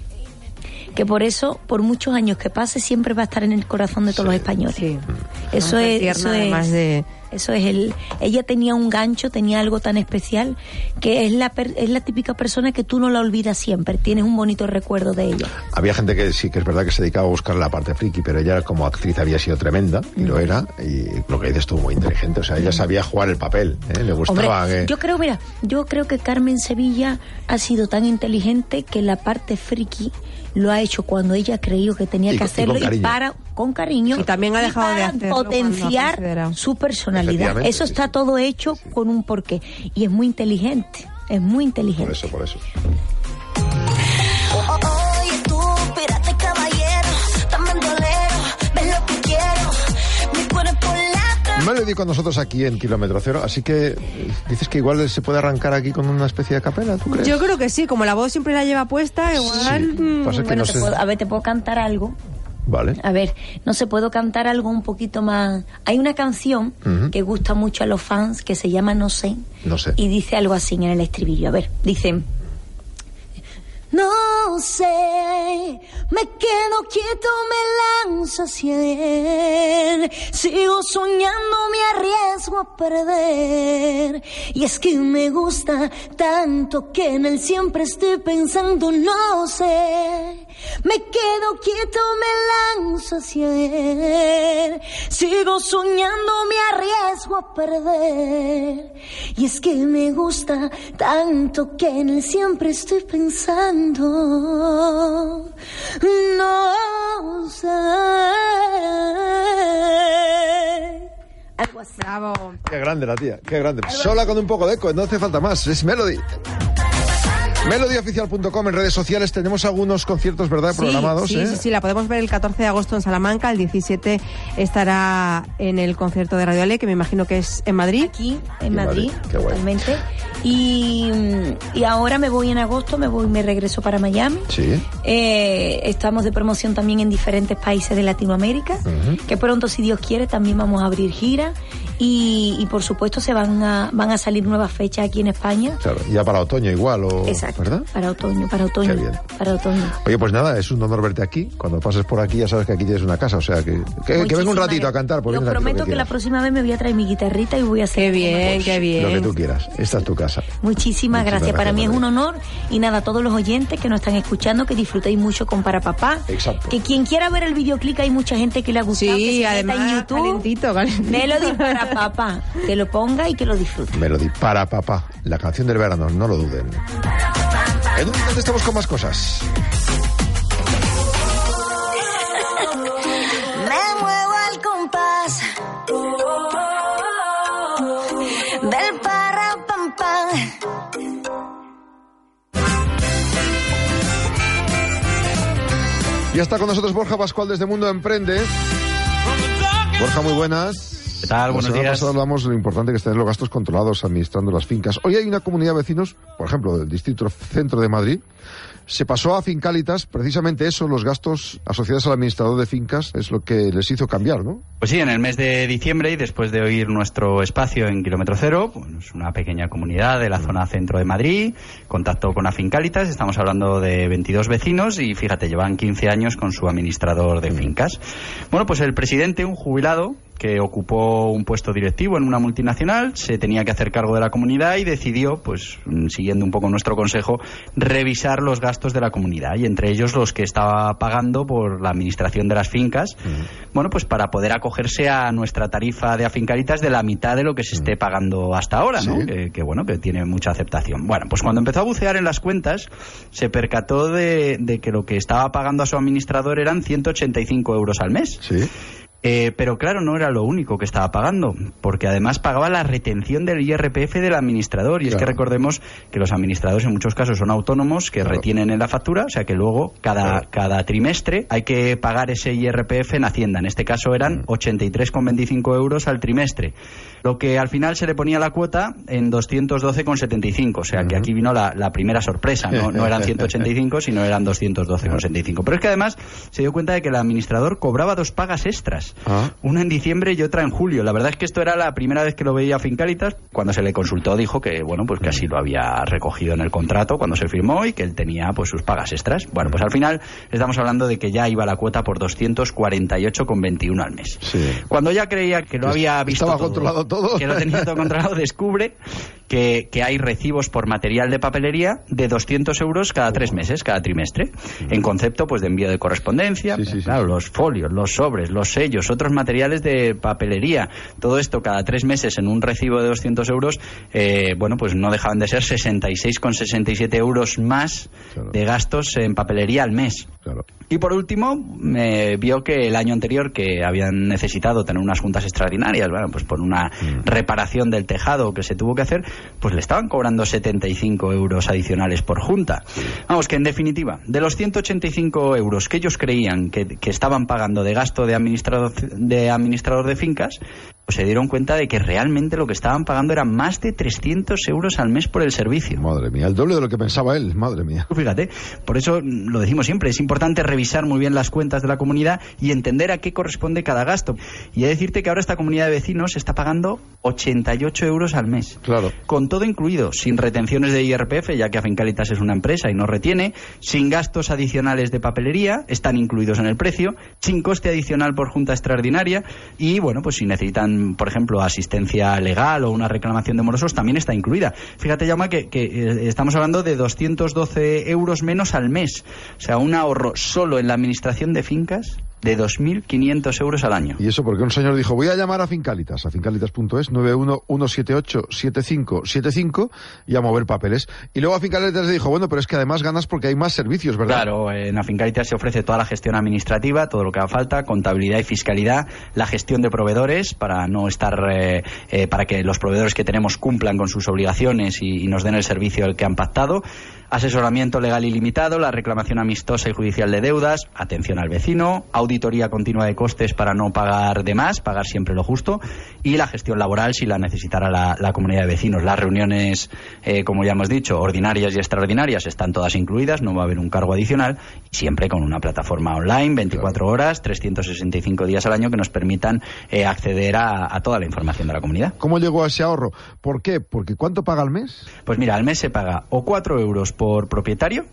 que por eso, por muchos años que pase, siempre va a estar en el corazón de todos los españoles. Eso, es, eso es, de... eso es el, ella tenía un gancho, tenía algo tan especial que es la es la típica persona que tú no la olvidas siempre, tienes un bonito recuerdo de ella. Había gente que sí que es verdad que se dedicaba a buscar la parte friki, pero ella como actriz había sido tremenda y lo era y lo que dices estuvo muy inteligente, o sea, ella sabía jugar el papel, ¿eh? le gustaba Yo creo, mira, yo creo que Carmen Sevilla ha sido tan inteligente que la parte friki lo ha hecho cuando ella creyó que tenía que hacerlo y, para con cariño y también ha dejado de hacerlo potenciar su personalidad. Eso está todo hecho con un porqué y es muy inteligente, es muy inteligente. Por eso, por eso. Melody con nosotros aquí en Kilómetro Cero, así que dices que igual se puede arrancar aquí con una especie de capela, ¿tú crees? Yo creo que sí, como la voz siempre la lleva puesta, igual... Mm, bueno, a ver, te puedo cantar algo. Vale. A ver, no sé, puedo cantar algo un poquito más. Hay una canción que gusta mucho a los fans que se llama No sé. No sé. Y dice algo así en el estribillo. A ver, dice. No sé, me quedo quieto, me lanzo hacia él. Sigo soñando, me arriesgo a perder. Y es que me gusta tanto que en él siempre estoy pensando, no sé. Me quedo quieto, me lanzo hacia él. Sigo soñando, me arriesgo a perder. Y es que me gusta tanto que en él siempre estoy pensando. No sé. Algo así. Bravo. Qué grande la tía, qué grande. Sola con un poco de eco, no hace falta más, es Melody. Melodyoficial.com en redes sociales tenemos algunos conciertos, ¿verdad? Programados. Sí, ¿eh? sí, sí, la podemos ver el 14 de agosto en Salamanca, el 17 estará en el concierto de Radio Ale, que me imagino que es en Madrid. Aquí, en Madrid, Qué guay. totalmente. Y, y ahora me voy en agosto, me voy, me regreso para Miami. Sí. Eh, estamos de promoción también en diferentes países de Latinoamérica, que pronto, si Dios quiere, también vamos a abrir gira. Y, y, por supuesto se van a, van a salir nuevas fechas aquí en España. Claro, ya para otoño igual, o, Exacto. ¿Verdad? Para otoño, para otoño. Qué bien. Para otoño. Oye, pues nada, es un honor verte aquí. Cuando pases por aquí ya sabes que aquí tienes una casa, o sea que, que, que venga un ratito a cantar. Pues Yo prometo que, la próxima vez me voy a traer mi guitarrita y voy a hacer. Qué bien, qué bien. Lo que tú quieras, esta es tu casa. Muchísimas, Muchísimas gracias. gracias, Para mí es un honor. Y nada, a todos los oyentes que nos están escuchando, que disfrutéis mucho con Para Papá. Exacto. Que quien quiera ver el videoclip, hay mucha gente que le ha gustado. Sí, que se además, en YouTube. calentito, calentito. Melody (laughs) para Papá. Que lo ponga y que lo disfrute. Melody, para papá, la canción del verano, no lo duden. En un instante estamos con más cosas. Me muevo al compás del para pam pam. Ya está con nosotros Borja Pascual desde Mundo Emprende. Borja, muy buenas. ¿Qué tal? Buenos días. pasada hablamos de lo importante que es tener los gastos controlados administrando las fincas. Hoy hay una comunidad de vecinos, por ejemplo, del distrito centro de Madrid, se pasó a Fincalitas, precisamente eso, los gastos asociados al administrador de fincas, es lo que les hizo cambiar, ¿no? Pues sí, en el mes de diciembre y después de oír nuestro espacio en Kilómetro Cero, pues una pequeña comunidad de la zona centro de Madrid, contacto con Afincalitas, estamos hablando de 22 vecinos y fíjate, llevan 15 años con su administrador de fincas. Bueno, pues el presidente, un jubilado, que ocupó un puesto directivo en una multinacional, se tenía que hacer cargo de la comunidad y decidió, pues mm, siguiendo un poco nuestro consejo, revisar los gastos de la comunidad y entre ellos los que estaba pagando por la administración de las fincas, bueno, pues para poder acogerse a nuestra tarifa de afincaritas de la mitad de lo que se esté pagando hasta ahora, ¿no? Sí. Que, que, bueno, que tiene mucha aceptación. Bueno, pues cuando empezó a bucear en las cuentas, se percató de, de que lo que estaba pagando a su administrador eran 185 euros al mes. Sí. Eh, pero claro, no era lo único que estaba pagando, porque además pagaba la retención del IRPF del administrador. Y es que recordemos que los administradores en muchos casos son autónomos que retienen en la factura, o sea que luego cada, cada trimestre hay que pagar ese IRPF en Hacienda. En este caso eran 83,25 euros al trimestre. Lo que al final se le ponía la cuota en 212,75. O sea que aquí vino la, la primera sorpresa. No, no eran 185, (laughs) sino eran 212,75. Pero es que además se dio cuenta de que el administrador cobraba dos pagas extras. Ah. Una en diciembre y otra en julio. La verdad es que esto era la primera vez que lo veía Fincalitas. Cuando se le consultó dijo que, bueno, pues que así lo había recogido en el contrato cuando se firmó y que él tenía pues sus pagas extras. Bueno, pues al final estamos hablando de que ya iba la cuota por 248,21 al mes. Sí. Cuando ya creía que lo había visto Estaba todo, controlado todo. que lo tenía todo (laughs) controlado, descubre que, que hay recibos por material de papelería de 200 euros cada tres meses, cada trimestre, en concepto pues de envío de correspondencia, claro, los folios, los sobres, los sellos, otros materiales de papelería, todo esto cada tres meses en un recibo de 200 euros, eh, bueno, pues no dejaban de ser 66,67 euros más de gastos en papelería al mes. Y por último, me vio que el año anterior que habían necesitado tener unas juntas extraordinarias, bueno, pues por una reparación del tejado que se tuvo que hacer, pues le estaban cobrando 75 euros adicionales por junta. Vamos, que en definitiva, de los 185 euros que ellos creían que, que estaban pagando de gasto de administrador de, administrador de fincas, pues se dieron cuenta de que realmente lo que estaban pagando era más de 300 euros al mes por el servicio. Madre mía, el doble de lo que pensaba él, madre mía. Fíjate, por eso lo decimos siempre, es importante revisar muy bien las cuentas de la comunidad y entender a qué corresponde cada gasto. Y he de decirte que ahora esta comunidad de vecinos está pagando 88 euros al mes. Claro. Con todo incluido, sin retenciones de IRPF, ya que Afincalitas es una empresa y no retiene, sin gastos adicionales de papelería, están incluidos en el precio, sin coste adicional por junta extraordinaria y, bueno, pues si necesitan, por ejemplo, asistencia legal o una reclamación de morosos, también está incluida. Fíjate, Llama, que, que eh, estamos hablando de 212 euros menos al mes. O sea, un ahorro solo en la administración de fincas de 2.500 euros al año. Y eso porque un señor dijo, voy a llamar a Fincalitas, a fincalitas.es, 911787575 y a mover papeles. Y luego a Fincalitas le dijo, bueno, pero es que además ganas porque hay más servicios, ¿verdad? Claro, en Afincalitas se ofrece toda la gestión administrativa, todo lo que haga falta, contabilidad y fiscalidad, la gestión de proveedores para no estar, eh, eh, para que los proveedores que tenemos cumplan con sus obligaciones y, y nos den el servicio el que han pactado asesoramiento legal ilimitado, la reclamación amistosa y judicial de deudas, atención al vecino, auditoría continua de costes para no pagar de más, pagar siempre lo justo, y la gestión laboral si la necesitara la, la comunidad de vecinos. Las reuniones, eh, como ya hemos dicho, ordinarias y extraordinarias están todas incluidas, no va a haber un cargo adicional, siempre con una plataforma online, 24 horas, 365 días al año que nos permitan eh, acceder a, a toda la información de la comunidad. ¿Cómo llegó a ese ahorro? ¿Por qué? Porque ¿cuánto paga al mes? Pues mira, al mes se paga o 4 euros por propietario.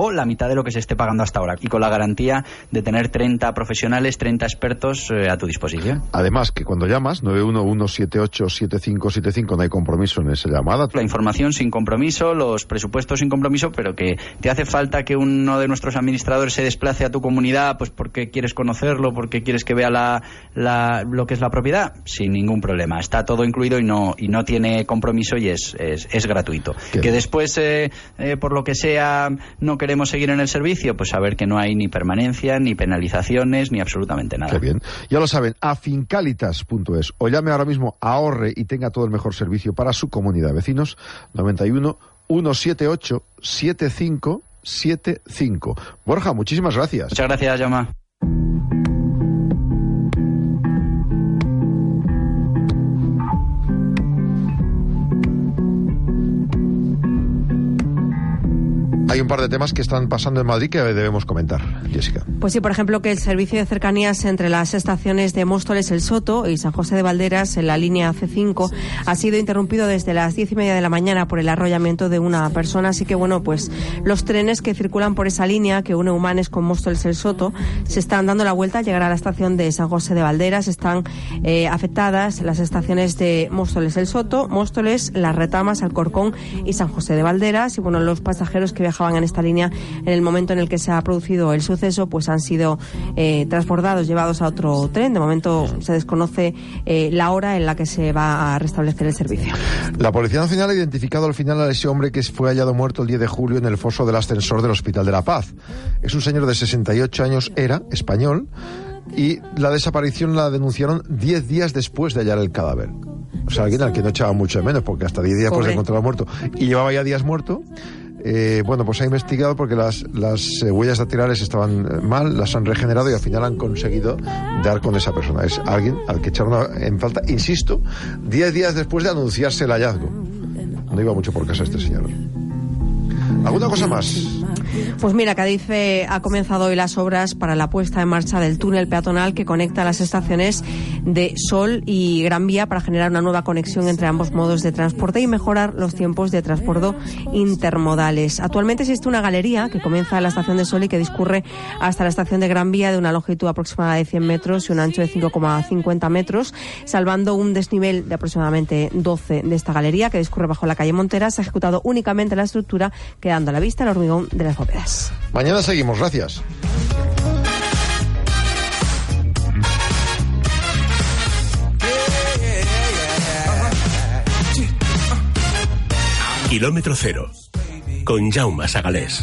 O la mitad de lo que se esté pagando hasta ahora. Y con la garantía de tener 30 profesionales, 30 expertos eh, a tu disposición. Además, que cuando llamas, 911787575, no hay compromiso en esa llamada. La información sin compromiso, los presupuestos sin compromiso, pero que te hace falta que uno de nuestros administradores se desplace a tu comunidad, pues porque quieres conocerlo, porque quieres que vea la, la, lo que es la propiedad, sin ningún problema. Está todo incluido y no, y no tiene compromiso y es, es, es gratuito. Qué que después, eh, eh, por lo que sea, no queremos seguir en el servicio, pues saber que no hay ni permanencia, ni penalizaciones, ni absolutamente nada. Qué bien. Ya lo saben, a fincalitas.es o llame ahora mismo, ahorre y tenga todo el mejor servicio para su comunidad vecinos, 91 178 7575. Borja, muchísimas gracias. Muchas gracias, Yama. Hay un par de temas que están pasando en Madrid que debemos comentar, Jessica. Pues sí, por ejemplo, que el servicio de cercanías entre las estaciones de Móstoles El Soto y San José de Valderas en la línea C5 ha sido interrumpido desde las diez y media de la mañana por el arrollamiento de una persona. Así que, bueno, pues los trenes que circulan por esa línea que une Humanes con Móstoles El Soto se están dando la vuelta al llegar a la estación de San José de Valderas. Están eh, afectadas las estaciones de Móstoles El Soto, Móstoles, Las Retamas, Alcorcón y San José de Valderas. Y bueno, los pasajeros que viajaban en esta línea en el momento en el que se ha producido el suceso, pues han sido eh, transbordados, llevados a otro tren. De momento se desconoce eh, la hora en la que se va a restablecer el servicio. La Policía Nacional ha identificado al final a ese hombre que fue hallado muerto el 10 de julio en el foso del ascensor del Hospital de la Paz. Es un señor de 68 años, era español, y la desaparición la denunciaron 10 días después de hallar el cadáver. O sea, alguien al que no echaba mucho de menos, porque hasta 10 días después de Pobre. encontrarlo muerto. Y llevaba ya días muerto. Eh, bueno, pues ha investigado porque las, las eh, huellas dactilares estaban eh, mal, las han regenerado y al final han conseguido dar con esa persona. Es alguien al que echaron en falta, insisto, 10 días después de anunciarse el hallazgo. No iba mucho por casa este señor. ¿Alguna cosa más? Pues mira, Cádiz eh, ha comenzado hoy las obras para la puesta en marcha del túnel peatonal que conecta las estaciones de Sol y Gran Vía para generar una nueva conexión entre ambos modos de transporte y mejorar los tiempos de transporte intermodales. Actualmente existe una galería que comienza en la estación de Sol y que discurre hasta la estación de Gran Vía de una longitud aproximada de 100 metros y un ancho de 5,50 metros, salvando un desnivel de aproximadamente 12 de esta galería que discurre bajo la calle Montera. Se ha ejecutado únicamente la estructura, quedando a la vista el hormigón de las bóvedas. Mañana seguimos, gracias. Kilómetro cero. Con Jaume Sagalés.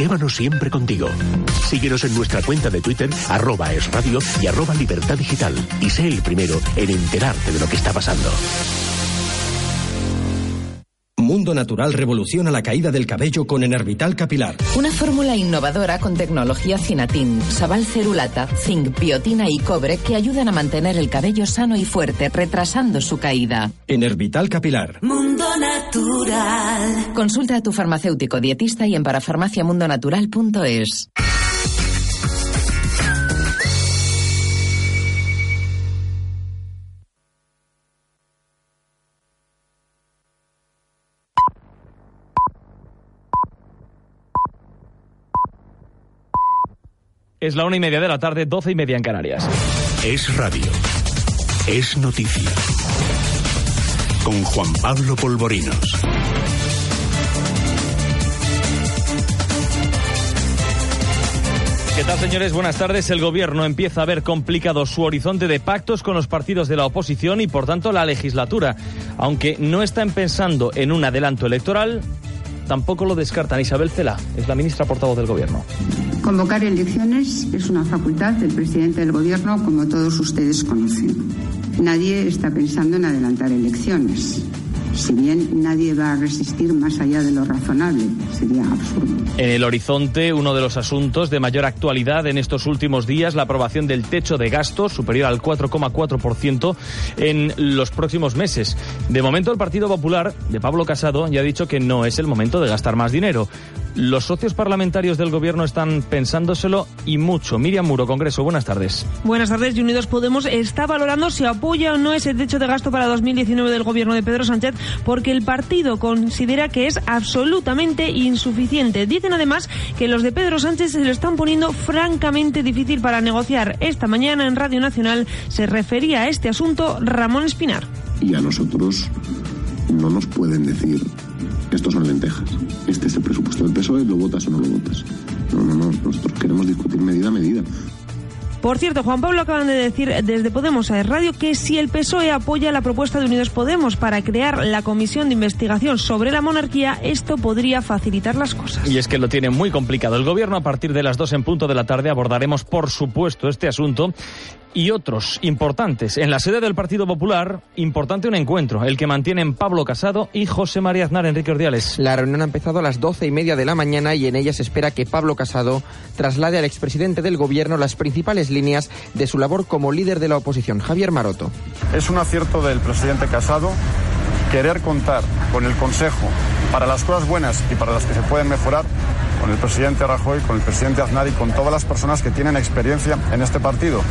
Llévanos siempre contigo. Síguenos en nuestra cuenta de Twitter, arroba es radio y arroba libertad digital. Y sé el primero en enterarte de lo que está pasando. Mundo Natural revoluciona la caída del cabello con Enervital Capilar. Una fórmula innovadora con tecnología Cinatin, Sabal Cerulata, Zinc, Biotina y Cobre que ayudan a mantener el cabello sano y fuerte, retrasando su caída. Enervital Capilar. Mundo Natural. Consulta a tu farmacéutico dietista y en parafarmaciamundonatural.es. Es la una y media de la tarde, doce y media en Canarias. Es radio. Es noticia. Con Juan Pablo Polvorinos. ¿Qué tal, señores? Buenas tardes. El gobierno empieza a ver complicado su horizonte de pactos con los partidos de la oposición y, por tanto, la legislatura. Aunque no están pensando en un adelanto electoral, tampoco lo descartan. Isabel Cela es la ministra portavoz del gobierno. Convocar elecciones es una facultad del presidente del Gobierno, como todos ustedes conocen. Nadie está pensando en adelantar elecciones. Si bien nadie va a resistir más allá de lo razonable, sería absurdo. En el horizonte, uno de los asuntos de mayor actualidad en estos últimos días, la aprobación del techo de gastos superior al 4,4% en los próximos meses. De momento, el Partido Popular de Pablo Casado ya ha dicho que no es el momento de gastar más dinero. Los socios parlamentarios del gobierno están pensándoselo y mucho. Miriam Muro, Congreso, buenas tardes. Buenas tardes. Y Unidos Podemos está valorando si apoya o no ese techo de gasto para 2019 del gobierno de Pedro Sánchez, porque el partido considera que es absolutamente insuficiente. Dicen además que los de Pedro Sánchez se lo están poniendo francamente difícil para negociar. Esta mañana en Radio Nacional se refería a este asunto Ramón Espinar. Y a nosotros no nos pueden decir estos son lentejas. Este es el presupuesto del PSOE, lo votas o no lo votas. No, no, no. Nosotros queremos discutir medida a medida. Por cierto, Juan Pablo acaban de decir desde Podemos a Radio que si el PSOE apoya la propuesta de Unidos Podemos para crear la comisión de investigación sobre la monarquía, esto podría facilitar las cosas. Y es que lo tiene muy complicado el gobierno. A partir de las dos en punto de la tarde abordaremos, por supuesto, este asunto y otros importantes. En la sede del Partido Popular, importante un encuentro, el que mantienen Pablo Casado y José María Aznar Enrique Ordiales. La reunión ha empezado a las doce y media de la mañana y en ella se espera que Pablo Casado traslade al expresidente del gobierno las principales líneas de su labor como líder de la oposición, Javier Maroto. Es un acierto del presidente Casado querer contar con el Consejo para las cosas buenas y para las que se pueden mejorar con el presidente Rajoy, con el presidente Aznar y con todas las personas que tienen experiencia en este partido.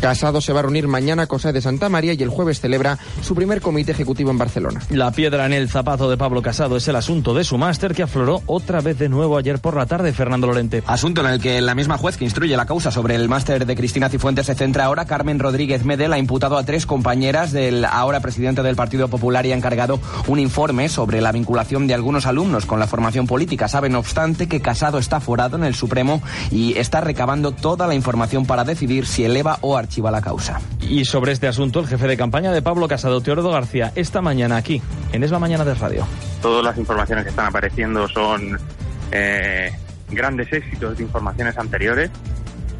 Casado se va a reunir mañana con Sede de Santa María y el jueves celebra su primer comité ejecutivo en Barcelona. La piedra en el zapato de Pablo Casado es el asunto de su máster que afloró otra vez de nuevo ayer por la tarde, Fernando Lorente. Asunto en el que la misma juez que instruye la causa sobre el máster de Cristina Cifuentes se centra ahora. Carmen Rodríguez Medel ha imputado a tres compañeras del ahora presidente del Partido Popular y ha encargado un informe sobre la vinculación de algunos alumnos con la formación política. Sabe, no obstante, que Casado está forado en el Supremo y está recabando toda la información para decidir si eleva o archiva archiva la causa. Y sobre este asunto, el jefe de campaña de Pablo Casado, Teododo García, esta mañana aquí, en Es la Mañana de Radio. Todas las informaciones que están apareciendo son eh, grandes éxitos de informaciones anteriores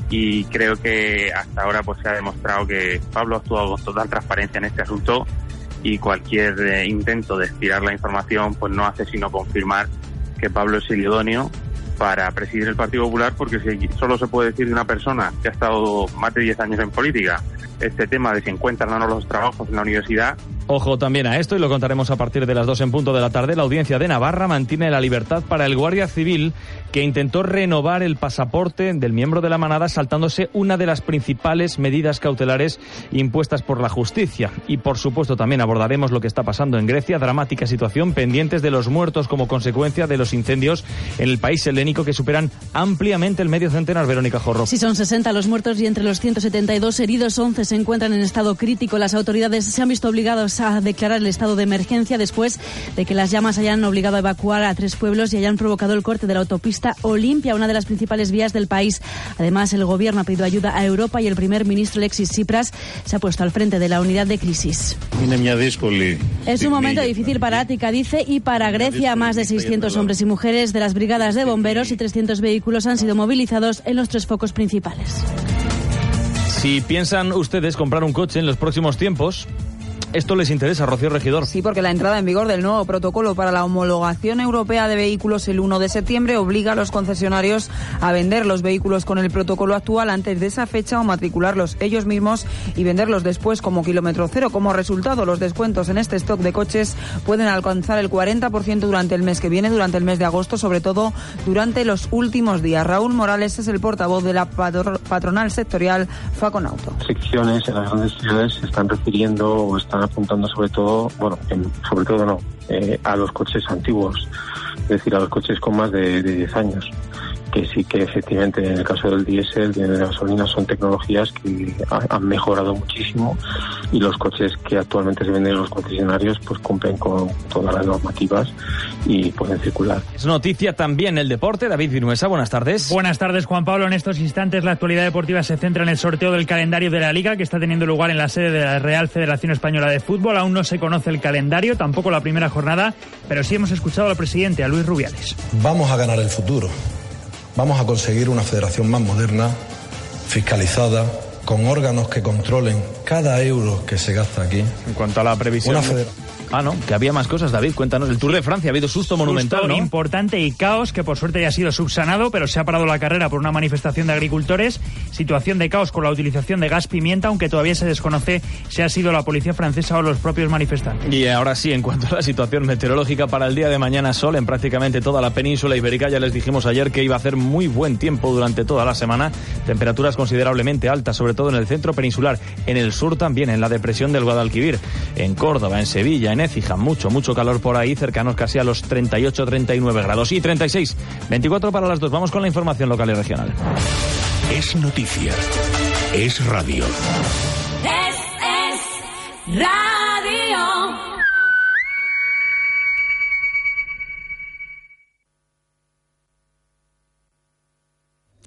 y creo que hasta ahora pues se ha demostrado que Pablo ha actuado con total transparencia en este asunto y cualquier eh, intento de estirar la información pues no hace sino confirmar que Pablo es idóneo para presidir el Partido Popular porque si solo se puede decir de una persona que ha estado más de 10 años en política este tema de si encuentran o no los trabajos en la universidad, Ojo también a esto y lo contaremos a partir de las dos en punto de la tarde. La audiencia de Navarra mantiene la libertad para el guardia civil que intentó renovar el pasaporte del miembro de la manada saltándose una de las principales medidas cautelares impuestas por la justicia. Y por supuesto también abordaremos lo que está pasando en Grecia, dramática situación pendientes de los muertos como consecuencia de los incendios en el país helénico que superan ampliamente el medio centenar. Verónica Jorro. Sí, son 60 los muertos y entre los 172 heridos, 11 se encuentran en estado crítico. Las autoridades se han visto obligados a declarar el estado de emergencia después de que las llamas hayan obligado a evacuar a tres pueblos y hayan provocado el corte de la autopista Olimpia, una de las principales vías del país. Además, el gobierno ha pedido ayuda a Europa y el primer ministro Alexis Tsipras se ha puesto al frente de la unidad de crisis. Es un momento difícil para Ática, dice, y para Grecia. Más de 600 hombres y mujeres de las brigadas de bomberos y 300 vehículos han sido movilizados en los tres focos principales. Si piensan ustedes comprar un coche en los próximos tiempos, esto les interesa, Rocío Regidor. Sí, porque la entrada en vigor del nuevo protocolo para la homologación europea de vehículos el 1 de septiembre obliga a los concesionarios a vender los vehículos con el protocolo actual antes de esa fecha o matricularlos ellos mismos y venderlos después como kilómetro cero. Como resultado, los descuentos en este stock de coches pueden alcanzar el 40% durante el mes que viene, durante el mes de agosto, sobre todo durante los últimos días. Raúl Morales es el portavoz de la patronal sectorial Faconauto. Secciones en las grandes ciudades se están refiriendo o están apuntando sobre todo, bueno, sobre todo no, eh, a los coches antiguos, es decir, a los coches con más de, de 10 años que sí que efectivamente en el caso del diésel y de la gasolina son tecnologías que han mejorado muchísimo y los coches que actualmente se venden en los concesionarios pues cumplen con todas las normativas y pueden circular. Es noticia también el deporte. David Vinuesa, buenas tardes. Buenas tardes, Juan Pablo. En estos instantes la actualidad deportiva se centra en el sorteo del calendario de la Liga que está teniendo lugar en la sede de la Real Federación Española de Fútbol. Aún no se conoce el calendario, tampoco la primera jornada, pero sí hemos escuchado al presidente, a Luis Rubiales. Vamos a ganar el futuro vamos a conseguir una federación más moderna, fiscalizada, con órganos que controlen cada euro que se gasta aquí. En cuanto a la previsión. Una federación Ah, no, que había más cosas, David. Cuéntanos. El Tour de Francia ha habido susto monumental, susto importante y caos que por suerte ya ha sido subsanado, pero se ha parado la carrera por una manifestación de agricultores. Situación de caos con la utilización de gas pimienta, aunque todavía se desconoce si ha sido la policía francesa o los propios manifestantes. Y ahora sí, en cuanto a la situación meteorológica para el día de mañana, sol en prácticamente toda la península ibérica. Ya les dijimos ayer que iba a hacer muy buen tiempo durante toda la semana. Temperaturas considerablemente altas, sobre todo en el centro peninsular. En el sur también, en la depresión del Guadalquivir. En Córdoba, en Sevilla, en Écija, mucho, mucho mucho calor por ahí, cercanos casi a los 38, 39 grados. Y 36, 24 para las dos. Vamos con la información local y regional. Es noticia. Es radio. Es, es radio.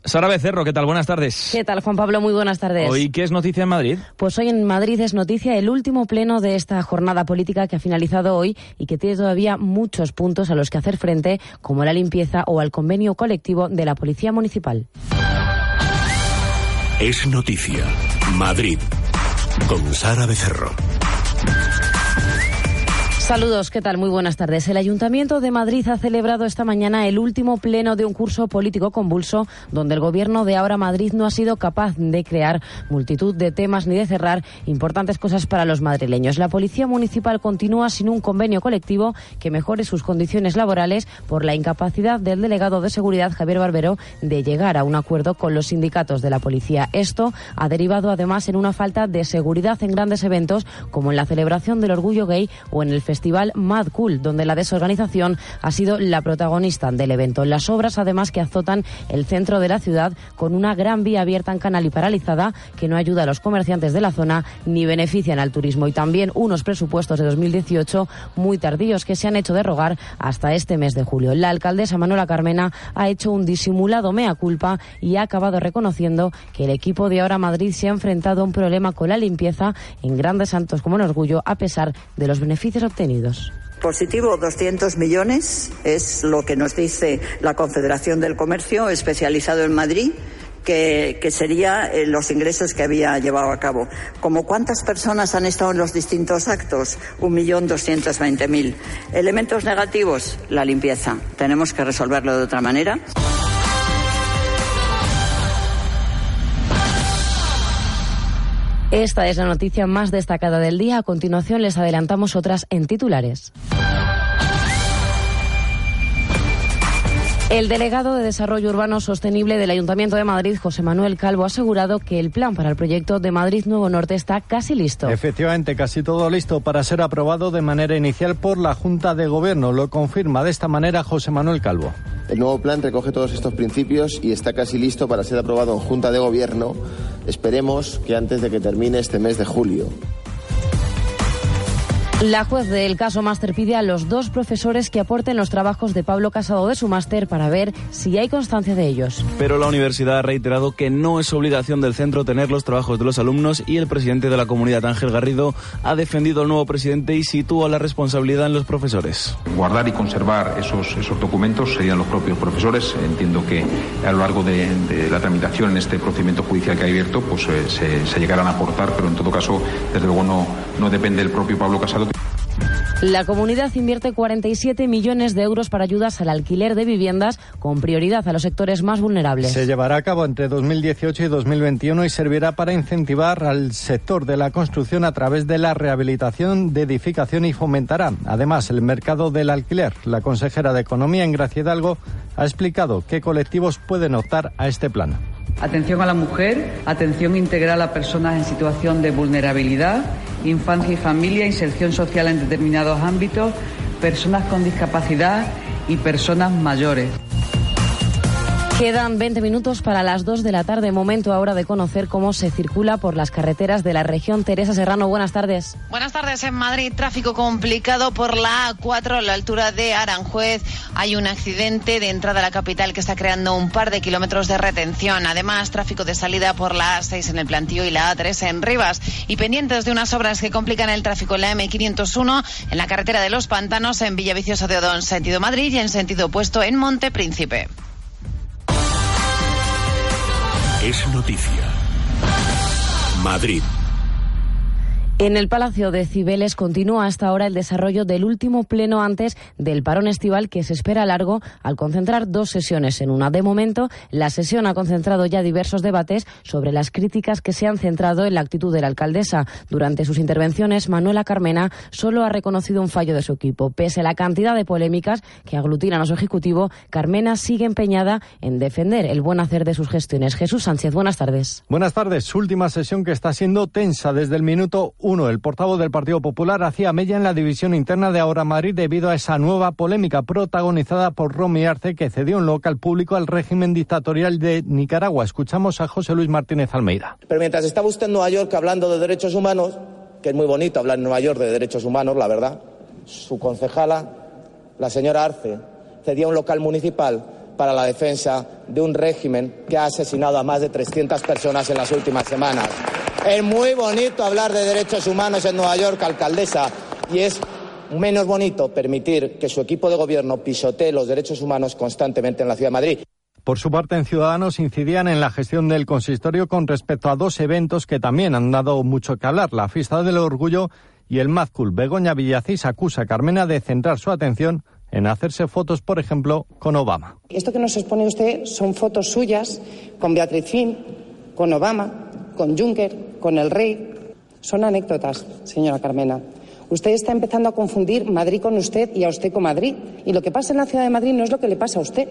Sara Becerro, ¿qué tal? Buenas tardes. ¿Qué tal, Juan Pablo? Muy buenas tardes. ¿Hoy qué es noticia en Madrid? Pues hoy en Madrid es noticia el último pleno de esta jornada política que ha finalizado hoy y que tiene todavía muchos puntos a los que hacer frente, como la limpieza o al convenio colectivo de la Policía Municipal. Es noticia. Madrid. Con Sara Becerro. Saludos, ¿qué tal? Muy buenas tardes. El Ayuntamiento de Madrid ha celebrado esta mañana el último pleno de un curso político convulso donde el gobierno de ahora Madrid no ha sido capaz de crear multitud de temas ni de cerrar importantes cosas para los madrileños. La Policía Municipal continúa sin un convenio colectivo que mejore sus condiciones laborales por la incapacidad del delegado de seguridad Javier Barbero de llegar a un acuerdo con los sindicatos de la policía. Esto ha derivado además en una falta de seguridad en grandes eventos como en la celebración del orgullo gay o en el festival Mad Cool, donde la desorganización ha sido la protagonista del evento. Las obras, además, que azotan el centro de la ciudad con una gran vía abierta en canal y paralizada que no ayuda a los comerciantes de la zona ni benefician al turismo. Y también unos presupuestos de 2018 muy tardíos que se han hecho derrogar hasta este mes de julio. La alcaldesa Manuela Carmena ha hecho un disimulado mea culpa y ha acabado reconociendo que el equipo de Ahora Madrid se ha enfrentado a un problema con la limpieza en grandes santos como en Orgullo, a pesar de los beneficios obtenidos. Positivo 200 millones es lo que nos dice la Confederación del Comercio especializado en Madrid. Que, que sería eh, los ingresos que había llevado a cabo. Como cuántas personas han estado en los distintos actos, un millón doscientos veinte mil. Elementos negativos, la limpieza. Tenemos que resolverlo de otra manera. Esta es la noticia más destacada del día. A continuación les adelantamos otras en titulares. El delegado de Desarrollo Urbano Sostenible del Ayuntamiento de Madrid, José Manuel Calvo, ha asegurado que el plan para el proyecto de Madrid Nuevo Norte está casi listo. Efectivamente, casi todo listo para ser aprobado de manera inicial por la Junta de Gobierno. Lo confirma de esta manera José Manuel Calvo. El nuevo plan recoge todos estos principios y está casi listo para ser aprobado en Junta de Gobierno. Esperemos que antes de que termine este mes de julio. La juez del caso máster pide a los dos profesores que aporten los trabajos de Pablo Casado de su máster para ver si hay constancia de ellos. Pero la universidad ha reiterado que no es obligación del centro tener los trabajos de los alumnos y el presidente de la comunidad, Ángel Garrido, ha defendido al nuevo presidente y sitúa la responsabilidad en los profesores. Guardar y conservar esos, esos documentos serían los propios profesores. Entiendo que a lo largo de, de la tramitación en este procedimiento judicial que ha abierto, pues eh, se, se llegarán a aportar, pero en todo caso, desde luego no, no depende del propio Pablo Casado. La comunidad invierte 47 millones de euros para ayudas al alquiler de viviendas con prioridad a los sectores más vulnerables. Se llevará a cabo entre 2018 y 2021 y servirá para incentivar al sector de la construcción a través de la rehabilitación de edificación y fomentará además el mercado del alquiler. La consejera de Economía, Gracia Hidalgo, ha explicado qué colectivos pueden optar a este plan. Atención a la mujer, atención integral a personas en situación de vulnerabilidad, infancia y familia, inserción social en determinados ámbitos, personas con discapacidad y personas mayores. Quedan 20 minutos para las 2 de la tarde. Momento ahora de conocer cómo se circula por las carreteras de la región. Teresa Serrano, buenas tardes. Buenas tardes. En Madrid, tráfico complicado por la A4 a la altura de Aranjuez. Hay un accidente de entrada a la capital que está creando un par de kilómetros de retención. Además, tráfico de salida por la A6 en el plantío y la A3 en Rivas. Y pendientes de unas obras que complican el tráfico en la M501 en la carretera de los Pantanos en Villaviciosa de Odón, sentido Madrid y en sentido opuesto en Monte Príncipe. Es noticia. Madrid. En el Palacio de Cibeles continúa hasta ahora el desarrollo del último pleno antes del parón estival que se espera largo al concentrar dos sesiones en una. De momento, la sesión ha concentrado ya diversos debates sobre las críticas que se han centrado en la actitud de la alcaldesa. Durante sus intervenciones, Manuela Carmena solo ha reconocido un fallo de su equipo. Pese a la cantidad de polémicas que aglutinan a su ejecutivo, Carmena sigue empeñada en defender el buen hacer de sus gestiones. Jesús Sánchez, buenas tardes. Buenas tardes. Última sesión que está siendo tensa desde el minuto El portavoz del Partido Popular hacía mella en la división interna de Ahora Madrid debido a esa nueva polémica protagonizada por Romy Arce que cedió un local público al régimen dictatorial de Nicaragua. Escuchamos a José Luis Martínez Almeida. Pero mientras estaba usted en Nueva York hablando de derechos humanos, que es muy bonito hablar en Nueva York de derechos humanos, la verdad, su concejala, la señora Arce, cedía un local municipal para la defensa de un régimen que ha asesinado a más de 300 personas en las últimas semanas. Es muy bonito hablar de derechos humanos en Nueva York, alcaldesa, y es menos bonito permitir que su equipo de gobierno pisotee los derechos humanos constantemente en la ciudad de Madrid. Por su parte, en Ciudadanos incidían en la gestión del consistorio con respecto a dos eventos que también han dado mucho que hablar, la Fiesta del Orgullo y el Mazcul. Begoña Villacís acusa a Carmena de centrar su atención en hacerse fotos, por ejemplo, con Obama. Esto que nos expone usted son fotos suyas con Beatriz Finn, con Obama, con Juncker, con el rey. Son anécdotas, señora Carmena. Usted está empezando a confundir Madrid con usted y a usted con Madrid. Y lo que pasa en la ciudad de Madrid no es lo que le pasa a usted.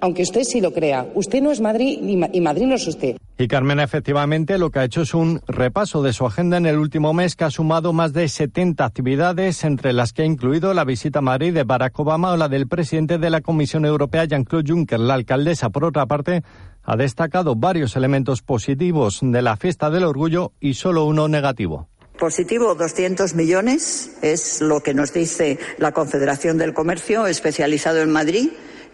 Aunque usted sí lo crea. Usted no es Madrid y Madrid no es usted. Y Carmena efectivamente lo que ha hecho es un repaso de su agenda en el último mes que ha sumado más de 70 actividades, entre las que ha incluido la visita a Madrid de Barack Obama o la del presidente de la Comisión Europea, Jean-Claude Juncker. La alcaldesa, por otra parte, ha destacado varios elementos positivos de la fiesta del orgullo y solo uno negativo. Positivo, 200 millones, es lo que nos dice la Confederación del Comercio, especializado en Madrid.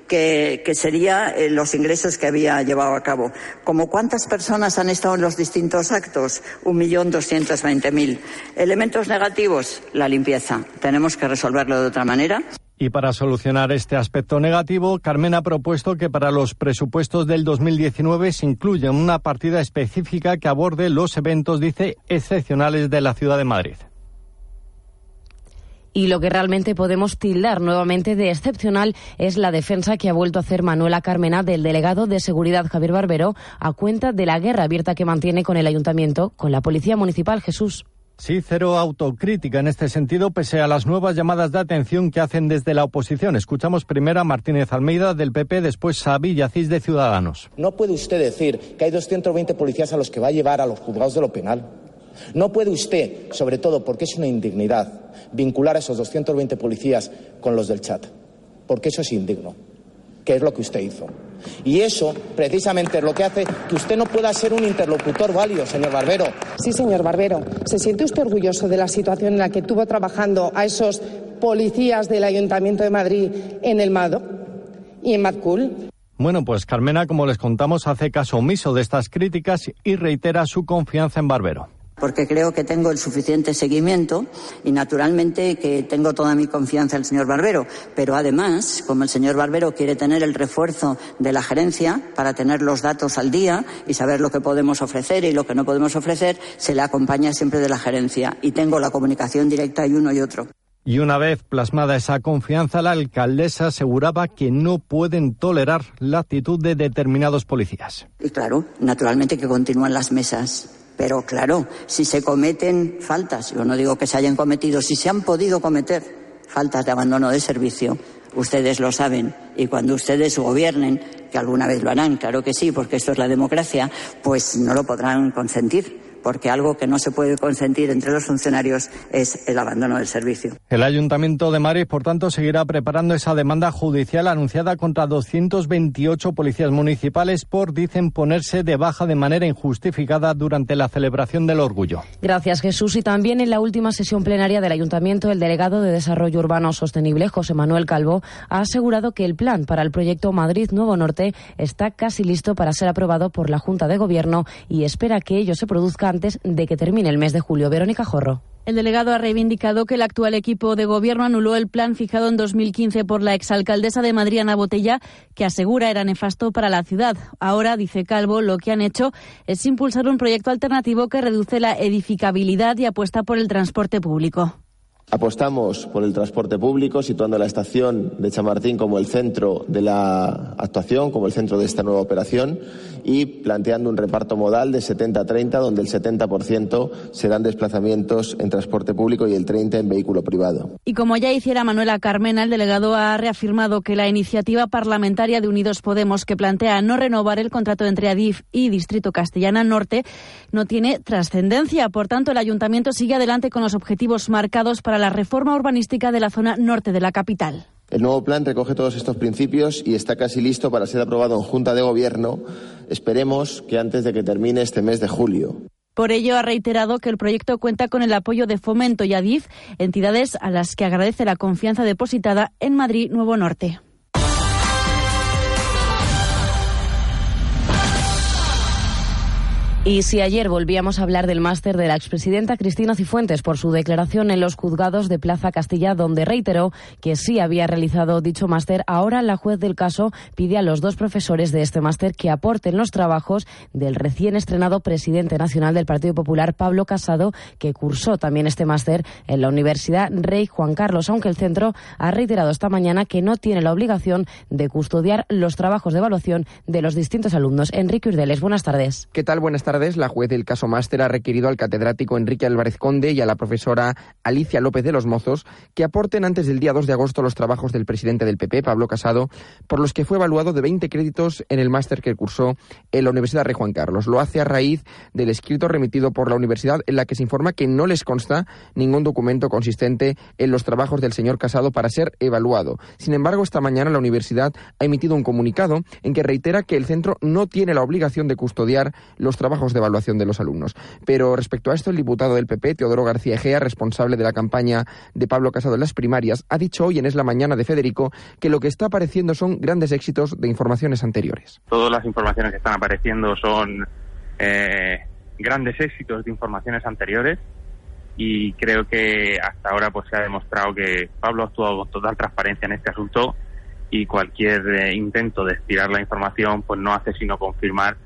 Que, que, sería eh, los ingresos que había llevado a cabo. ¿Como cuántas personas han estado en los distintos actos? Un millón doscientos veinte mil. Elementos negativos, la limpieza. Tenemos que resolverlo de otra manera. Y para solucionar este aspecto negativo, Carmen ha propuesto que para los presupuestos del 2019 se incluya una partida específica que aborde los eventos, dice, excepcionales de la ciudad de Madrid. Y lo que realmente podemos tildar nuevamente de excepcional es la defensa que ha vuelto a hacer Manuela Carmena del delegado de seguridad Javier Barbero a cuenta de la guerra abierta que mantiene con el ayuntamiento, con la policía municipal Jesús. Sí, cero autocrítica en este sentido, pese a las nuevas llamadas de atención que hacen desde la oposición. Escuchamos primero a Martínez Almeida del PP, después a Villacís de Ciudadanos. No puede usted decir que hay 220 policías a los que va a llevar a los juzgados de lo penal. No puede usted, sobre todo porque es una indignidad, vincular a esos 220 policías con los del chat, porque eso es indigno, que es lo que usted hizo. Y eso, precisamente, es lo que hace que usted no pueda ser un interlocutor válido, señor Barbero. Sí, señor Barbero. ¿Se siente usted orgulloso de la situación en la que tuvo trabajando a esos policías del Ayuntamiento de Madrid en el MADO y en MadCool? Bueno, pues Carmena, como les contamos, hace caso omiso de estas críticas y reitera su confianza en Barbero porque creo que tengo el suficiente seguimiento y naturalmente que tengo toda mi confianza en el señor Barbero. Pero además, como el señor Barbero quiere tener el refuerzo de la gerencia para tener los datos al día y saber lo que podemos ofrecer y lo que no podemos ofrecer, se le acompaña siempre de la gerencia y tengo la comunicación directa y uno y otro. Y una vez plasmada esa confianza, la alcaldesa aseguraba que no pueden tolerar la actitud de determinados policías. Y claro, naturalmente que continúan las mesas pero claro, si se cometen faltas, yo no digo que se hayan cometido, si se han podido cometer faltas de abandono de servicio, ustedes lo saben. Y cuando ustedes gobiernen, que alguna vez lo harán, claro que sí, porque esto es la democracia, pues no lo podrán consentir porque algo que no se puede consentir entre los funcionarios es el abandono del servicio. El Ayuntamiento de Madrid, por tanto, seguirá preparando esa demanda judicial anunciada contra 228 policías municipales por, dicen, ponerse de baja de manera injustificada durante la celebración del orgullo. Gracias, Jesús. Y también en la última sesión plenaria del Ayuntamiento, el delegado de Desarrollo Urbano Sostenible, José Manuel Calvo, ha asegurado que el plan para el proyecto Madrid Nuevo Norte está casi listo para ser aprobado por la Junta de Gobierno y espera que ello se produzca antes de que termine el mes de julio. Verónica Jorro. El delegado ha reivindicado que el actual equipo de gobierno anuló el plan fijado en 2015 por la exalcaldesa de Madrid, Ana Botella, que asegura era nefasto para la ciudad. Ahora, dice Calvo, lo que han hecho es impulsar un proyecto alternativo que reduce la edificabilidad y apuesta por el transporte público. Apostamos por el transporte público, situando la estación de Chamartín como el centro de la actuación, como el centro de esta nueva operación y planteando un reparto modal de 70-30, donde el 70% serán desplazamientos en transporte público y el 30% en vehículo privado. Y como ya hiciera Manuela Carmena, el delegado ha reafirmado que la iniciativa parlamentaria de Unidos Podemos que plantea no renovar el contrato entre Adif y Distrito Castellana Norte no tiene trascendencia. Por tanto, el ayuntamiento sigue adelante con los objetivos marcados para la reforma urbanística de la zona norte de la capital. El nuevo plan recoge todos estos principios y está casi listo para ser aprobado en Junta de Gobierno. Esperemos que antes de que termine este mes de julio. Por ello, ha reiterado que el proyecto cuenta con el apoyo de Fomento y Adif, entidades a las que agradece la confianza depositada en Madrid Nuevo Norte. Y si ayer volvíamos a hablar del máster de la expresidenta Cristina Cifuentes por su declaración en los juzgados de Plaza Castilla, donde reiteró que sí había realizado dicho máster, ahora la juez del caso pide a los dos profesores de este máster que aporten los trabajos del recién estrenado presidente nacional del Partido Popular, Pablo Casado, que cursó también este máster en la Universidad Rey Juan Carlos, aunque el centro ha reiterado esta mañana que no tiene la obligación de custodiar los trabajos de evaluación de los distintos alumnos. Enrique Urdeles, buenas tardes. ¿Qué tal? Buenas tardes tardes, la juez del caso Máster ha requerido al catedrático Enrique Álvarez Conde y a la profesora Alicia López de los Mozos que aporten antes del día 2 de agosto los trabajos del presidente del PP, Pablo Casado, por los que fue evaluado de 20 créditos en el máster que cursó en la Universidad Rey Juan Carlos. Lo hace a raíz del escrito remitido por la universidad en la que se informa que no les consta ningún documento consistente en los trabajos del señor Casado para ser evaluado. Sin embargo, esta mañana la universidad ha emitido un comunicado en que reitera que el centro no tiene la obligación de custodiar los trabajos de evaluación de los alumnos. Pero respecto a esto, el diputado del PP, Teodoro García Egea, responsable de la campaña de Pablo Casado en las primarias, ha dicho hoy en Es la Mañana de Federico que lo que está apareciendo son grandes éxitos de informaciones anteriores. Todas las informaciones que están apareciendo son eh, grandes éxitos de informaciones anteriores y creo que hasta ahora pues se ha demostrado que Pablo ha actuado con total transparencia en este asunto y cualquier eh, intento de estirar la información pues no hace sino confirmar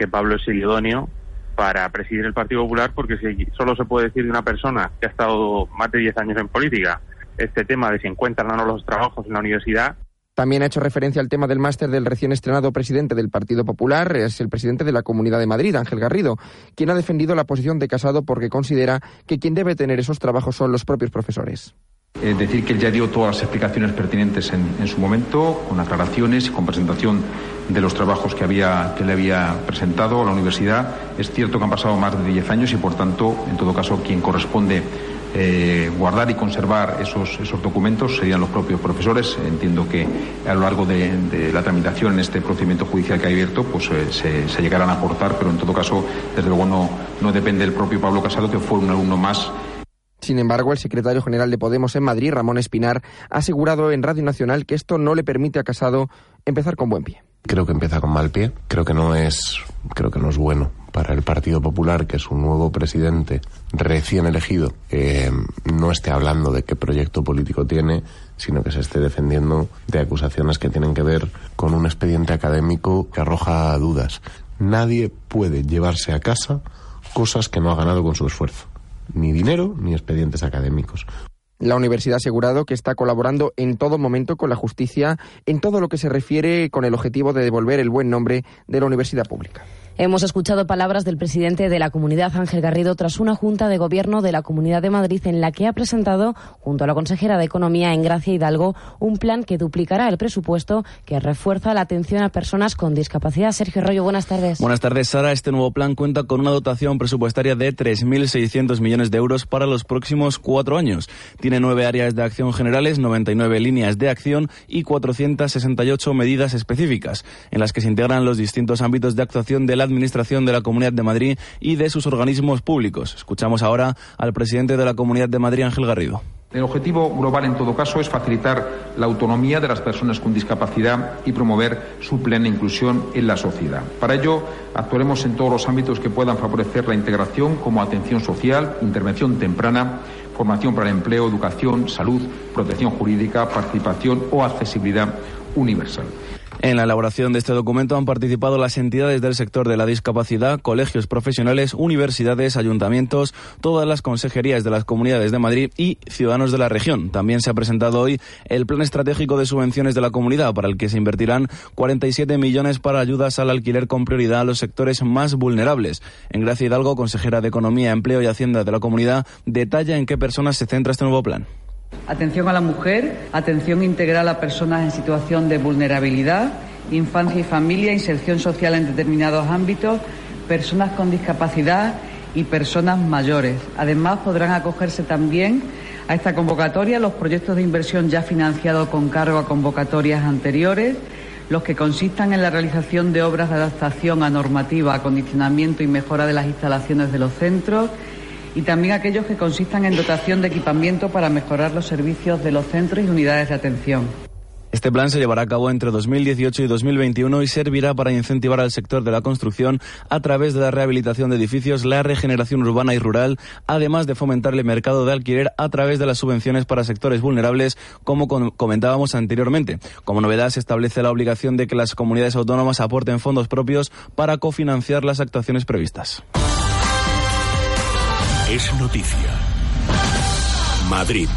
que Pablo es el idóneo para presidir el Partido Popular, porque si solo se puede decir de una persona que ha estado más de 10 años en política, este tema de si encuentran o no los trabajos en la universidad. También ha hecho referencia al tema del máster del recién estrenado presidente del Partido Popular, es el presidente de la Comunidad de Madrid, Ángel Garrido, quien ha defendido la posición de Casado porque considera que quien debe tener esos trabajos son los propios profesores. Eh, decir que él ya dio todas las explicaciones pertinentes en, su momento, con aclaraciones y con presentación de los trabajos que, había, que le había presentado a la universidad. Es cierto que han pasado más de 10 años y, por tanto, en todo caso, quien corresponde eh, guardar y conservar esos, esos documentos serían los propios profesores. Entiendo que a lo largo de, la tramitación en este procedimiento judicial que ha abierto, pues eh, se, llegarán a aportar, pero en todo caso, desde luego no, no depende del propio Pablo Casado, que fue un alumno más sin embargo, el secretario general de Podemos en Madrid, Ramón Espinar, ha asegurado en Radio Nacional que esto no le permite a Casado empezar con buen pie. Creo que empieza con mal pie. Creo que no es, creo que no es bueno para el Partido Popular que su nuevo presidente recién elegido no esté hablando de qué proyecto político tiene, sino que se esté defendiendo de acusaciones que tienen que ver con un expediente académico que arroja dudas. Nadie puede llevarse a casa cosas que no ha ganado con su esfuerzo ni dinero ni expedientes académicos. La universidad ha asegurado que está colaborando en todo momento con la justicia en todo lo que se refiere con el objetivo de devolver el buen nombre de la universidad pública. Hemos escuchado palabras del presidente de la comunidad, Ángel Garrido, tras una junta de gobierno de la Comunidad de Madrid en la que ha presentado, junto a la consejera de Economía, Engracia Hidalgo, un plan que duplicará el presupuesto que refuerza la atención a personas con discapacidad. Sergio Rollo, buenas tardes. Buenas tardes, Sara. Este nuevo plan cuenta con una dotación presupuestaria de 3.600 millones de euros para los próximos cuatro años. Tiene nueve áreas de acción generales, 99 líneas de acción y 468 medidas específicas, en las que se integran los distintos ámbitos de actuación de la Administración de la Comunidad de Madrid y de sus organismos públicos. Escuchamos ahora al presidente de la Comunidad de Madrid, Ángel Garrido. El objetivo global, en todo caso, es facilitar la autonomía de las personas con discapacidad y promover su plena inclusión en la sociedad. Para ello, actuaremos en todos los ámbitos que puedan favorecer la integración, como atención social, intervención temprana, formación para el empleo, educación, salud, protección jurídica, participación o accesibilidad universal. En la elaboración de este documento han participado las entidades del sector de la discapacidad, colegios profesionales, universidades, ayuntamientos, todas las consejerías de las comunidades de Madrid y ciudadanos de la región. También se ha presentado hoy el Plan Estratégico de Subvenciones de la Comunidad, para el que se invertirán 47 millones para ayudas al alquiler con prioridad a los sectores más vulnerables. En Gracia Hidalgo, consejera de Economía, Empleo y Hacienda de la Comunidad, detalla en qué personas se centra este nuevo plan. Atención a la mujer, atención integral a personas en situación de vulnerabilidad, infancia y familia, inserción social en determinados ámbitos, personas con discapacidad y personas mayores. Además, podrán acogerse también a esta convocatoria los proyectos de inversión ya financiados con cargo a convocatorias anteriores, los que consistan en la realización de obras de adaptación a normativa, acondicionamiento y mejora de las instalaciones de los centros, y también aquellos que consistan en dotación de equipamiento para mejorar los servicios de los centros y unidades de atención. Este plan se llevará a cabo entre 2018 y 2021 y servirá para incentivar al sector de la construcción a través de la rehabilitación de edificios, la regeneración urbana y rural, además de fomentar el mercado de alquiler a través de las subvenciones para sectores vulnerables, como comentábamos anteriormente. Como novedad, se establece la obligación de que las comunidades autónomas aporten fondos propios para cofinanciar las actuaciones previstas. Es noticia. Madrid.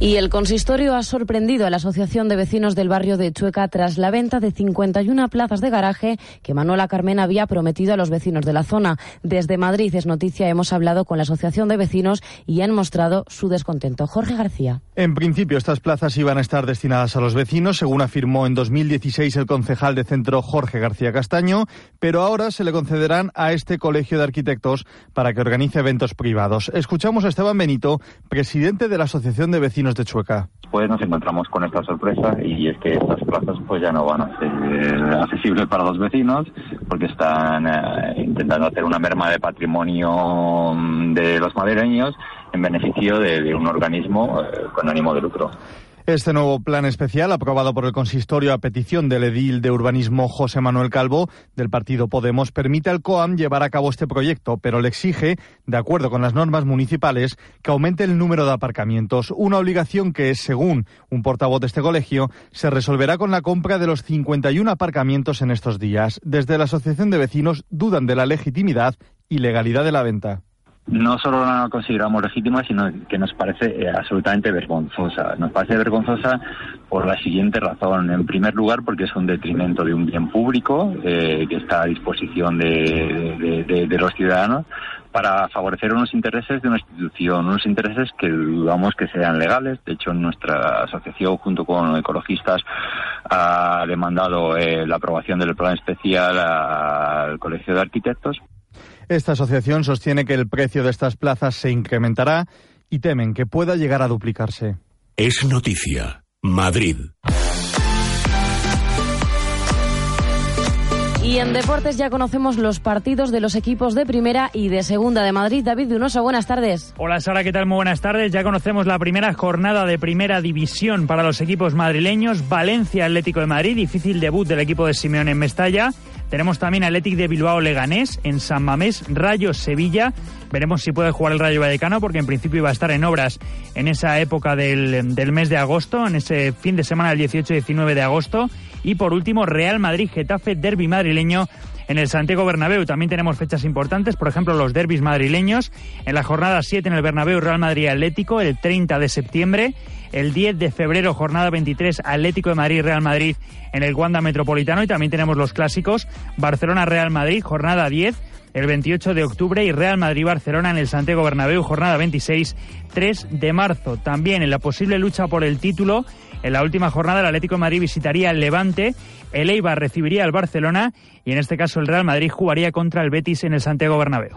Y el consistorio ha sorprendido a la Asociación de Vecinos del barrio de Chueca tras la venta de 51 plazas de garaje que Manuela Carmen había prometido a los vecinos de la zona. Desde Madrid es noticia, hemos hablado con la Asociación de Vecinos y han mostrado su descontento. Jorge García. En principio, estas plazas iban a estar destinadas a los vecinos, según afirmó en 2016 el concejal de centro Jorge García Castaño, pero ahora se le concederán a este colegio de arquitectos para que organice eventos privados. Escuchamos a Esteban Benito, presidente de la Asociación de Vecinos de Chueca. Pues nos encontramos con esta sorpresa y es que estas plazas pues ya no van a ser accesibles para los vecinos porque están eh, intentando hacer una merma de patrimonio mm, de los madrileños en beneficio de, un organismo eh, con ánimo de lucro. Este nuevo plan especial, aprobado por el consistorio a petición del edil de urbanismo José Manuel Calvo del partido Podemos, permite al COAM llevar a cabo este proyecto, pero le exige, de acuerdo con las normas municipales, que aumente el número de aparcamientos, una obligación que, según un portavoz de este colegio, se resolverá con la compra de los 51 aparcamientos en estos días. Desde la Asociación de Vecinos dudan de la legitimidad y legalidad de la venta no solo la consideramos legítima, sino que nos parece eh, absolutamente vergonzosa. Nos parece vergonzosa por la siguiente razón. En primer lugar, porque es un detrimento de un bien público eh, que está a disposición de, los ciudadanos para favorecer unos intereses de una institución, unos intereses que dudamos que sean legales. De hecho, nuestra asociación, junto con ecologistas, ha demandado eh, la aprobación del plan especial al Colegio de Arquitectos esta asociación sostiene que el precio de estas plazas se incrementará y temen que pueda llegar a duplicarse. Es noticia. Madrid. Y en deportes ya conocemos los partidos de los equipos de primera y de segunda de Madrid. David Dunoso, buenas tardes. Hola Sara, ¿qué tal? Muy buenas tardes. Ya conocemos la primera jornada de primera división para los equipos madrileños. Valencia Atlético de Madrid, difícil debut del equipo de Simeón en Mestalla. Tenemos también Atlético de Bilbao Leganés, en San Mamés, Rayo Sevilla. Veremos si puede jugar el Rayo Vallecano, porque en principio iba a estar en obras en esa época del, del mes de agosto, en ese fin de semana del 18-19 de agosto. Y por último, Real Madrid Getafe, derby madrileño en el Santiago Bernabéu. También tenemos fechas importantes, por ejemplo, los derbis madrileños. En la jornada 7 en el Bernabéu, Real Madrid Atlético, el 30 de septiembre. El 10 de febrero, jornada 23, Atlético de Madrid, Real Madrid en el Wanda Metropolitano. Y también tenemos los clásicos, Barcelona-Real Madrid, jornada 10 el 28 de octubre y Real Madrid-Barcelona en el Santiago Bernabéu, jornada 26, 3 de marzo. También en la posible lucha por el título, en la última jornada el Atlético de Madrid visitaría el Levante, el Eibar recibiría al Barcelona y en este caso el Real Madrid jugaría contra el Betis en el Santiago Bernabéu.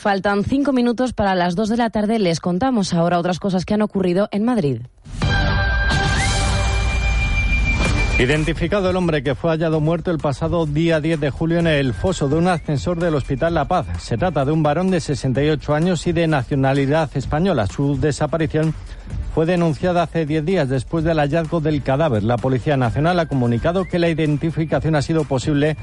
Faltan cinco minutos para las dos de la tarde. Les contamos ahora otras cosas que han ocurrido en Madrid. Identificado el hombre que fue hallado muerto el pasado día 10 de julio en el foso de un ascensor del Hospital La Paz. Se trata de un varón de 68 años y de nacionalidad española. Su desaparición fue denunciada hace 10 días después del hallazgo del cadáver. La Policía Nacional ha comunicado que la identificación ha sido posible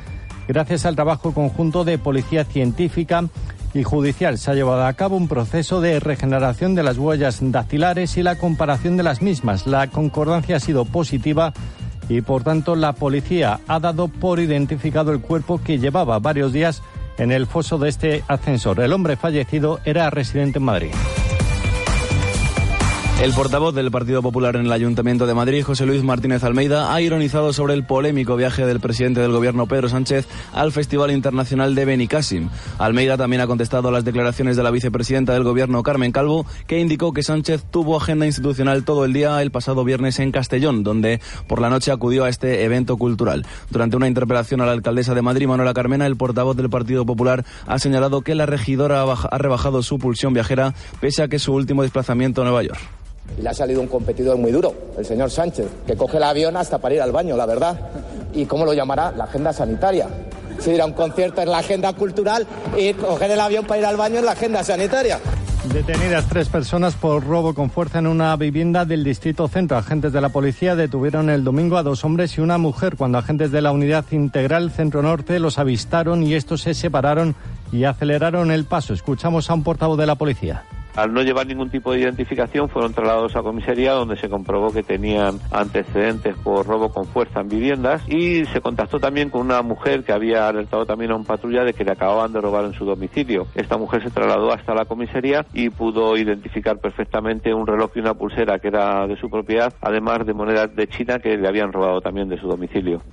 gracias al trabajo conjunto de Policía Científica y judicial se ha llevado a cabo un proceso de regeneración de las huellas dactilares y la comparación de las mismas. La concordancia ha sido positiva y por tanto la policía ha dado por identificado el cuerpo que llevaba varios días en el foso de este ascensor. El hombre fallecido era residente en Madrid. El portavoz del Partido Popular en el Ayuntamiento de Madrid, José Luis Martínez Almeida, ha ironizado sobre el polémico viaje del presidente del gobierno Pedro Sánchez al Festival Internacional de Benicassim. Almeida también ha contestado a las declaraciones de la vicepresidenta del gobierno, Carmen Calvo, que indicó que Sánchez tuvo agenda institucional todo el día el pasado viernes en Castellón, donde por la noche acudió a este evento cultural. Durante una interpelación a la alcaldesa de Madrid, Manuela Carmena, el portavoz del Partido Popular ha señalado que la regidora ha rebajado su pulsión viajera pese a que su último desplazamiento a Nueva York. Y le ha salido un competidor muy duro, el señor Sánchez, que coge el avión hasta para ir al baño, la verdad. ¿Y cómo lo llamará? La agenda sanitaria. Si ir a un concierto en la agenda cultural y coger el avión para ir al baño en la agenda sanitaria. Detenidas tres personas por robo con fuerza en una vivienda del distrito centro. Agentes de la policía detuvieron el domingo a dos hombres y una mujer cuando agentes de la unidad integral centro norte los avistaron y estos se separaron y aceleraron el paso. Escuchamos a un portavoz de la policía. Al no llevar ningún tipo de identificación, fueron trasladados a comisaría donde se comprobó que tenían antecedentes por robo con fuerza en viviendas y se contactó también con una mujer que había alertado también a un patrulla de que le acababan de robar en su domicilio. Esta mujer se trasladó hasta la comisaría y pudo identificar perfectamente un reloj y una pulsera que era de su propiedad, además de monedas de China que le habían robado también de su domicilio.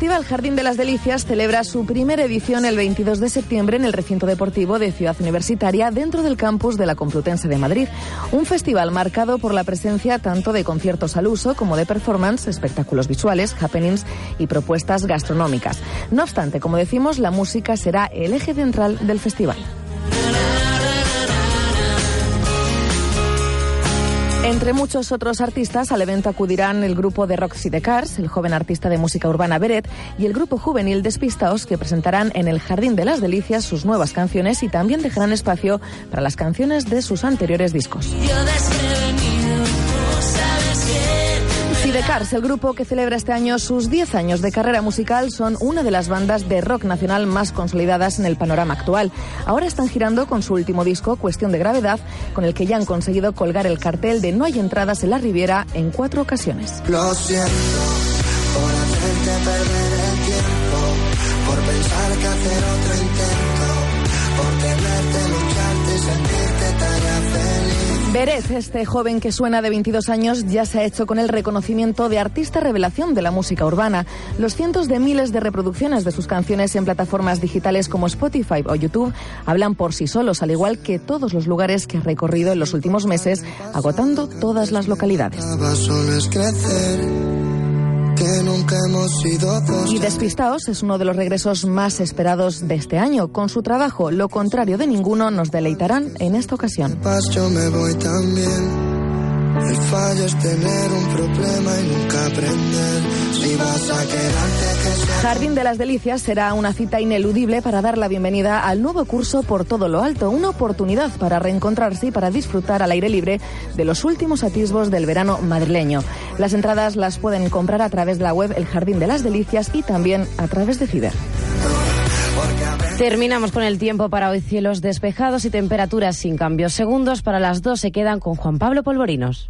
Festival Jardín de las Delicias celebra su primera edición el 22 de septiembre en el recinto deportivo de Ciudad Universitaria dentro del campus de la Complutense de Madrid. Un festival marcado por la presencia tanto de conciertos al uso como de performance, espectáculos visuales, happenings y propuestas gastronómicas. No obstante, como decimos, la música será el eje central del festival. Entre muchos otros artistas, al evento acudirán el grupo de rock Cars, el joven artista de música urbana Beret y el grupo juvenil Despistaos, que presentarán en el Jardín de las Delicias sus nuevas canciones y también dejarán espacio para las canciones de sus anteriores discos. Cars, el grupo que celebra este año sus 10 años de carrera musical, son una de las bandas de rock nacional más consolidadas en el panorama actual. Ahora están girando con su último disco, Cuestión de Gravedad, con el que ya han conseguido colgar el cartel de No hay entradas en la Riviera en cuatro ocasiones. Lo siento por hacerte perder el tiempo, por pensar que hacer Berez, este joven que suena de 22 años, ya se ha hecho con el reconocimiento de artista revelación de la música urbana. Los cientos de miles de reproducciones de sus canciones en plataformas digitales como Spotify o YouTube hablan por sí solos, al igual que todos los lugares que ha recorrido en los últimos meses, agotando todas las localidades. Y Despistaos es uno de los regresos más esperados de este año. Con su trabajo, lo contrario de ninguno, nos deleitarán en esta ocasión. El fallo es tener un problema y nunca aprender. Si vas a quedarte Jardín de las Delicias será una cita ineludible para dar la bienvenida al nuevo curso Por Todo Lo Alto, una oportunidad para reencontrarse y para disfrutar al aire libre de los últimos atisbos del verano madrileño. Las entradas las pueden comprar a través de la web El Jardín de las Delicias y también a través de Ciber. Terminamos con el tiempo para hoy cielos despejados y temperaturas sin cambios. Segundos para las dos se quedan con Juan Pablo Polvorinos.